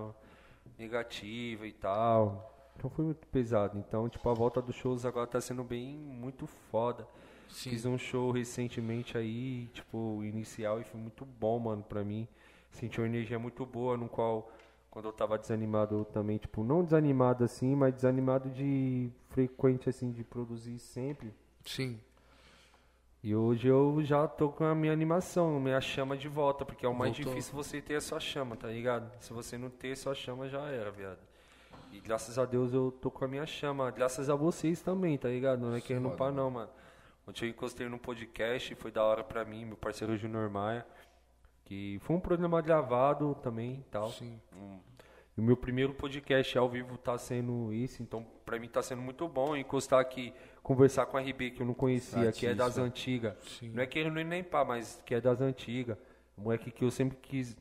negativa e tal. Então foi muito pesado. Então, tipo, a volta dos shows agora tá sendo bem muito foda. Fiz um show recentemente aí, tipo, inicial e foi muito bom, mano, pra mim. Senti uma energia muito boa, no qual, quando eu tava desanimado eu também, tipo, não desanimado assim, mas desanimado de frequente, assim, de produzir sempre. Sim. E hoje eu já tô com a minha animação, minha chama de volta, porque é o mais Voltou. difícil você ter a sua chama, tá ligado? Se você não ter a sua chama, já era, viado. E graças a Deus eu tô com a minha chama, graças a vocês também, tá ligado? Não é querendo pá não, mano. Ontem eu encostei no podcast, foi da hora pra mim, meu parceiro Junior Maia, que foi um programa gravado também e tal. Sim. Um- e o meu primeiro podcast ao vivo tá sendo esse, então pra mim tá sendo muito bom encostar aqui, conversar com a RB que eu não conhecia, que é das antigas. Não é querendo nem pá, mas que é das antigas. Moleque que eu sempre quis,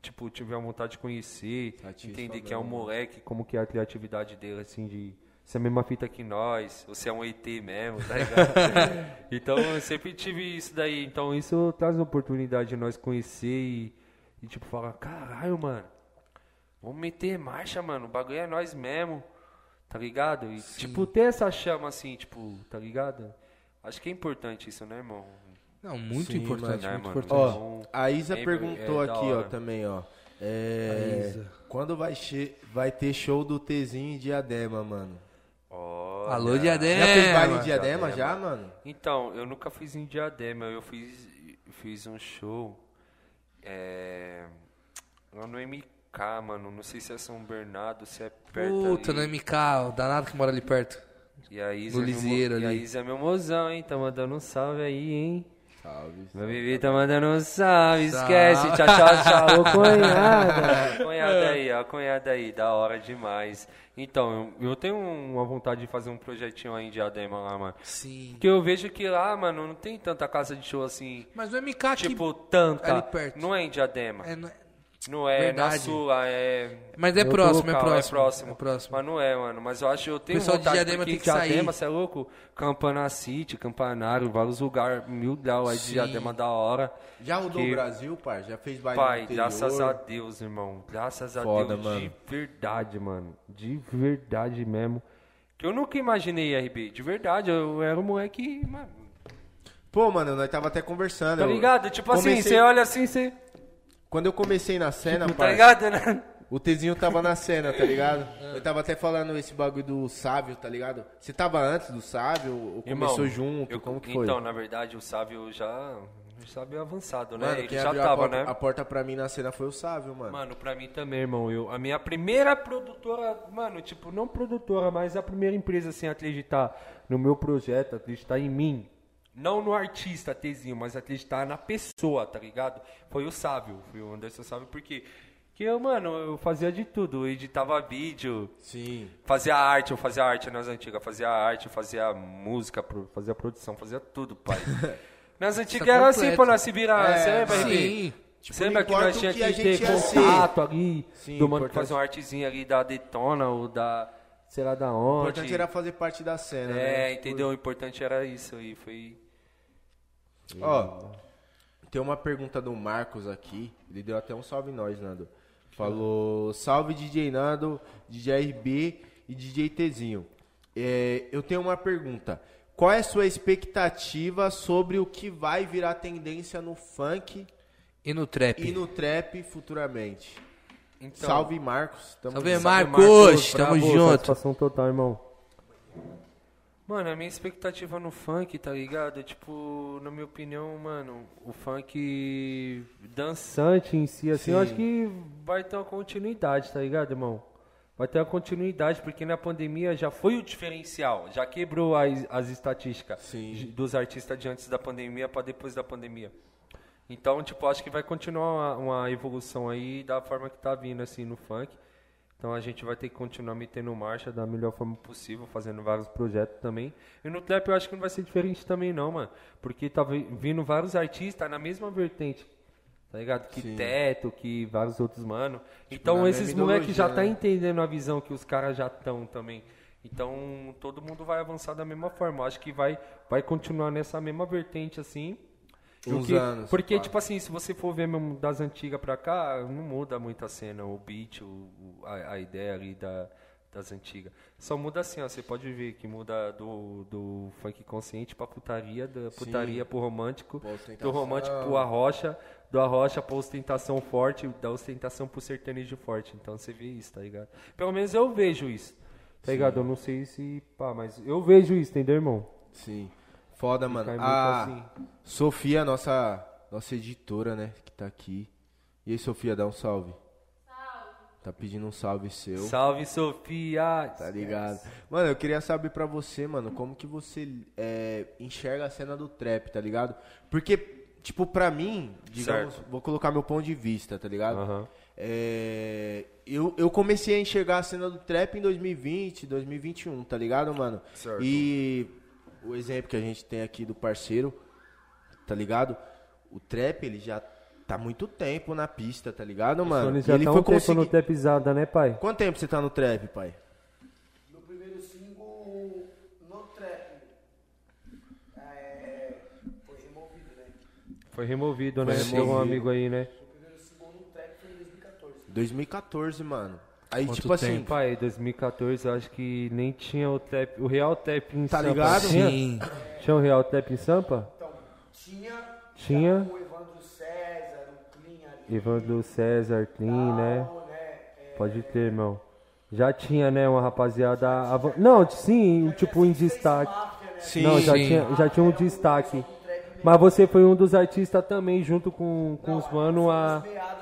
tipo, tive a vontade de conhecer, entender que é um moleque, como que é a criatividade dele, assim, de ser a mesma fita que nós, você é um ET mesmo, tá ligado? então eu sempre tive isso daí, então isso traz a oportunidade de nós conhecer e, e tipo, falar, caralho, mano. Vamos meter marcha, mano. O bagulho é nós mesmo. Tá ligado? E, tipo, ter essa chama assim, tipo, tá ligado? Acho que é importante isso, né, irmão? Não, muito Sim, importante, mano. muito É, mano. importante. Ó, a Isa É, perguntou é aqui, ó, também, ó. É, A Isa. Quando vai, vai ter show do Tzinho em Diadema, mano? Olha. Alô, Diadema. Já fez baile em Diadema, já, mano? Então, eu nunca fiz em Diadema. Eu fiz, fiz um show é, lá no MK, mano. Não sei se é São Bernardo, se é perto Puta, ali. no MK, o danado que mora ali perto. E a Isa, No é meu, Lisieiro mo- e a ali. Isa é meu mozão, hein? Tá mandando um salve aí, hein? Salve. Meu bebê tá mandando um salve, Salve. esquece, tchau, tchau, tchau, ô cunhada. cunhada aí, ó, cunhada aí, da hora demais. Então, eu, eu tenho uma vontade de fazer um projetinho aí em Diadema lá, mano. Sim. Porque eu vejo que lá, mano, não tem tanta casa de show assim, Mas no MK tipo, tanta. ali perto. Não é em Diadema. É, não é- Não é, Verdade. na Sula, é... Mas é próximo, é local, próximo. É próximo. É próximo. Mas não é, mano. Mas eu acho que eu tenho pessoal de vontade, Diadema porque tem que sair. Diadema, você é louco? Campana City, Campanário, vários lugares, mil grau aí de. Diadema da hora. Já rodou Que- o Brasil, pai? Já fez baile Pai, graças a Deus, irmão. Graças a Foda, Deus, mano. de verdade, mano. De verdade mesmo. Que eu nunca imaginei, RB. De verdade, eu era um moleque, mano. Pô, mano, nós tava até conversando. Tá eu ligado? Tipo assim, comecei- você olha assim, você... Quando eu comecei na cena, Tá pai, ligado, né? o Tzinho tava na cena, tá ligado? Eu tava até falando esse bagulho do Sávio, tá ligado? Você tava antes do Sábio ou Irmão, começou junto? eu- como que foi? Então, na verdade, o Sávio já, O Sábio é avançado, né? Mano, Ele já abriu a, tava, porta, né? a porta pra mim na cena foi o Sávio, mano. Mano, pra mim também, irmão. Eu, a minha primeira produtora, mano, tipo, não produtora, mas a primeira empresa assim, a acreditar no meu projeto, acreditar em mim. Não no artista, Tezinho, mas acreditar na pessoa, tá ligado? Foi o Sábio, foi o Anderson Sábio, porque que eu, mano, eu fazia de tudo. Eu editava vídeo, Sim. fazia arte, eu fazia arte nas antigas, fazia arte, fazia música, fazia produção, fazia tudo, pai. Nas antigas era assim, pô, nós se vira, É, você lembra, sim. Tipo, Você lembra que nós o tinha que que, ter ia ser. contato ali, Sim, do mano que fazia uma artezinha ali da Detona ou da, sei lá da O onde. importante era fazer parte da cena, É, né? entendeu? O importante era isso aí, foi... Ó, tem uma pergunta do Marcos aqui. Ele deu até um salve em nós, Nando. Falou: Salve DJ Nando, DJ RB e DJ Tzinho. É, eu tenho uma pergunta. Qual é a sua expectativa sobre o que vai virar tendência no funk E no trap? e no trap futuramente? Então, Salve Marcos. Tamo Salve, junto. Marcos. Tamo bravo, junto. Satisfação total, irmão. Mano, a minha expectativa no funk, tá ligado? Tipo, na minha opinião, mano, o funk dançante em si, assim, eu Sim. acho que vai ter uma continuidade, tá ligado, irmão? Vai ter uma continuidade, porque na pandemia já foi o diferencial, já quebrou as, as estatísticas Sim. dos artistas de antes da pandemia para depois da pandemia. Então, tipo, acho que vai continuar uma, uma evolução aí da forma que tá vindo, assim, no funk. Então a gente vai ter que continuar metendo marcha da melhor forma possível, fazendo vários projetos também. E no trap eu acho que não vai ser diferente também não, mano. Porque tá vi- vindo vários artistas na mesma vertente. Tá ligado? Que Sim. Teto, que vários outros, mano. então na esses moleques já tá né? entendendo a visão que os caras já estão também. Então todo mundo vai avançar da mesma forma. Eu acho que vai, vai continuar nessa mesma vertente assim. Uns Porque, anos, porque tipo assim, se você for ver mesmo das antigas pra cá, não muda muito a cena, o beat, o, o- a, a ideia ali da, das antigas. Só muda assim, ó, você pode ver que muda do, do funk consciente pra putaria, da putaria pro romântico, do romântico pro arrocha, do arrocha pra ostentação forte, da ostentação pro sertanejo forte. Então você vê isso, tá ligado? Pelo menos eu vejo isso, tá ligado? Eu não sei se, pá, mas eu vejo isso, entendeu, irmão? Sim. Foda, mano. A assim. Sofia, nossa, nossa editora, né? Que tá aqui. E aí, Sofia, dá um salve. Tá pedindo um salve seu. Salve, Sofia! Tá ligado? Mano, eu queria saber pra você, mano, como que você é, enxerga a cena do trap, tá ligado? Porque, tipo, pra mim, digamos, Certo. vou colocar meu ponto de vista, tá ligado? Aham. É, eu, eu comecei a enxergar a cena do trap em 2020, 2021, tá ligado, mano? Certo. E o exemplo que a gente tem aqui do parceiro, tá ligado? O trap, ele já tá muito tempo na pista, tá ligado, mano? Sony E já ele tá um foi tempo conseguir... no trapzada, né, pai? Quanto tempo você tá no trap, pai? Meu primeiro single no trap é, foi removido, né? Foi removido, né? Foi Tem um removido. amigo aí, né? Meu primeiro single no trap foi em 2014. 2014, mano. Aí, Quanto tipo assim, Pai, 2014 eu acho que nem tinha o trap, o real trap em Tá Sampa. ligado? Tinha? Sim. Tinha o real trap em Sampa? Então, tinha, Tinha. o Evandro César, o Clean ali, Evandro César, Clean, né? o, né? É, Pode ter, irmão. Já tinha, né, uma rapaziada... avan- Não, sim, tipo em destaque. máfia, né? sim, Não, já sim. tinha, já tinha um destaque. Mas você foi um dos artistas também, junto com, com os mano, a... Os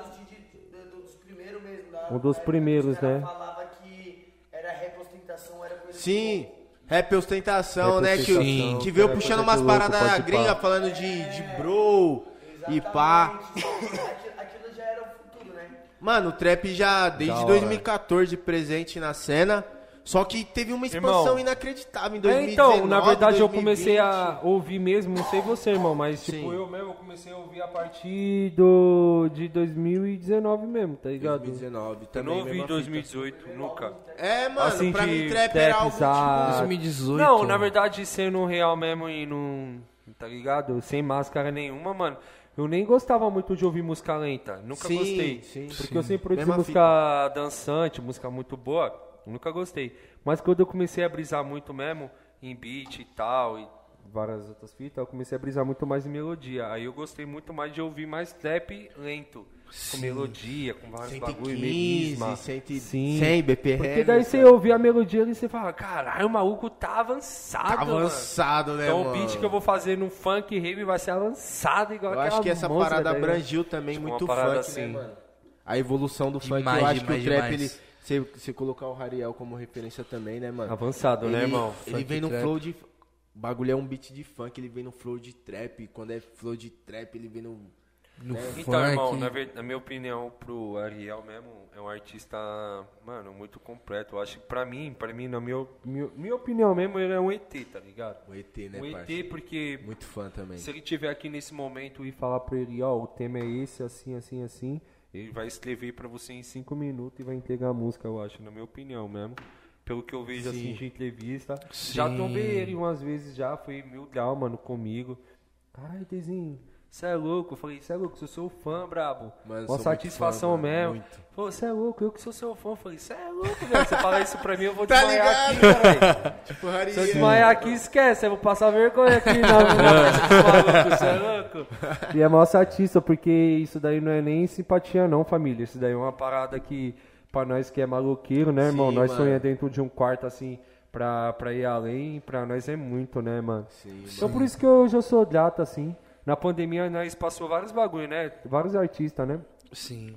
Um dos primeiros, né? falava que era rap ostentação, era coisa Sim, rap ostentação, Rap né? Que, ostentação, que veio cara, puxando coisa umas louco, paradas pode gringa pá. falando de, de bro e pá. Aquilo, aquilo já era o futuro, né? Mano, o trap já desde hora. 2014 presente na cena. Só que teve uma expansão Irmão, inacreditável em É, 2019, então, na verdade eu 2020. comecei a ouvir mesmo, não sei você, irmão, mas tipo, Sim. eu mesmo comecei a ouvir a partir do de 2019 mesmo, tá ligado? 2019 Eu também. não ouvi em mesma fita. 2018, nunca. É, mano, Assim, pra mim trap era algo tipo... 2018. Não, na verdade, sendo real mesmo e não. Tá ligado? Sem máscara nenhuma, mano. Eu nem gostava muito de ouvir música lenta. Nunca Sim, gostei. sim, porque sim. eu sempre produzi Mesma música dançante, música muito boa. Nunca gostei. Mas quando eu comecei a brisar muito mesmo, em beat e tal, e várias outras fitas, eu comecei a brisar muito mais em melodia. Aí eu gostei muito mais de ouvir mais trap lento. Com melodia, com vários bagulho, 115, melisma. 100, Sim. 100 BPM. Porque daí você ouvir a melodia ali e você fala, caralho, o maluco tá avançado, Tá mano. avançado, né, Então mano? o beat que eu vou fazer no funk rave vai ser avançado igual Eu aquela acho que essa parada daí, né? abrangiu também Tipo, muito funk, né, assim. mano? A evolução do funk, Demais, eu acho demais, que o trap, demais. ele... Você, você colocar o Rariel como referência também, né, mano? Avançado, né, ele, irmão? Ele Funk vem no trap. flow de... O bagulho é um beat de funk, ele vem no flow de trap. Quando é flow de trap, ele vem no... No Então, funk. irmão, na, ver- na minha opinião, pro Ariel mesmo, é um artista, mano, muito completo. Eu acho que pra mim, pra mim, na minha, minha, minha opinião mesmo, ele é um ET, tá ligado? O ET, né, um parça? ET porque Muito fã também. se ele tiver aqui nesse momento e falar pra ele, ó, o tema é esse, assim, assim, assim, ele vai escrever pra você em cinco minutos e vai entregar a música, eu acho, na minha opinião mesmo. Pelo que eu vejo assim de entrevista. Já Sim. tombei ele umas vezes já, foi mil grau, mano, comigo. Caralho, Tezinho, você é louco? Eu falei, você é louco, eu sou seu fã, brabo. Mano, Uma satisfação fã, mano, mesmo. muito. Falou, você é louco, eu que sou seu fã. Eu falei, você é louco, velho. Você fala isso pra mim, eu vou Tá desmaiar ligado? aqui, caralho. Tipo, Se eu desmaiar aqui, esquece, eu vou passar vergonha aqui na malucos, você é louco? E é mó satisfa, porque isso daí não é nem simpatia não, família. Isso daí é uma parada que, pra nós que é maloqueiro, né, irmão? Sim, nós mano. sonha dentro de um quarto, assim, pra, pra ir além, pra nós é muito, né, mano? Sim, Então por isso que hoje eu sou grato, assim. Na pandemia nós passou vários bagulho, né? Vários artistas, né? Sim.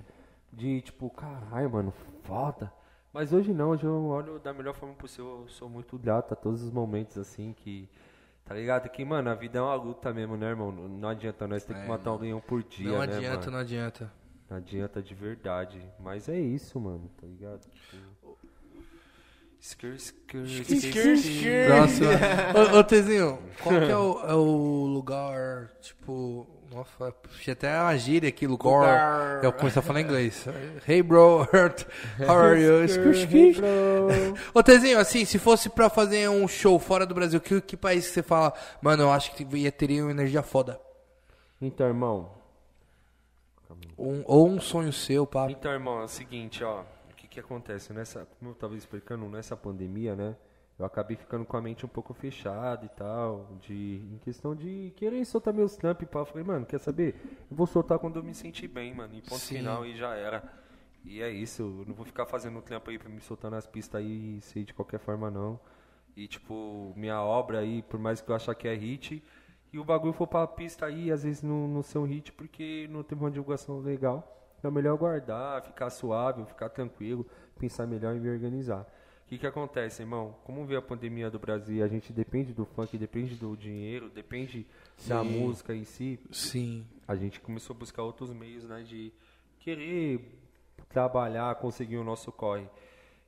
de tipo, caralho, mano, foda. Mas hoje não, hoje eu olho da melhor forma possível, eu sou muito grato a todos os momentos assim que. Tá ligado? Que, mano, a vida é uma luta mesmo, né, irmão? Não, não adianta nós ter que matar um leão por dia, Não né, adianta, mano? não adianta. Não adianta de verdade. Mas é isso, mano, tá ligado? Skr, skr, skr, skr. Próxima. ô, ô, Tezinho, qual que é o, é o lugar, tipo... Nossa, tinha até uma gíria aqui, lugar. Lugar. Eu comecei a falar inglês. Hey, bro. How are you? Ô, Tezinho, assim, se fosse pra fazer um show fora do Brasil, que, que país que você fala? Mano, eu acho que ia teria uma energia foda. Então, irmão. Um- ou um sonho seu, pá. Então, irmão, é o seguinte, ó. Que acontece? Nessa, como eu tava explicando, nessa pandemia, né? Eu acabei ficando com a mente um pouco fechada e tal. De, em questão de querer soltar meus trampos. pá. Eu falei, mano, quer saber? Eu vou soltar quando eu me sentir bem, mano. E ponto Sim. final e já era. E é isso. Eu não vou ficar fazendo trampo aí pra me soltar nas pistas aí e ser de qualquer forma, não. E, tipo, minha obra aí, por mais que eu achar que é hit, e o bagulho for pra pista aí, às vezes não, não ser um hit porque não teve uma divulgação legal. Então é melhor guardar, ficar suave, ficar tranquilo, pensar melhor e me organizar. O que que acontece, irmão? Como veio a pandemia do Brasil, a gente depende do funk, depende do dinheiro, depende da música em si, Sim. a gente começou a buscar outros meios, né, de querer trabalhar, conseguir o nosso corre.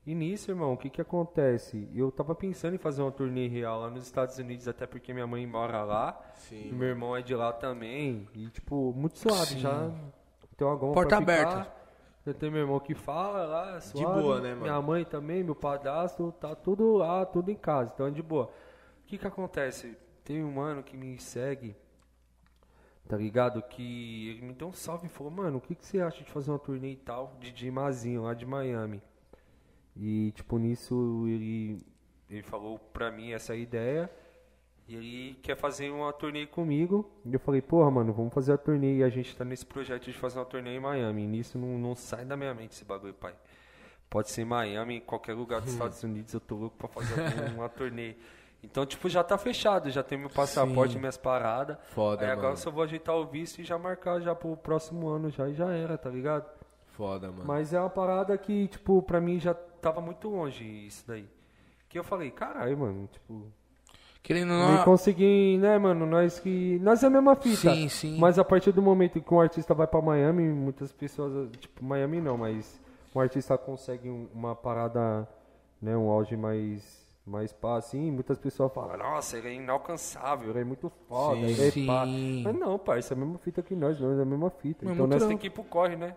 E nisso, irmão, o que que acontece? Eu tava pensando em fazer uma turnê real lá nos Estados Unidos, até porque minha mãe mora lá, Sim. e meu irmão é de lá também, e tipo, muito suave, já tem uma goma Porta aberta. Eu tenho meu irmão que fala lá, é suave. boa, né, mano? Minha mãe também, meu padrasto, tá tudo lá, tudo em casa, então é de boa. O que que acontece? Tem um mano que me segue, tá ligado? Que ele me deu um salve e falou, mano, o que, que você acha de fazer uma turnê e tal, DJ Mazinho, lá de Miami? E, tipo, nisso ele, ele falou pra mim essa ideia, e ele quer fazer uma turnê comigo, e eu falei, porra, mano, vamos fazer a turnê, e a gente tá nesse projeto de fazer uma turnê em Miami, e nisso não, não sai da minha mente esse bagulho, pai. Pode ser em Miami, em qualquer lugar dos Estados Unidos, eu tô louco pra fazer alguma- uma turnê. Então, tipo, já tá fechado, já tem meu passaporte, minhas paradas. Foda, Aí agora mano. só vou ajeitar o visto e já marcar já pro próximo ano já e já era, tá ligado? Foda, mano. Mas é uma parada que, tipo, pra mim já tava muito longe isso daí. Que eu falei, caralho, mano, tipo, Querendo não... consegui, né, mano, nós que. Nós é a mesma fita. Sim, sim. Mas a partir do momento que um artista vai pra Miami, muitas pessoas, tipo, Miami não, mas um artista consegue um- uma parada, né, um auge mais. Mais pá, assim, muitas pessoas falam, nossa, ele é inalcançável, ele é muito foda, Sim. ele é Sim. pá. Mas não, pai, isso é a mesma fita que nós, nós é a mesma fita. É então nós temos que ir pro corre, né?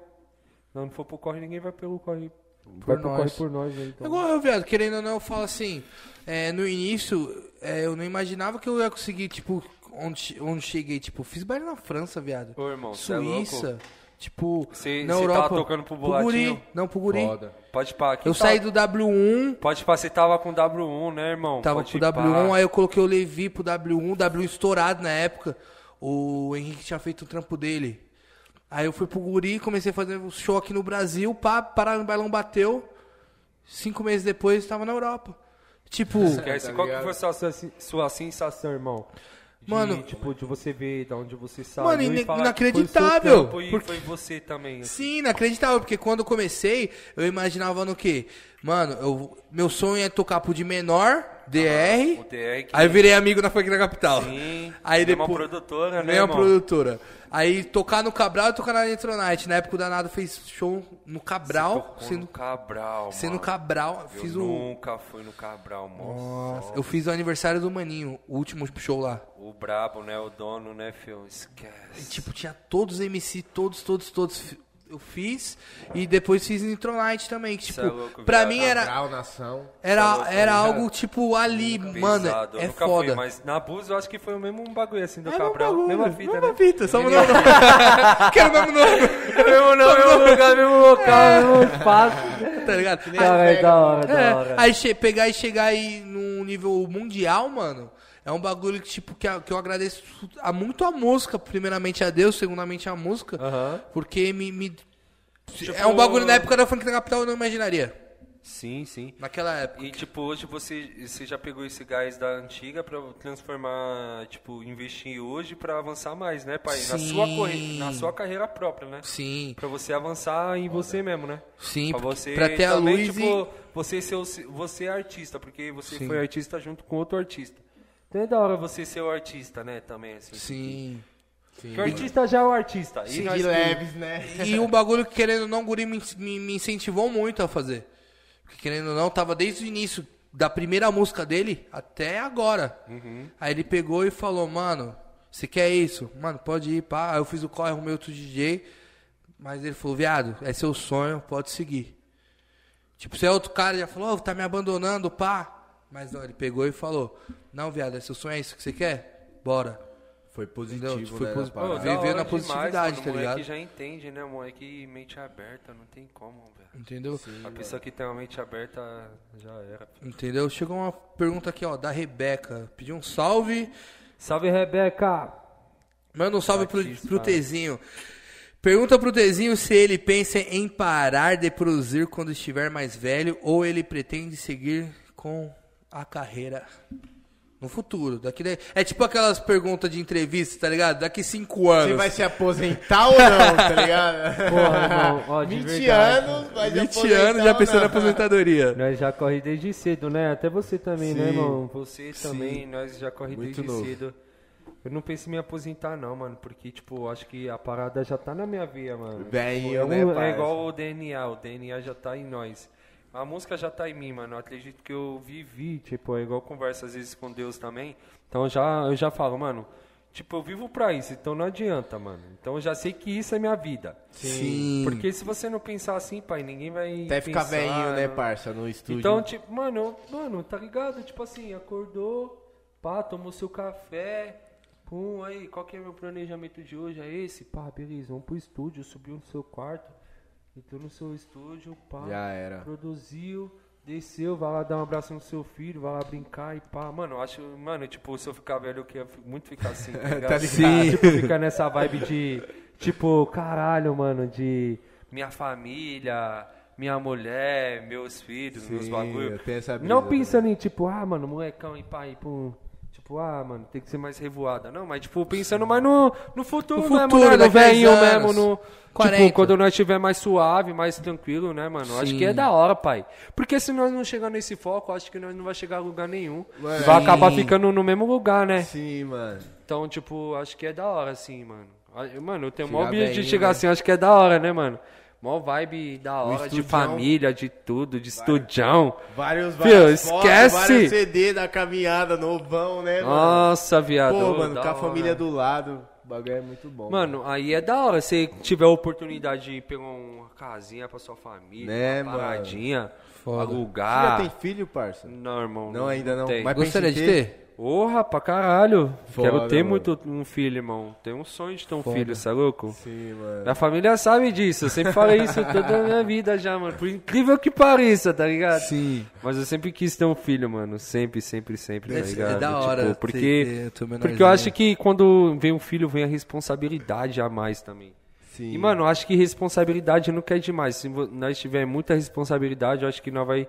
Não, não for pro corre, ninguém vai pelo corre. Por vai nós. corre por nós? É Então. igual eu, viado, querendo ou não, eu falo assim, é, no início, é, eu não imaginava que eu ia conseguir, tipo, onde, onde cheguei, tipo, fiz baile na França, viado. Ô, irmão, é Suíça. Tipo, Cê- na cê Europa. tava tocando pro Guri. Bolatinho? Não, pro Guri. Foda. Pode pá. Eu tá- saí do W1, Pode pá, você tava com W1, né, irmão? tava Pode pro pá. W1, aí eu coloquei o Levi pro W1, W1 estourado na época. O Henrique tinha feito o trampo dele. Aí eu fui pro Guri, comecei a fazer um show aqui no Brasil, pá, parar no bailão bateu. Cinco meses depois, tava na Europa. Tipo, Esquece. Tá Qual que foi a sua, sua, sensação, irmão? De, Mano- tipo, de você ver de onde você saiu Mano, e foi seu inacreditável, trampo E porque- foi você também. assim. Sim, inacreditável, porque quando eu comecei, eu imaginava no quê? Mano, eu- meu sonho é tocar pro de menor, DR, DR aí eu virei amigo na Funk da Capital. Sim, aí mesma depois, produtora, né, Mesma produtora. Aí tocar no Cabral e tocar na Electronite. Na época o Danado fez show no Cabral, sendo, no Cabral, sendo mano. Cabral. Eu Fiz o... nunca fui no Cabral, moço. Nossa, eu fiz o aniversário do Maninho, o último show lá. O brabo, né? O dono, né? E, Esquece. tipo, tinha todos os MC, todos, todos, todos. Eu fiz e depois fiz Nitronite também. Que, tipo, Cê é louco, pra viado. mim era, Grau, nação. era, é era algo tipo ali, mano, Pesado. Eu é nunca foda. Fui, mas na Bus eu acho que foi o mesmo bagulho assim do É, Cabral. mesmo mesma bagulho, fita, mesma né? fita, só mudou o nome. Quero o mesmo nome, mesmo não, mesmo lugar, mesmo local, mesmo espaço. tá ligado? Cara, é da hora, É, da hora. aí che- pegar e chegar aí num nível mundial, mano, é um bagulho que, tipo, que, a- que eu agradeço a, muito a música, primeiramente a Deus, segundamente a música, porque me, me- Tipo- é um bagulho na época da Funk da Capital eu não imaginaria, Sim, sim. naquela época. E tipo, hoje você, você já pegou esse gás da antiga pra transformar, tipo, investir hoje pra avançar mais, né, pai? Na Sim. sua, corre... na sua carreira própria, né? Sim, Pra você avançar em você mesmo, né? sim, Pra porque- você pra ter a também, luz tipo, você ser você é artista, porque você Sim. foi artista junto com outro artista. Então é da hora você ser o artista, né, também, assim. e... Sim. Porque o artista já é o artista. E Sim, nós leves, né? E um bagulho que, querendo ou não, o Guri me, me, me incentivou muito a fazer. Porque, querendo ou não, tava desde o início, da primeira música dele até agora. Aí ele pegou e falou, mano, você quer isso? Mano, pode ir, pá. Aí eu fiz o corre, arrumei outro DJ. Mas ele falou, viado, é seu sonho, pode seguir. Tipo, se é outro cara, já falou, "Ô, tá me abandonando, pá. Mas não, ele pegou e falou, não, viado, é seu sonho, é isso que você quer? Bora. Foi positivo, Entendeu? Foi né? posi- Pô, hora na demais, positividade, mano. tá O moleque ligado? já entende, né? O moleque mente aberta, não tem como, velho. Entendeu? A pessoa que tem uma mente aberta já era. Entendeu? Chegou uma pergunta aqui, ó, da Rebeca. Pediu um salve. Salve, Rebeca! Manda um salve pro, pro Tezinho. Pergunta pro Tezinho se ele pensa em parar de produzir quando estiver mais velho ou ele pretende seguir com a carreira no futuro. Daqui daí- É tipo aquelas perguntas de entrevista, tá ligado? Daqui cinco anos. Você vai se aposentar ou não, tá ligado? Porra, irmão, ó, de 20 verdade. anos, vai se 20 aposentar anos já pensando na aposentadoria. Nós já corre desde cedo, né? Até você também, né, Sim. irmão? Você também, nós já corre Muito desde novo. cedo. Eu não penso em me aposentar, não, mano. Porque, tipo, acho que a parada já tá na minha veia, mano. Velhinho, Tipo, né, é, igual o DNA. O DNA já tá em nós. A música já tá em mim, mano. Eu acredito que eu vivi, tipo, é igual eu converso às vezes com Deus também. Então já, eu já falo, mano. Tipo, eu vivo pra isso, então não adianta, mano. Então eu já sei que isso é minha vida. Sim. Porque se você não pensar assim, pai, ninguém vai. Até ficar pensar, velhinho, né, não- parça, no estúdio. então, tipo, mano, mano, tá ligado? Tipo assim, acordou, pá, tomou seu café, pum, aí, qual que é meu planejamento de hoje? É esse? Pá, beleza, vamos pro estúdio, subiu no seu quarto, entrou no seu estúdio, pá, Já era. produziu, desceu, vai lá dar um abraço no seu filho, vai lá brincar e pá. Mano, eu acho, mano, tipo, se eu ficar velho, eu queria muito ficar assim, tá ligado? Tá ligado? Tipo, ficar nessa vibe de, tipo, caralho, mano, de minha família, minha mulher, meus filhos, meus Sim, bagulho. eu tenho essa brisa Não pensando em, tipo, ah, mano, molecão e pá, e pum. Tipo, ah, mano, tem que ser mais revoada. Não, mas, tipo, pensando mais no, no futuro, No mesmo, futuro, né? No velhinho 10 mesmo, no... 40. Tipo, quando nós estiver mais suave, mais tranquilo, né, mano? Acho Sim. que é da hora, pai. Porque se nós não chegar nesse foco, acho que nós não vai chegar a lugar nenhum. Mano, vai sim. acabar ficando no mesmo lugar, né? Sim, mano. Então, tipo, acho que é da hora, assim, mano. Ah, Mano, eu tenho o maior objetivo de chegar né? assim, acho que é da hora, né, mano? Mó vibe da hora, de estudião. família, de tudo, de estudão. Vários, fotos, esquece! vários CD da caminhada, novão, né, mano? Nossa, viado. Pô, mano, com a família do lado, o bagulho é muito bom. Mano, aí é da hora. Se tiver a oportunidade de pegar uma casinha pra sua família, Né, uma mano? paradinha, Foda. Você já alugar. tem filho, parça? Não, irmão. Não, ainda não. tem. Mas- Gostaria de ter? Ter? Porra, pra caralho. Foda, Quero ter mano. muito um filho, irmão. Tenho um sonho de ter um filho, cê é louco? Sim, mano. Minha família sabe disso. Eu sempre falei isso toda a minha vida já, mano. Por incrível que pareça, tá ligado? Sim. Mas eu sempre quis ter um filho, mano. Sempre, sempre, sempre, tá É- ligado? é da hora Tipo, ter- porque, ter o teu porque eu acho que quando vem um filho, vem a responsabilidade a mais também. Sim. E, mano, eu acho que responsabilidade nunca é demais. Se nós tiver muita responsabilidade, eu acho que nós vai,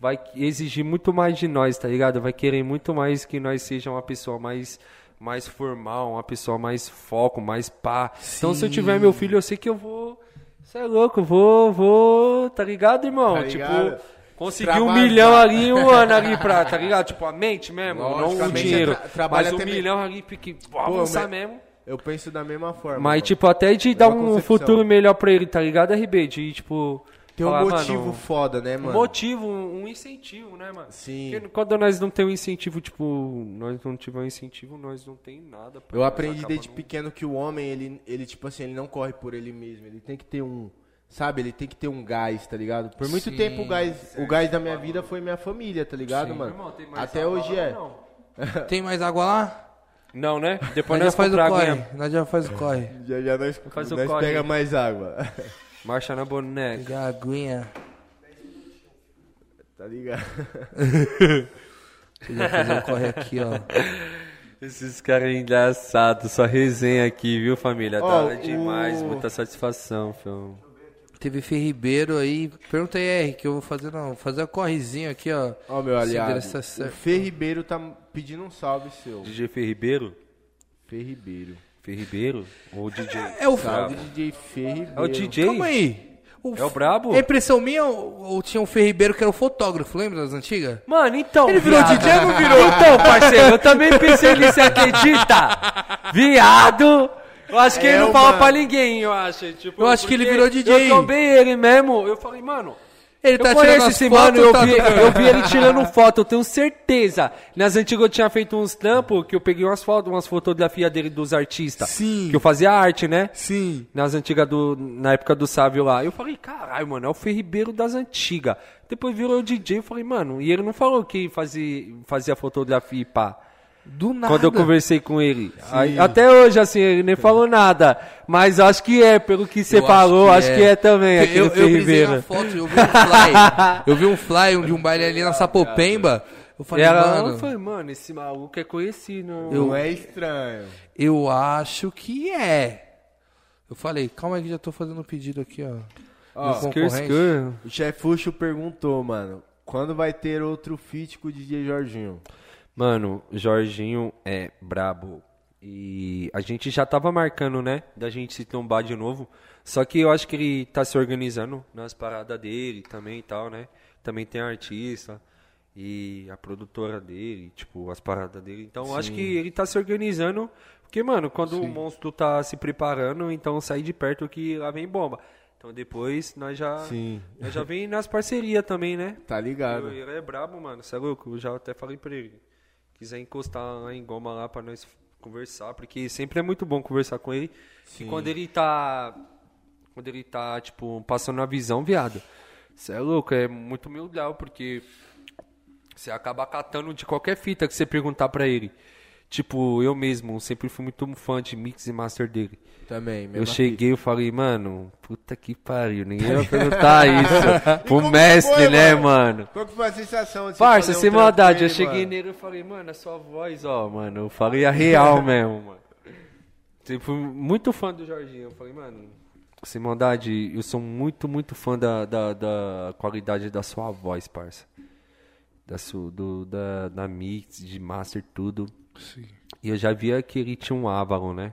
vai exigir muito mais de nós, tá ligado? Vai querer muito mais que nós seja uma pessoa mais, mais formal, uma pessoa mais foco, mais pá. Então, se eu tiver meu filho, eu sei que eu vou... Você é louco, vou, vou, tá ligado, irmão? Tá ligado? Tipo, conseguir um milhão ali em um ano ali pra, tá ligado? Tipo, a mente mesmo, não o dinheiro. tra- mas um me- milhão ali, porque vou Pô, avançar mesmo. Eu penso da mesma forma. Mas, tipo, até de dar um concepção. futuro melhor pra ele, tá ligado, RB? De, tipo... Tem um falar, motivo mano, foda, né, um mano? motivo, um um incentivo, né, mano? Sim. Porque quando nós não tem um incentivo, tipo, nós não tiver um incentivo, nós não tem nada. Eu aprendi desde não- pequeno que o homem, ele, ele, tipo assim, ele não corre por ele mesmo. Ele tem que ter um. Sabe, ele tem que ter um gás, tá ligado? Por muito Sim, tempo o gás, o gás da minha vida foi minha família, tá ligado, mano? Irmão, tem mais Até água hoje lá é. Tem mais água lá? não, né? Depois Nós já nós faz o corre. Nós já faz o corre. Já já nós, Faz o nós corre. pega mais água. Marcha na boneca. Pegar a aguinha. tá ligado? Já fazer o corre aqui, ó. Esses caras engraçados, só resenha aqui, viu, família? Ó, hora demais, o- muita satisfação, filho. Teve Fê Ribeiro aí. Pergunta aí, R, que eu vou fazer, não. Vou fazer um correzinho aqui, ó. Ó, meu Se aliado. endereçar O certo. Fê Ribeiro tá pedindo um salve seu. DJ Fê Ribeiro? Fê Ribeiro. Fê Ribeiro? Ou DJ? É o Salve, DJ Fê Ribeiro. É o DJ? Calma aí. É o brabo? É impressão minha ou, ou tinha um Fê Ribeiro que era o fotógrafo, lembra das antigas? Mano, então. Ele virou viado. DJ ou não virou? Então, parceiro, eu também pensei nisso, você acredita? Viado! Eu acho que É, ele não o fala mano. pra ninguém, eu acho. Tipo, Eu acho que ele virou DJ. Eu trombei ele mesmo. Eu falei, mano. Ele Eu tá conheço tirando esse mano, eu tá- vi, eu vi ele tirando foto, eu tenho certeza. Nas antigas eu tinha feito uns trampos que eu peguei umas fotos, umas fotografias dele dos artistas. Sim. Que eu fazia arte, né? Sim. Nas antigas do. Na época do Sávio lá. Eu falei, caralho, mano, é o Fê Ribeiro das antigas. Depois virou DJ, eu falei, mano, e ele não falou que fazia, fazia fotografia e pá. Do nada. Quando eu conversei com ele. Aí, até hoje, assim, ele nem falou nada. Mas acho que é, pelo que você Eu falou, acho que é, também, Eu, aquele eu, Fê eu brisei Ribeiro. na foto, eu vi um fly. eu vi um fly de um baile ali na Sapopemba. Eu falei, ela, mano, eu falei, mano, esse maluco é conhecido. Não é estranho. eu acho que é. Eu falei, calma aí que já tô fazendo um pedido aqui, ó. Ó, concorrente. skr. O chefuxo perguntou, mano, quando vai ter outro feat com o DJ Jorginho? Mano, Jorginho é brabo. E a gente já tava marcando, né? Da gente se trombar de novo. Só que eu acho que ele tá se organizando nas paradas dele também e tal, né? Também tem a artista e a produtora dele, tipo, as paradas dele. Então eu acho que ele tá se organizando. Porque, mano, quando o monstro tá se preparando, então sai de perto que lá vem bomba. Então depois nós já, Sim. nós já vem nas parcerias também, né? Tá ligado? Eu- Ele é brabo, mano. Você é louco? Eu já até falei pra ele. Quiser encostar lá em Goma lá pra nós conversar, porque sempre é muito bom conversar com ele. E quando ele tá. Quando ele tá, tipo, passando a visão, viado. Você é louco, é muito humildade, porque você acaba catando de qualquer fita que você perguntar pra ele. Tipo, eu mesmo sempre fui muito fã de mix e master dele. Também, mesma Eu cheguei e falei, mano, puta que pariu, ninguém vai perguntar isso. Pro mestre, foi, né, mano? Qual que foi a sensação de Parça, um sem trampo maldade, eu cheguei nele e falei, mano, a sua voz, ó, mano, eu falei a real mesmo, mano. Tipo, muito fã do Jorginho, eu falei, mano, sem maldade, eu sou muito, muito fã da, da, da qualidade da sua voz, parça. Da, su, do, da, da mix, de master, tudo. E eu já via que ele tinha um Avalon, né?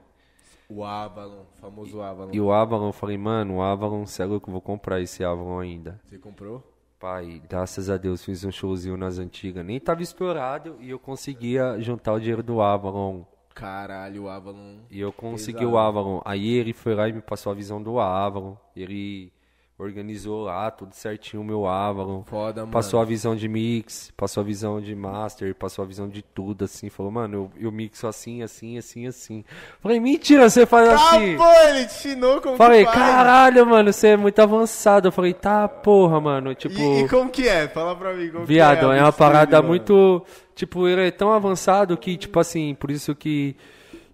O Avalon, famoso Avalon. E o Avalon, eu falei, mano, o Avalon, cê é louco, eu vou comprar esse Avalon ainda. Você comprou? Pai, graças a Deus fiz um showzinho nas antigas. Nem tava estourado e eu conseguia juntar o dinheiro do Avalon. Caralho, o Avalon. E eu consegui Pesado. o Avalon. Aí ele foi lá e me passou a visão do Avalon. Ele organizou lá tudo certinho o meu Avalon. Foda, mano. Passou a visão de mix, passou a visão de master, passou a visão de tudo, assim. Falou, mano, eu, eu mixo assim, assim, assim, assim. Falei, mentira, você faz assim. Ah, pô, ele te ensinou como Falei, que faz. caralho, mano, você é muito avançado. Eu falei, tá, porra, mano. Tipo. E, e como que é? Fala pra mim como Viado, que é. é, uma parada mano. muito. tipo, ele é tão avançado que, tipo assim, por isso que,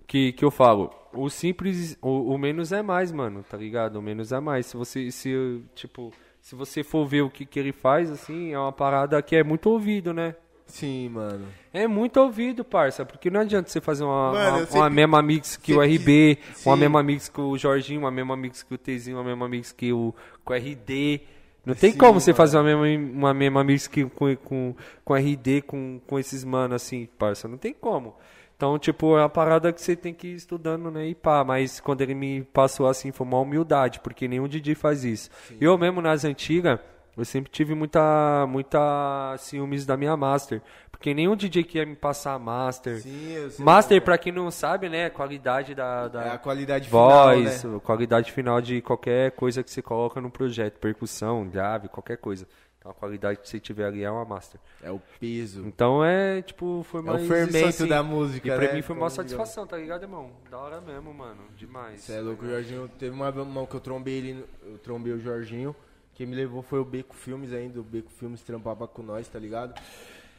que, que eu falo, o simples, o, o menos é mais, mano, tá ligado? O menos é mais. Se você, se, tipo, se você for ver o que, que ele faz, assim, é uma parada que é muito ouvido, né? Sim, mano. É muito ouvido, parça, porque não adianta você fazer uma, Mano, uma, sempre- uma mesma mix que o RB, uma mesma mix que o Jorginho, uma mesma mix que o Tzinho, uma mesma mix que o, o RD. Não tem Sim, como você mano. fazer uma mesma, uma mesma mix que, com, com, com RD, com, com esses manos assim, parça. Não tem como. Então, tipo, é uma parada que você tem que ir estudando, né? E pá, mas quando ele me passou assim, foi uma humildade, porque nenhum DJ faz isso. Eu mesmo, nas antigas, eu sempre tive muita, muita ciúmes da minha master. Porque nenhum DJ que ia me passar master. Sim, eu sei. Master, pra quem não sabe, né? Qualidade da, da É a qualidade final, voz, né? qualidade final de qualquer coisa que você coloca no projeto. Percussão, grave, qualquer coisa. Então a qualidade que você tiver ali é uma master. É o peso. Então é, tipo, foi É mais o isso fermento assim. da música, E pra né? mim foi uma satisfação, tá ligado, irmão? Da hora mesmo, mano. Demais. Você é louco, o Jorginho. Teve uma mão que eu trombei ele, eu trombei o Jorginho. Quem me levou foi o Beco Filmes ainda. O Beco Filmes trampava com nós, tá ligado?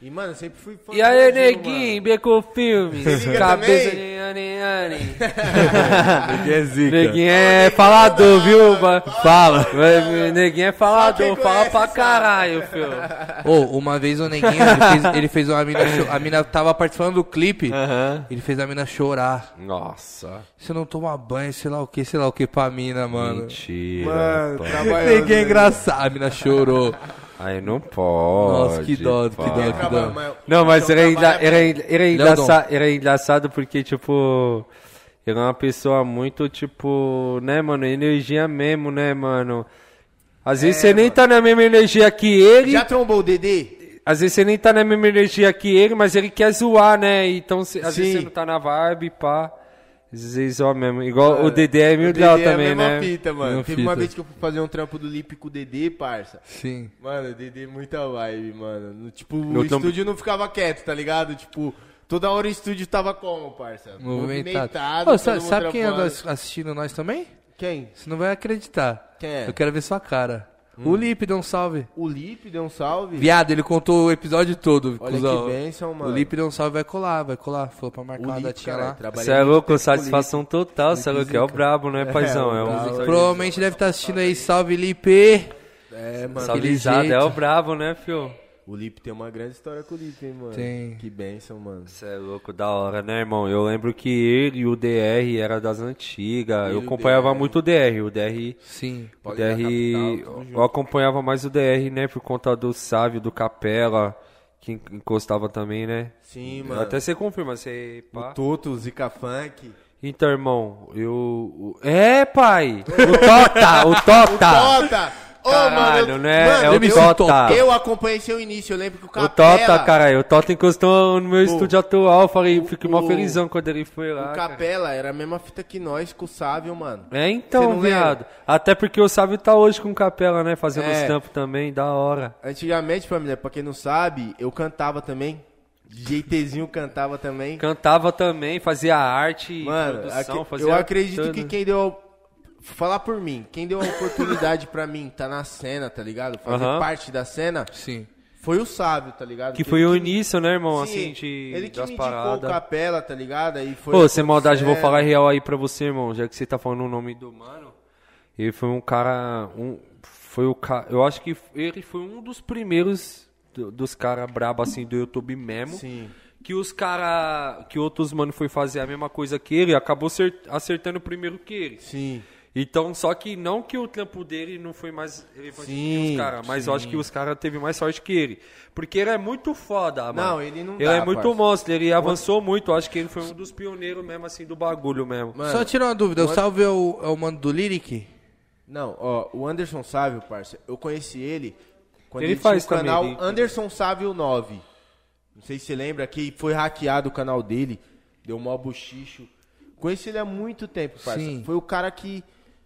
E, mano, eu sempre fui fã E do aí, neguinho, Beco Filmes, liga cabeça também? de Ani Ani. Neguinho é zica. Neguinho é falador, viu? ba- Fala. Neguinho é falador, quem fala conhece pra sabe. caralho, filho. Ô, uma vez o Neguinho, ele fez, ele fez uma mina cho- A mina tava participando do clipe. Ele fez a mina chorar. Nossa. Você não toma banho, sei lá o que, sei lá o que pra mina, mano. Mentira. Mano, trabalhando. Neguinho é engraçado. A mina chorou. Aí não pode. Nossa, que dó, que dó, que dó. mas- Não, mas então era, engra- era, era, engraçado, era engraçado porque, tipo, ele é uma pessoa muito, tipo, né, mano, energia mesmo, né, mano? Às vezes você nem tá na mesma energia que ele, Já trombou o Dedê? às vezes você nem tá na mesma energia que ele, mas ele quer zoar, né? Então, cê- às vezes Sim. você não tá na vibe, pá. Vezes zoa mesmo. Igual o Mano, Dedé é mil o grau Dedê também, é a mesma né? fita, mano. Teve uma vez que eu fui fazer um trampo do Lip com o Dedê, parça. Sim. Mano, o Dedê é muita vibe, mano. No- Tipo, o tam- estúdio não ficava quieto, tá ligado? Tipo, toda hora o estúdio tava como, parça? Movimentado. Ô, todo sabe sabe quem anda assistindo nós também? Quem? Você não vai acreditar. Quem é? Eu quero ver sua cara. O Lipe deu um salve. O Lip deu um salve. Viado, ele contou o episódio todo. Olha cuzão. que bênção, mano. O Lipe deu um salve, vai colar, vai colar. Falou pra marcar O uma datinha cara, lá. Você é louco, satisfação total, você é louco, é o brabo, né, paizão? É, o o brabo. Provavelmente deve estar assistindo aí. Salve, Lipe. Lip. É, mano. Jeito. é o brabo, né, fio? O Lip tem uma grande história com o Lip, hein, mano. Tem. Que bênção, mano. Você é louco, da hora, né, irmão? Eu lembro que ele e o DR era das antigas. Eu e o acompanhava DR. muito o DR. O DR, Sim. o DR capital, eu acompanhava mais o DR, né, por conta do Sávio, do Capela, que en- encostava também, né? Sim, mano. Até você confirma, você... Pá. O Toto, o Zika Funk. Então, irmão, eu... o- É, pai! O Tota! o Tota! Tota! Ô, Caralho, mano, né? mano, é o Tota. Eu acompanhei seu início, eu lembro que o O Capela... Tota, caralho, o Tota encostou no meu estúdio atual, eu falei, fiquei mó o- felizão quando ele foi lá. O cara. Capela era a mesma fita que nós, com o Sávio, mano. É então, não lembra? viado. Até porque o Sávio tá hoje com capela, né? Fazendo É. os também, da hora. Antigamente, família, pra quem não sabe, eu cantava também. DJTzinho cantava também. Cantava também, fazia arte, Mano, produção, fazia eu acredito tudo. que quem deu. Falar por mim, quem deu a oportunidade pra mim tá na cena, tá ligado? Fazer Aham. parte da cena Sim. foi o sábio, tá ligado? Que foi o início, né, irmão? Sim, assim, de, ele que das me indicou o paradas. capela, tá ligado? Aí foi Pô, sem maldade, vou acontecendo. falar real aí pra você, irmão. Já que você tá falando o nome do mano. Ele foi um cara. Um, foi o cara. Eu acho que ele foi um dos primeiros do- dos caras brabos assim do YouTube mesmo. Sim. Que os cara. Que outros mano foi fazer a mesma coisa que ele, acabou cer- acertando primeiro que ele. Sim. Então, só que não que o trampo dele não foi mais relevante que Sim, os caras, mas eu acho que os caras teve mais sorte que ele. Porque ele é muito foda, mano. Não, ele não Ele dá, é muito parça. monstro, ele avançou muito. Eu acho que ele foi um dos pioneiros mesmo, assim, do bagulho mesmo. Mano, Só tirar uma dúvida. O salve é o, é o mano do Lyric? Não, ó, o Anderson Sávio, parça, eu conheci ele quando Ele ele, faz tinha o canal também, Anderson Sávio 9. Não sei se você lembra que foi hackeado o canal dele, deu mó buchicho. Conheci ele há muito tempo, parça. Sim. Foi o cara que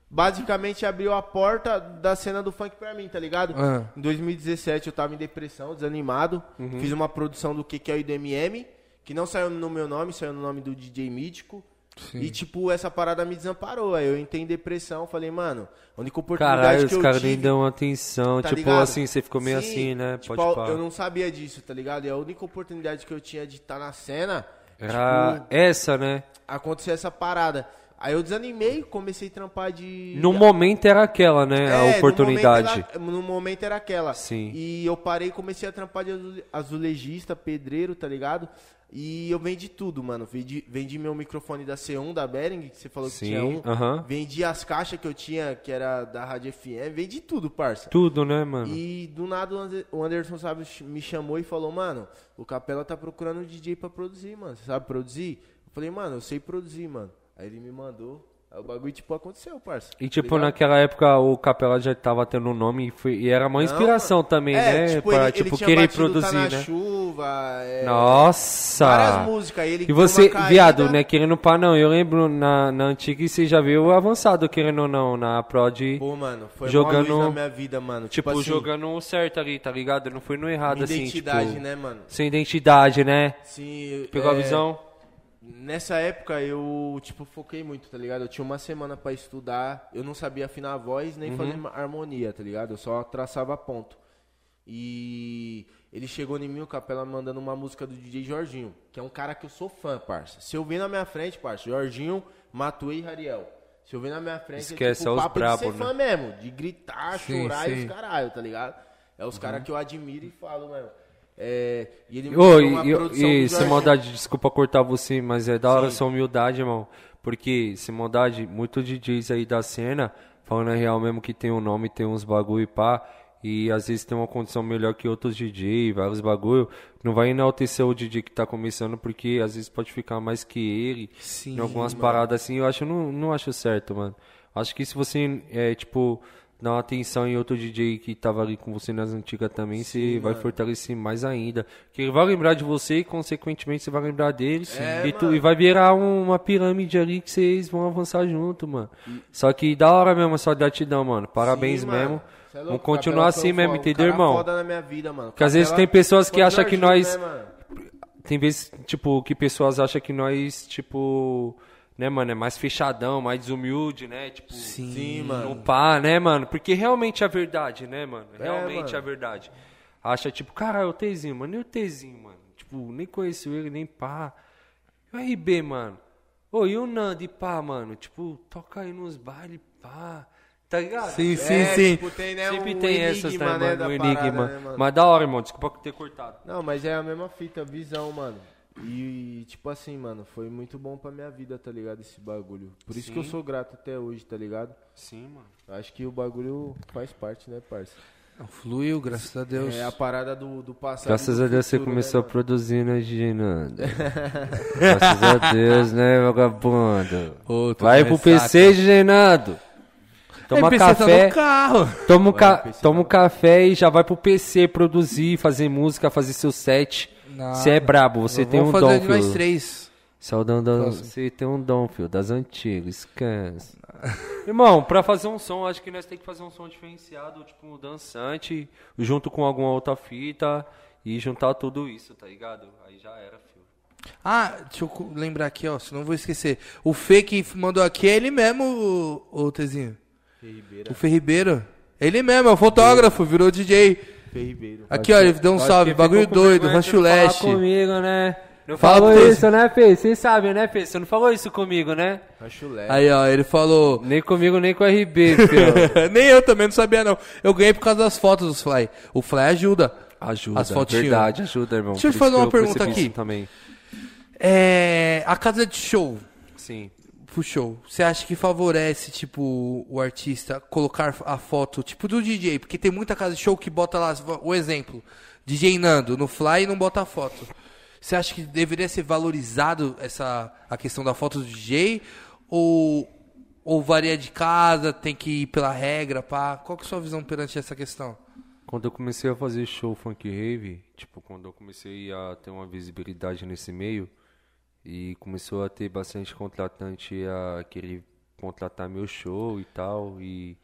basicamente abriu a porta da cena do funk pra mim, tá ligado? Ah. Em 2017 eu tava em depressão, desanimado. Fiz uma produção do que que é o IDMM, que não saiu no meu nome, saiu no nome do DJ Mítico. E, tipo, essa parada me desamparou. Aí eu entrei em depressão, falei, mano, a única oportunidade Caralho, que os eu caras tive... nem dão atenção. tá tipo ligado? assim, você ficou meio Sim, assim, né? Tipo, Pode parar. eu não sabia disso, tá ligado? E a única oportunidade que eu tinha de estar na cena, Era tipo, essa, né? aconteceu essa parada. Aí eu desanimei, comecei a trampar de... No momento era aquela, né? É, a no oportunidade. momento era- No momento era aquela. Sim. E eu parei comecei a trampar de azule- azulejista, pedreiro, tá ligado? E eu vendi tudo, mano. Vendi, vendi meu microfone da C1, da Behring, que você falou que Sim, tinha um. aham. Vendi as caixas que eu tinha, que era da Rádio FM. Vendi tudo, parça. Tudo, né, mano? E do nada o Anderson sabe, me chamou e falou, mano, o Capela tá procurando um DJ pra produzir, mano. Você sabe produzir? Eu falei, mano, eu sei produzir, mano. Aí ele me mandou. Aí o bagulho, tipo, aconteceu, parça. E tipo, ligado? naquela época o Capela já tava tendo um nome e, foi, e era uma inspiração Não, também, é, né? Tipo, pra, ele, tipo, ele tinha querer produzir, tá na né? chuva, é, Nossa! várias músicas. Ele E você, uma caída. viado, né, querendo pá, não, eu lembro na, na antiga e você já viu avançado, querendo ou não, na prod, Pô, mano, foi Jogando- jogando... na minha vida, mano. tipo, assim, jogando o certo ali, tá ligado? Não foi no errado, assim, identidade, tipo... né, mano? Sem identidade, né? Sim, Pegou a é, visão? Nessa época eu, tipo, foquei muito, tá ligado? Eu tinha uma semana pra estudar, eu não sabia afinar a voz Uhum. nem fazer uma harmonia, tá ligado? Eu só traçava ponto. E ele chegou em mim, o Capela, mandando uma música do DJ Jorginho, que é um cara que eu sou fã, parça. Se eu ver na minha frente, parça, Jorginho, Matuei e Rariel. Se eu ver na minha frente, Esquece, é tipo é os papo brabo, de ser né? fã mesmo, de gritar, Sim, chorar e sim. os caralho, tá ligado? É os Uhum. caras que eu admiro e falo, mano. É, e ele mandou e, e, e sem maldade, desculpa cortar você, mas é da hora sua humildade, irmão. Porque, sem maldade, muitos DJs aí da cena, falando a real mesmo que tem um nome, tem uns bagulho e pá, e às vezes tem uma condição melhor que outros DJ, vários bagulho, não vai enaltecer o DJ que tá começando, porque às vezes pode ficar mais que ele, Sim, em algumas paradas assim, eu acho, não, não acho certo, mano. Acho que se você, é, tipo, dar uma atenção em outro DJ que tava ali com você nas antigas também, você vai fortalecer mais ainda. Que ele vai lembrar de você e, consequentemente, você vai lembrar dele. É, e, tu- e vai virar um- uma pirâmide ali que vocês vão avançar junto, mano. Só que da hora mesmo, só gratidão, mano. Parabéns Sim, mesmo. mano. É louco, Vamos continuar assim mesmo, entendeu, cara irmão? foda na minha vida, mano. Que às vezes tem pessoas que acham que nós- né? Tem vezes, tipo, que pessoas acham que nós, tipo, né, mano, é mais fechadão, mais desumilde, né? Tipo, Sim. Sim, no mano. pá, né, mano? Porque realmente é a verdade, né, mano? É, Realmente mano. é a verdade. Acha, tipo, cara, o Tezinho, mano, e o Tezinho, mano? Tipo, nem conheço ele, nem pá. E o RB, mano? Ô, e o Nando, e pá, mano? Tipo, toca aí nos bailes, pá. Tá ligado? Sim, sim, É, sim. tipo, tem, né, Sempre um tem enigma, essas, né, né, mano? da Um parada, enigma. né, mano? Mas da hora, irmão. Desculpa ter cortado. Não, mas é a mesma fita, visão, mano. E, tipo assim, mano, foi muito bom pra minha vida, tá ligado? Esse bagulho. Por isso que eu Sim. sou grato até hoje, tá ligado? Sim, mano. Acho que o bagulho faz parte, né, parça? Fluiu, graças a Deus. É a parada do, do passado. Graças do a Deus você futuro, começou né, a produzir, né, Nando? Graças a Deus, né, vagabundo? Ô, Vai pro. PC, Gigi Nando. Toma É, PC tá café, no carro. toma, ca- PC toma um café e já vai pro PC produzir, fazer música, fazer seu set. Você é brabo, você tem um Vamos fazer dom, de nós filho. três. Saudão da... Você tem um dom, filho, das antigas, esquece. Irmão, pra fazer um som, acho que nós tem que fazer um som diferenciado, tipo, dançante, junto com alguma outra fita e juntar tudo isso, tá ligado? Aí já era, filho. Ah, deixa eu lembrar aqui, ó, senão eu vou esquecer. O Fê que mandou aqui é ele mesmo, o, o Tezinho. O Fê Ribeiro. Ele mesmo, é o fotógrafo, virou DJ. Fê Ribeiro. Aqui, ó, ele deu um salve, bagulho doido, Rancho Leste. comigo, né? Não Fala falou isso, né, Fê? Vocês sabem, né, Fê? Você não falou isso comigo, né? Acho leve. Aí, ó, ele falou. Nem comigo, nem com o RB, filho. Nem eu também não sabia, não. Eu ganhei por causa das fotos dos Fly. O Fly ajuda. Ajuda, As fotinhas. verdade, ajuda, irmão. Deixa eu te fazer uma pergunta aqui. Também. É. A casa de show. Sim. Pro show, você acha que favorece, tipo, o artista colocar a foto, tipo, do DJ? Porque tem muita casa de show que bota lá, o exemplo, DJ Nando, no Fly e não bota a foto. Você acha que deveria ser valorizado essa, a questão da foto do DJ? Ou, ou varia de casa, tem que ir pela regra, pá? Qual que é a sua visão perante essa questão? Quando eu comecei a fazer show funk rave, tipo, quando eu comecei a ter uma visibilidade nesse meio, e começou a ter bastante contratante a querer contratar meu show e tal, e,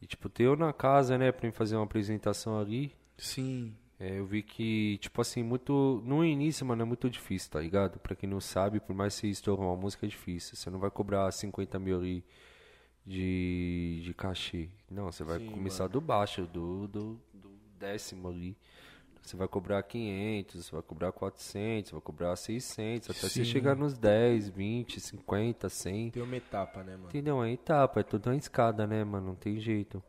e tipo, ter eu na casa, né, pra mim fazer uma apresentação ali, Sim. é, eu vi que, tipo assim, muito. No início, mano, é muito difícil, tá ligado? Pra quem não sabe, por mais que você estourou uma música, é difícil. Você não vai cobrar 50 mil ali de, de cachê. Não, você vai começar do baixo, do, do, do décimo ali. Você vai cobrar 500, você vai cobrar 400, vai cobrar 600, até você chegar nos 10, 20, 50, 100. Tem uma etapa, né, mano? Entendeu? É etapa, é tudo uma escada, né, mano? Não tem jeito.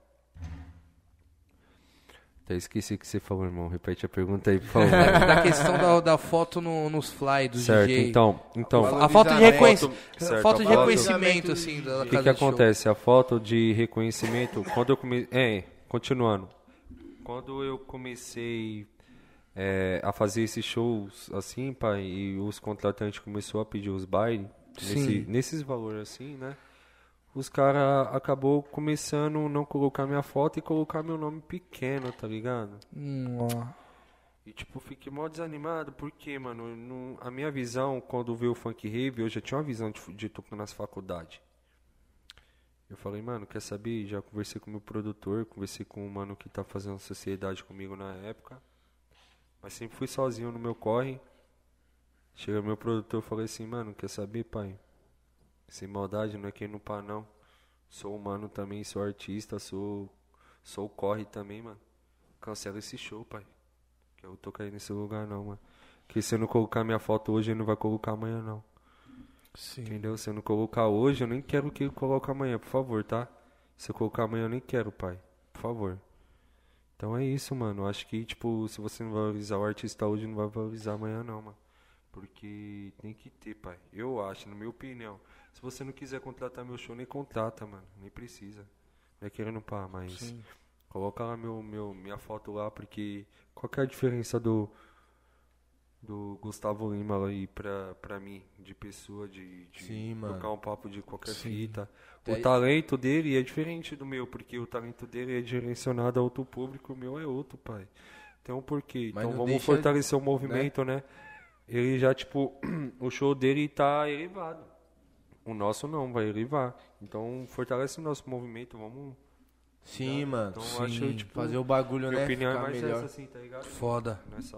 Até esqueci o que você falou, irmão. Repete a pergunta aí, por favor. Da questão da, da foto no- nos fly do certo, DJ. então. Então, A falta de, reconhec... Certo, falta de a foto- reconhecimento, assim, da O que, que show. acontece? A foto de reconhecimento, quando eu comecei. É, continuando. Quando eu comecei é, a fazer esses shows assim, pai, e os contratantes começou a pedir os bailes, nesse, nesses valores assim, né? Os caras acabou começando não colocar minha foto e colocar meu nome pequeno, tá ligado? Hum. E tipo, fiquei mó desanimado, porque, mano, não- a minha visão, quando veio o funk rave, eu já tinha uma visão de, de tocar nas faculdades. Eu falei, mano, quer saber? Já conversei com o meu produtor, conversei com o mano que tá fazendo sociedade comigo na época. Mas sempre fui sozinho no meu corre. Chega meu produtor e falei assim, mano, quer saber, pai? Sem maldade, não é quem não pá, não. Sou humano também, sou artista, sou. Sou corre também, mano. Cancela esse show, pai. Que eu tô caindo nesse lugar não, mano. Que se eu não colocar minha foto hoje, ele não vai colocar amanhã, não. Sim. Entendeu? Se eu não colocar hoje, eu nem quero que ele coloque amanhã, por favor, tá? Se eu colocar amanhã, eu nem quero, pai. Por favor. Então é isso, mano. Acho que, tipo, se você não valorizar o artista hoje, não vai valorizar amanhã, não, mano. Porque tem que ter, pai. Eu acho, na minha opinião. Se você não quiser contratar meu show, nem contrata, mano. Nem precisa. Não é querendo pá, mas. Coloca lá meu, meu, minha foto lá, porque. Qual que é a diferença do. Do Gustavo Lima aí pra, pra mim, de pessoa, de, de Sim, mano. trocar um papo de qualquer Sim. fita. Daí- O talento dele é diferente do meu, porque o talento dele é direcionado a outro público, o meu é outro, pai. Tem um porquê. Mas Então vamos fortalecer o movimento, né? Ele já, tipo, o show dele tá elevado. O nosso não, vai elevar. Então fortalece o nosso movimento, vamos. Sim, mano. Então Sim. acho, tipo, Fazer o bagulho, Minha né? opinião é ficar mais melhor. essa, assim, tá ligado? Foda. Nessa,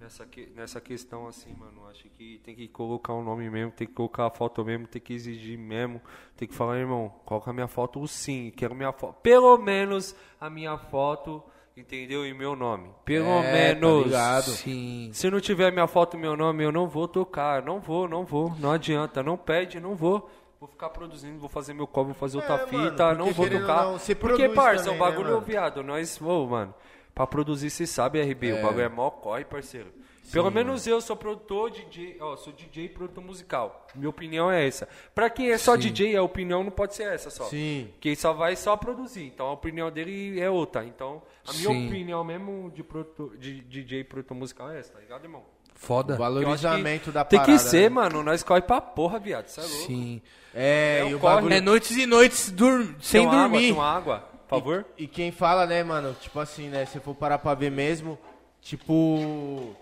nessa, que- nessa questão, assim, mano, acho que tem que colocar o nome mesmo, tem que colocar a foto mesmo, tem que exigir mesmo, tem que falar, irmão, coloca a minha foto sim, quero minha foto, pelo menos a minha foto, entendeu? E meu nome, pelo É, tá menos. ligado? Sim. Se não tiver minha foto e meu nome, eu não vou tocar, não vou, não vou, não adianta, não pede, não vou. Vou ficar produzindo, vou fazer meu cover, vou fazer outra É, mano, fita, não porque vou tocar. não, porque, parça, também, o bagulho, né, mano? viado, nós, ô, mano, pra produzir, você sabe, RB, É. o bagulho é mó corre, parceiro. Pelo menos eu sou produtor, DJ, ó, sou DJ e produtor musical. Minha opinião é essa. Pra quem é só DJ, a opinião não pode ser essa só. Sim. Quem só vai só produzir. Então a opinião dele é outra. Então, a minha Sim. opinião mesmo de, produtor, de DJ e produtor musical é essa, tá ligado, irmão? Foda. O valorizamento da Tem parada. que ser, né? mano. Nós corre pra porra, viado. Cê é louco. Sim. É, É e o corre, bagulho... É noites e noites dur... sem Tem uma dormir. Água, tem uma água, favor. E quem fala, né, mano, tipo assim, né, se for parar pra ver mesmo, tipo,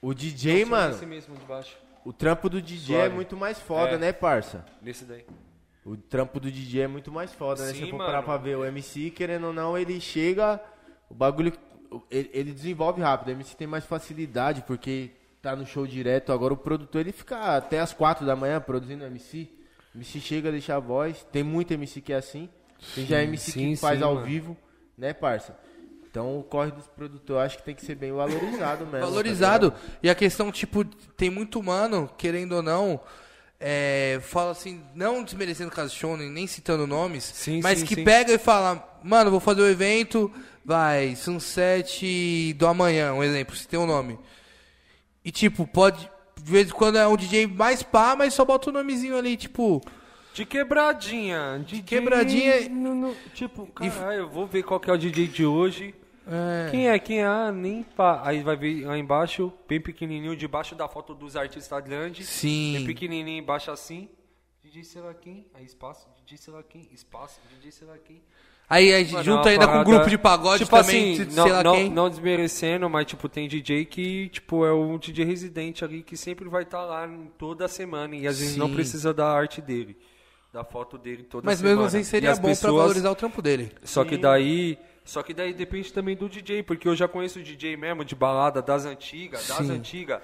o DJ, mano, Esse mesmo de baixo. o trampo do DJ é Suave. muito mais foda, É. né, parça? Nesse daí. O trampo do DJ é muito mais foda, né? Se Sim, for mano. parar pra ver o MC, querendo ou não, ele chega, o bagulho, ele, ele desenvolve rápido. O MC tem mais facilidade, porque tá no show direto. Agora o produtor, ele fica até as quatro da manhã produzindo MC. O MC chega, deixa a voz. Tem muito MC que é assim. Tem já MC sim, que faz sim, ao mano. vivo, né, parça? Então o corre dos produtores acho que tem que ser bem valorizado mesmo. tá Valorizado. ligado? e a questão, tipo, tem muito mano, querendo ou não, é, fala assim, não desmerecendo caso Shonen, nem citando nomes, Sim, mas sim, que sim. pega e fala, mano, vou fazer o evento, vai, Sunset do amanhã, um exemplo, se tem um nome. E tipo, pode, de vez em quando é um DJ mais pá, mas só bota o nomezinho ali, tipo, De quebradinha. De quebradinha- no- no- tipo, caralho, eu vou ver qual que é o DJ de hoje. é, Quem é? Quem é? Ah, nem pá. Aí vai ver lá embaixo, bem pequenininho, debaixo da foto dos artistas grandes. Sim. Bem pequenininho embaixo assim. DJ sei lá quem, aí espaço, DJ sei lá quem, espaço, DJ sei lá quem. aí, aí Mano, é junta ainda com um parada- grupo de pagode tipo também, assim, sei não, lá não, quem. não desmerecendo, mas tipo, tem DJ que, tipo, é um DJ residente ali que sempre vai estar lá em toda semana e às vezes não Sim. precisa da arte dele, da foto dele toda Mas semana. mesmo assim seria as bom pra pessoas- valorizar o trampo dele. Só que daí Só que daí depende também do DJ, porque eu já conheço o DJ mesmo de balada das antigas, das Sim. antigas,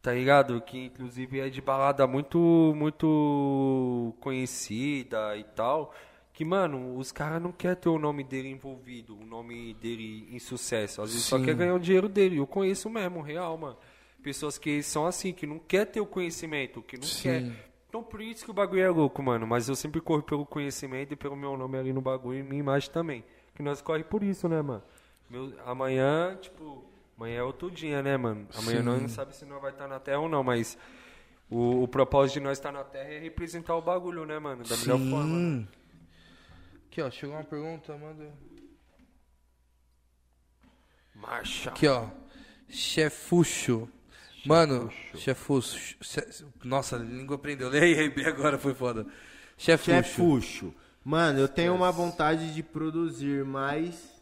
tá ligado? Que inclusive é de balada muito, muito conhecida e tal. Que, mano, os caras não querem ter o nome dele envolvido, o nome dele em sucesso. Às vezes só Sim. quer ganhar o dinheiro dele. Eu conheço mesmo, real, mano. Pessoas que são assim, que não quer ter o conhecimento, que não Sim. quer. Então por isso que o bagulho é louco, mano. Mas eu sempre corro pelo conhecimento e pelo meu nome ali no bagulho e minha imagem também. Que nós corre por isso, né, mano? Meu, amanhã, tipo, amanhã é outro dia, né, mano? Amanhã nós não sabe se nós vai estar na Terra ou não, mas o, o propósito de nós estar na Terra é representar o bagulho, né, mano? Da melhor forma. Sim. Aqui, ó, chegou uma pergunta, manda. Marcha. Aqui, ó. Chefuxo. Mano, chefuxo. che- Nossa, a língua prendeu. Leia aí agora, foi foda. Chefuxo. Chefuxo. Mano, eu tenho uma vontade de produzir, mas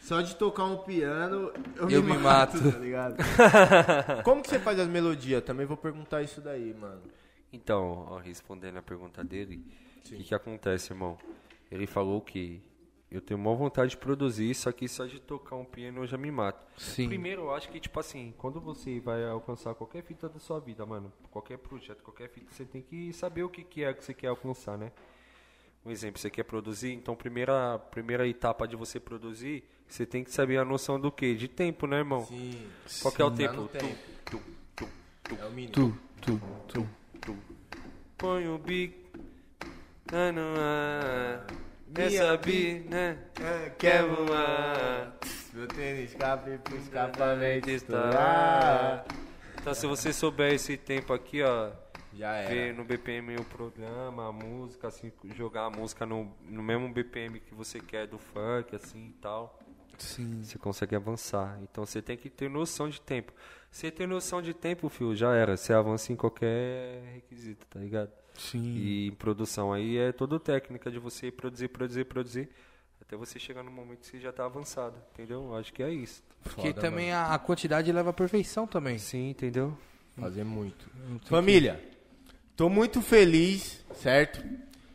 só de tocar um piano eu, Eu me, me mato, mato. tá ligado? Como que você faz as melodias? Também vou perguntar isso daí, mano. Então, ó, respondendo a pergunta dele, o que, que acontece, irmão? Ele falou que eu tenho uma vontade de produzir, só que só de tocar um piano eu já me mato. Sim. Primeiro, eu acho que, tipo assim, quando você vai alcançar qualquer fita da sua vida, mano, qualquer projeto, qualquer fita, você tem que saber o que, que é que você quer alcançar, né? Um exemplo, você quer produzir, então primeira, primeira etapa de você produzir, você tem que saber a noção do quê? De tempo, né, irmão? Sim. Qual que é o tempo? tempo. Tum, tum, tum, É o mínimo. Tu, tu, tu. tum. Põe o bico tá no ar. Quer Minha saber, né? É, Quer voar. Meu tênis escape pro escapamento estourar. estourar. Então, se você souber esse tempo aqui, ó, Já ver era. no BPM o programa, a música, assim, jogar a música no, no mesmo BPM que você quer do funk, assim e tal, Sim. você consegue avançar. Então, você tem que ter noção de tempo. Você tem noção de tempo, fio, já era. Você avança em qualquer requisito, tá ligado? Sim. E em produção aí é toda técnica de você produzir, produzir, produzir, até você chegar no momento que você já tá avançado, entendeu? Eu Acho que é isso. Porque Foda, também a, a quantidade leva à perfeição também. Sim, entendeu? Fazer muito. Família, tô muito feliz, certo?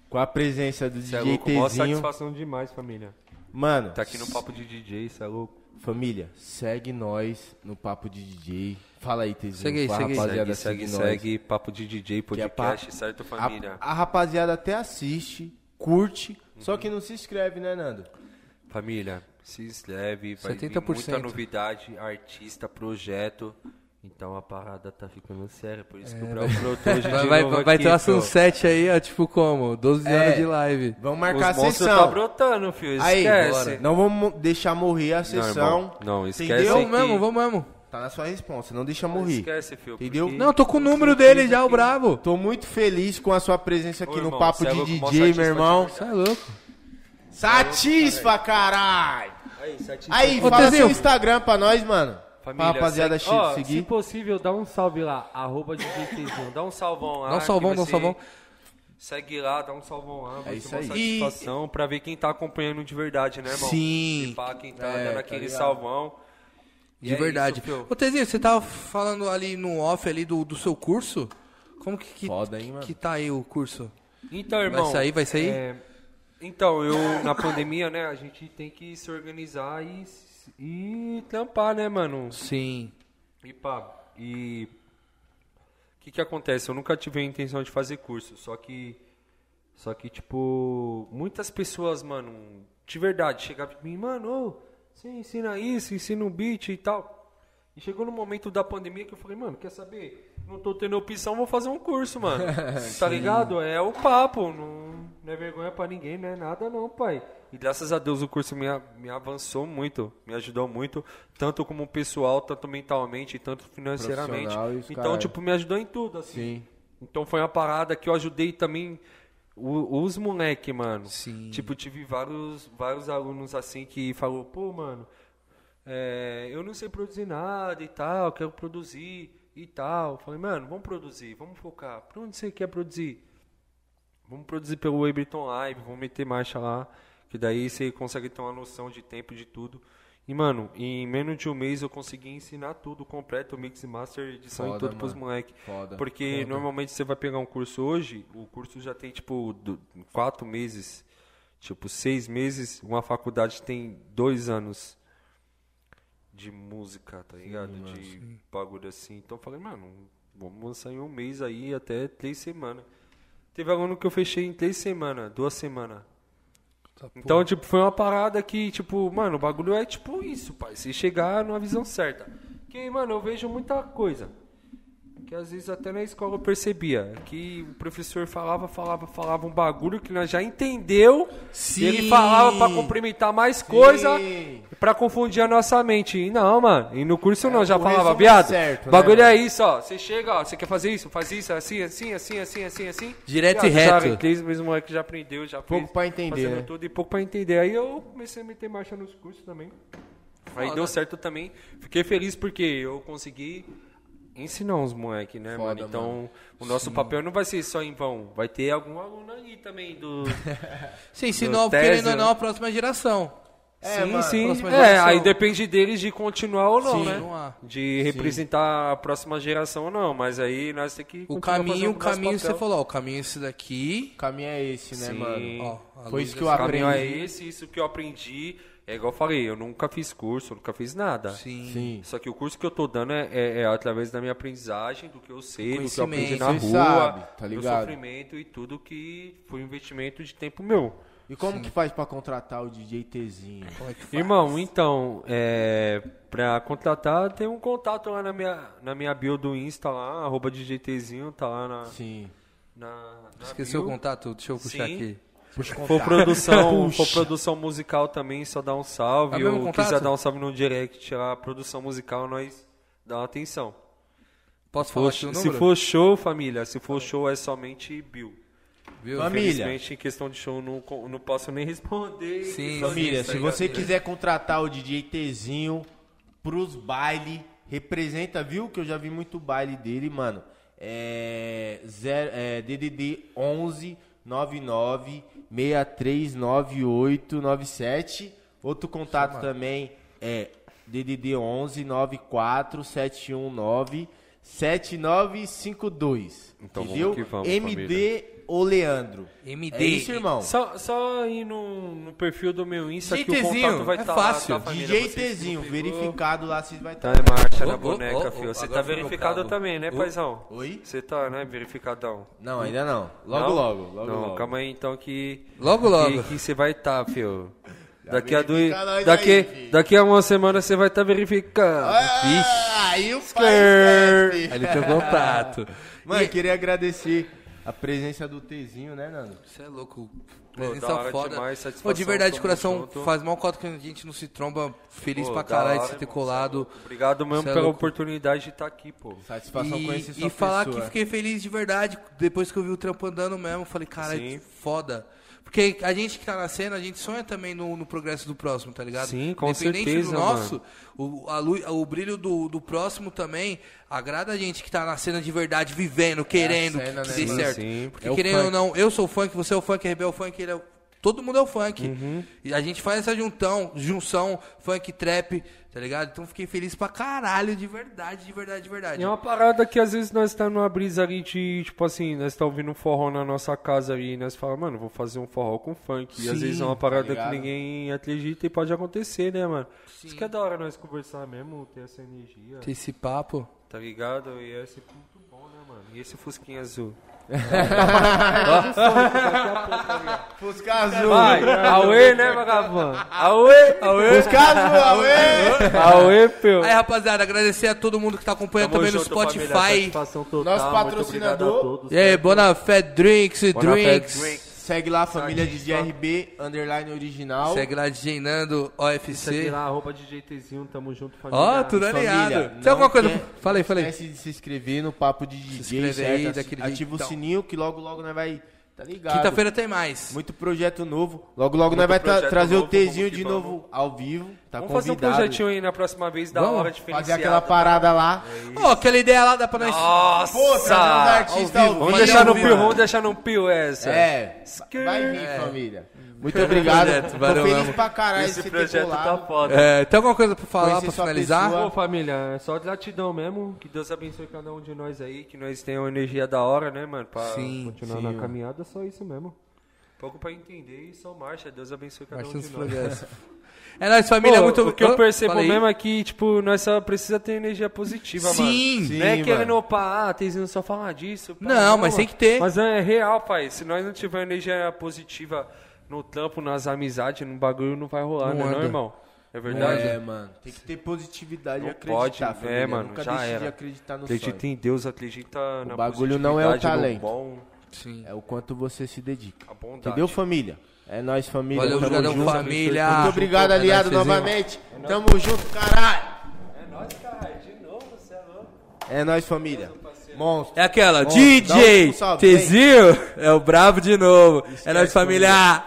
Com a presença do Você é DJ louco, mó Tzinho. satisfação demais, família. Mano, Tá aqui no papo de DJ, você é louco. Família, segue nós no Papo de DJ. Fala aí, Tzinho. Segue aí, segue rapaziada Segue, segue, segue, papo de DJ, Que é pa- podcast, certo, família? A, a rapaziada até assiste, curte, Uhum. só que não se inscreve, né, Nando? Família, se inscreve, vai vir 70%. muita novidade, artista, projeto. Então a parada tá ficando séria, por isso que o Brau brotou hoje É, Vai, de vai, novo vai aqui, ter uma fio. sunset aí, ó, tipo como? 12 É. anos de live. Vamos marcar Os a sessão. tá brotando, filho, Aí, esquece. bora. não vamos deixar morrer a Não, sessão. irmão, não, esquece Entendeu? Vamos mesmo, vamos mesmo. Tá na sua resposta, não deixa morrer. Esquece, filho. Entendeu? porque- Não, eu tô com o número dele já, o bravo. Tô muito feliz com a sua presença aqui Ô, no irmão, Papo é de DJ, meu irmão. Você é louco. Satisfa, caralho! Aí, satisfa- Aí, fala seu Instagram pra nós, mano. Família, rapaziada segue- ó, seguir. Se possível, dá um salve lá, arroba DJTzinho. Dá um salvão lá. Dá um salvão, vai dá um salvão. Segue lá, dá um salvão lá. Vai É ser isso uma aí. satisfação pra ver quem tá acompanhando de verdade, né, irmão? Sim. E pá, quem tá É, dando tá aquele ligado. salvão. E De é verdade. isso. Ô, Tezinho, você tava falando ali no off ali do, do seu curso? Como que, que, Foda, hein, mano? que tá aí o curso? Então, irmão. sair, vai sair? é, então, eu, na pandemia, né, a gente tem que se organizar e, e trampar, né, mano? Sim. E pá, e. O que que acontece? Eu nunca tive a intenção de fazer curso, só que. Só que, tipo, muitas pessoas, mano, de verdade, chegavam pra mim, mano, ô, você ensina isso, ensina um beat e tal. E chegou no momento da pandemia que eu falei, mano, quer saber? Não tô tendo opção, vou fazer um curso, mano. tá ligado? É o papo, não, não é vergonha pra ninguém, não é nada não, pai. E graças a Deus o curso me, me avançou muito, me ajudou muito, tanto como pessoal, tanto mentalmente, tanto financeiramente. Os Então, tipo, me ajudou em tudo, assim. Sim. Então foi uma parada que eu ajudei também o- os moleque, mano. Sim. Tipo, tive vários, vários alunos assim que falou, pô, mano, é, eu não sei produzir nada e tal, quero produzir e tal. Falei, mano, vamos produzir, vamos focar. Pra onde você quer produzir? Vamos produzir pelo Ableton Live, vamos meter marcha lá, que daí você consegue ter uma noção de tempo de tudo. E, mano, em menos de um mês eu consegui ensinar tudo completo, mix e master, edição Foda, e tudo pros mano. moleque. Foda. Porque Foda. normalmente você vai pegar um curso hoje, o curso já tem, tipo, do- quatro meses Tipo, seis meses, uma faculdade tem dois anos de música, tá ligado? de bagulho assim. Então eu falei, mano, vamos lançar em um mês aí, até três semanas. Teve aluno que eu fechei em três semanas, duas semanas. Então, tipo, foi uma parada que, tipo, mano, o bagulho é tipo isso, pai. Se chegar numa visão certa. Que, mano, eu vejo muita coisa. Que às vezes até na escola eu percebia. Que o professor falava, falava, falava um bagulho que nós já entendeu. Sim. E ele falava pra complementar mais coisa. Pra confundir a nossa mente. E não, mano. E no curso não, já falava, é viado. certo, né, bagulho é mano? isso, ó. Você chega, ó. Você quer fazer isso? Faz isso, assim, assim, assim, assim, assim, assim. Direto e Já- reto. Já, três meses o moleque já aprendeu, já Pouco pra entender, fazendo né? tudo e pouco pra entender. Aí eu comecei a meter marcha nos cursos também. Aí deu certo também. Fiquei feliz porque eu consegui ensinar uns moleques, né, Foda, mano? Então, o nosso papel não vai ser só em vão. Vai ter algum aluno aí também do... Você ensinou, querendo ou não, a próxima geração. É, sim, mano, sim. É, aí depende deles de continuar ou não, Sim. né? De representar a próxima geração ou não. Mas aí nós temos que O caminho, o caminho, você papel. falou, ó, o caminho é esse daqui. O caminho é esse, né, Sim. mano? Ó, Foi isso que eu O caminho é aprendi. esse, isso que eu aprendi. É igual eu falei, eu nunca fiz curso, nunca fiz nada. Sim. Sim. Só que o curso que eu tô dando é, é- é através da minha aprendizagem, do que eu sei, do que eu aprendi na rua, sabe, tá do sofrimento e tudo que foi um investimento de tempo meu. E como que faz pra contratar o DJ Tzinho? Como é que faz? Irmão, então, é, pra contratar, tem um contato lá na minha, na minha bio do Insta lá, arroba DJTzinho, tá lá na... Sim. na, na Esqueceu o bio. contato? Deixa eu puxar Sim. aqui. Puxa For produção, for produção musical também, só dá um salve. É mesmo ou quiser dar um salve no direct, a produção musical, nós dá uma atenção. Posso For- falar o se for show, família, se for show é somente Bill. Viu? Família. Infelizmente, em questão de show, não, não posso nem responder. Sim, Família, se tá você quiser contratar o DJ Tzinho pros baile, representa, viu? Que eu já vi muito baile dele, mano. É, zero, é DDD 11 99 639897. Outro contato também é DDD 11 94 719 7952. Então, vamos entendeu? que vamos, MD o Leandro. MD. É isso, irmão. Só, só ir no, no perfil do meu Insta que o contato vai é estar fácil. lá, tá? DJ pegou. verificado lá, vocês vai Tá estar. em marcha na Ô, ô, boneca, ô, filho. Você tá verificado também, né, paizão? Oi? Você tá, né, verificadão. Não, ainda não. Logo, Não? logo, logo, Não, logo. calma aí então que. Logo, logo. Que, que você vai estar, filho. Daqui a, dois, daqui, aí, daqui a uma semana você vai estar verificando. Ah, aí o pai ele tem o contato. Mano, eu queria agradecer a presença do Tzinho, né, Nando? Você é louco. Presença hora foda. demais, Pô, de verdade, de coração, junto. faz mal cota que a gente não se tromba. Feliz Pô, pra caralho de você ter colado. é louco. Obrigado mesmo é pela oportunidade de estar aqui, pô. Satisfação conhecer E, sua e falar pessoa. que fiquei feliz de verdade depois que eu vi o trampo andando mesmo. Falei, caralho, Sim. foda. Porque a gente que tá na cena, a gente sonha também no, no progresso do próximo, tá ligado? Sim, com Independente certeza, do nosso, o, a luz, o brilho do, do próximo também agrada a gente que tá na cena de verdade, vivendo, querendo cena, que, né, dê mano? certo. Sim. Porque É querendo ou não, eu sou funk, você é o funk, RB é o funk, ele é o... Todo mundo é o funk. Uhum. E a gente faz essa juntão, junção, funk trap, tá ligado? Então fiquei feliz pra caralho, de verdade, de verdade, de verdade. E é uma parada que às vezes nós tá numa brisa ali de, tipo assim, nós tá ouvindo um forró na nossa casa ali e nós falamos, mano, vou fazer um forró com funk. e às Sim, vezes é uma parada ligado? que ninguém acredita e pode acontecer, né, mano? Isso que é da hora nós conversar mesmo, ter essa energia, Ter esse papo. tá ligado? E é sempre muito bom, né, mano? E esse fusquinha azul? Fusca azul. Vai, Aue, né, vagabundo? Aue, Aue, Fusca azul, Aue. Aue, pio. Aí, rapaziada, agradecer a todo mundo que tá acompanhando Tamo também no junto, família, Spotify. satisfação total, Nosso muito patrocinador. obrigado a todos, E aí, né? Bonafé Drinks e Bonafé Drinks. Drinks. Segue lá a família de DRB, underline original. Segue lá, DJ Nando, Segue OFC. lá, arroba DJTzinho, tamo junto, família. Ó, tudo Família, alinhado. Tem alguma coisa? quer- aí, fala Não esquece de se inscrever no Papo de DJ, inscreve certo? aí, Ativa o sininho que logo, logo nós vai... Tá ligado? Quinta-feira tem mais. Muito projeto novo. Logo, logo Muito nós vai tra- projeto trazer o novo, vamos Tzinho que de vamos. novo ao vivo. Tá Vamos fazer um convidado. projetinho aí na próxima vez, da Vamos hora, diferenciado. Fazer aquela parada lá. Ó, aquela ideia lá dá pra nós. Nossa! Pô, artistas. Vamos Fazer deixar no pio, vamos deixar no pio essa. É, vai vir, família. Muito obrigado. projeto, Tô valeu feliz mesmo. pra caralho de Esse você ter projeto tá colado. foda. É, tem alguma coisa pra falar, pra sua finalizar? pessoa. Pô, família, é só gratidão mesmo. Que Deus abençoe cada um de nós aí. Que nós tenhamos uma energia da hora, né, mano? Pra Sim, continuar sim, na caminhada, só isso mesmo. Pouco pra entender e só marcha. Deus abençoe cada Marcha um de nós. É nóis, família. Pô, muito o que eu percebo Fala aí. mesmo é que, tipo, nós só precisa ter energia positiva, mano. Sim. Sim, não é mano. querendo, opa, ah, Tezinho só falar disso. pá, Não, mas tem que ter. Mas é real, pai. Se nós não tiver energia positiva no trampo, nas amizades, no bagulho, não vai rolar, Não né, não, irmão? É verdade? É, mano. Tem que ter positividade e Não acreditar, pode. família. É, mano, Nunca já deixe de era. acreditar no Acredita sonho. em Deus, acredita na bagulho não é o talento. Bom, Sim. É o quanto você se dedica. a bondade. Entendeu, família? É nóis, família. Valeu, Tamo obrigadão, junto. família. Muito obrigado, É aliado, nóis, novamente. Tamo junto, caralho. É nóis, caralho. De novo, você é louco. É nóis, família. Monstro. É aquela, um DJ salve. Tezinho é o brabo de novo. É nóis, família.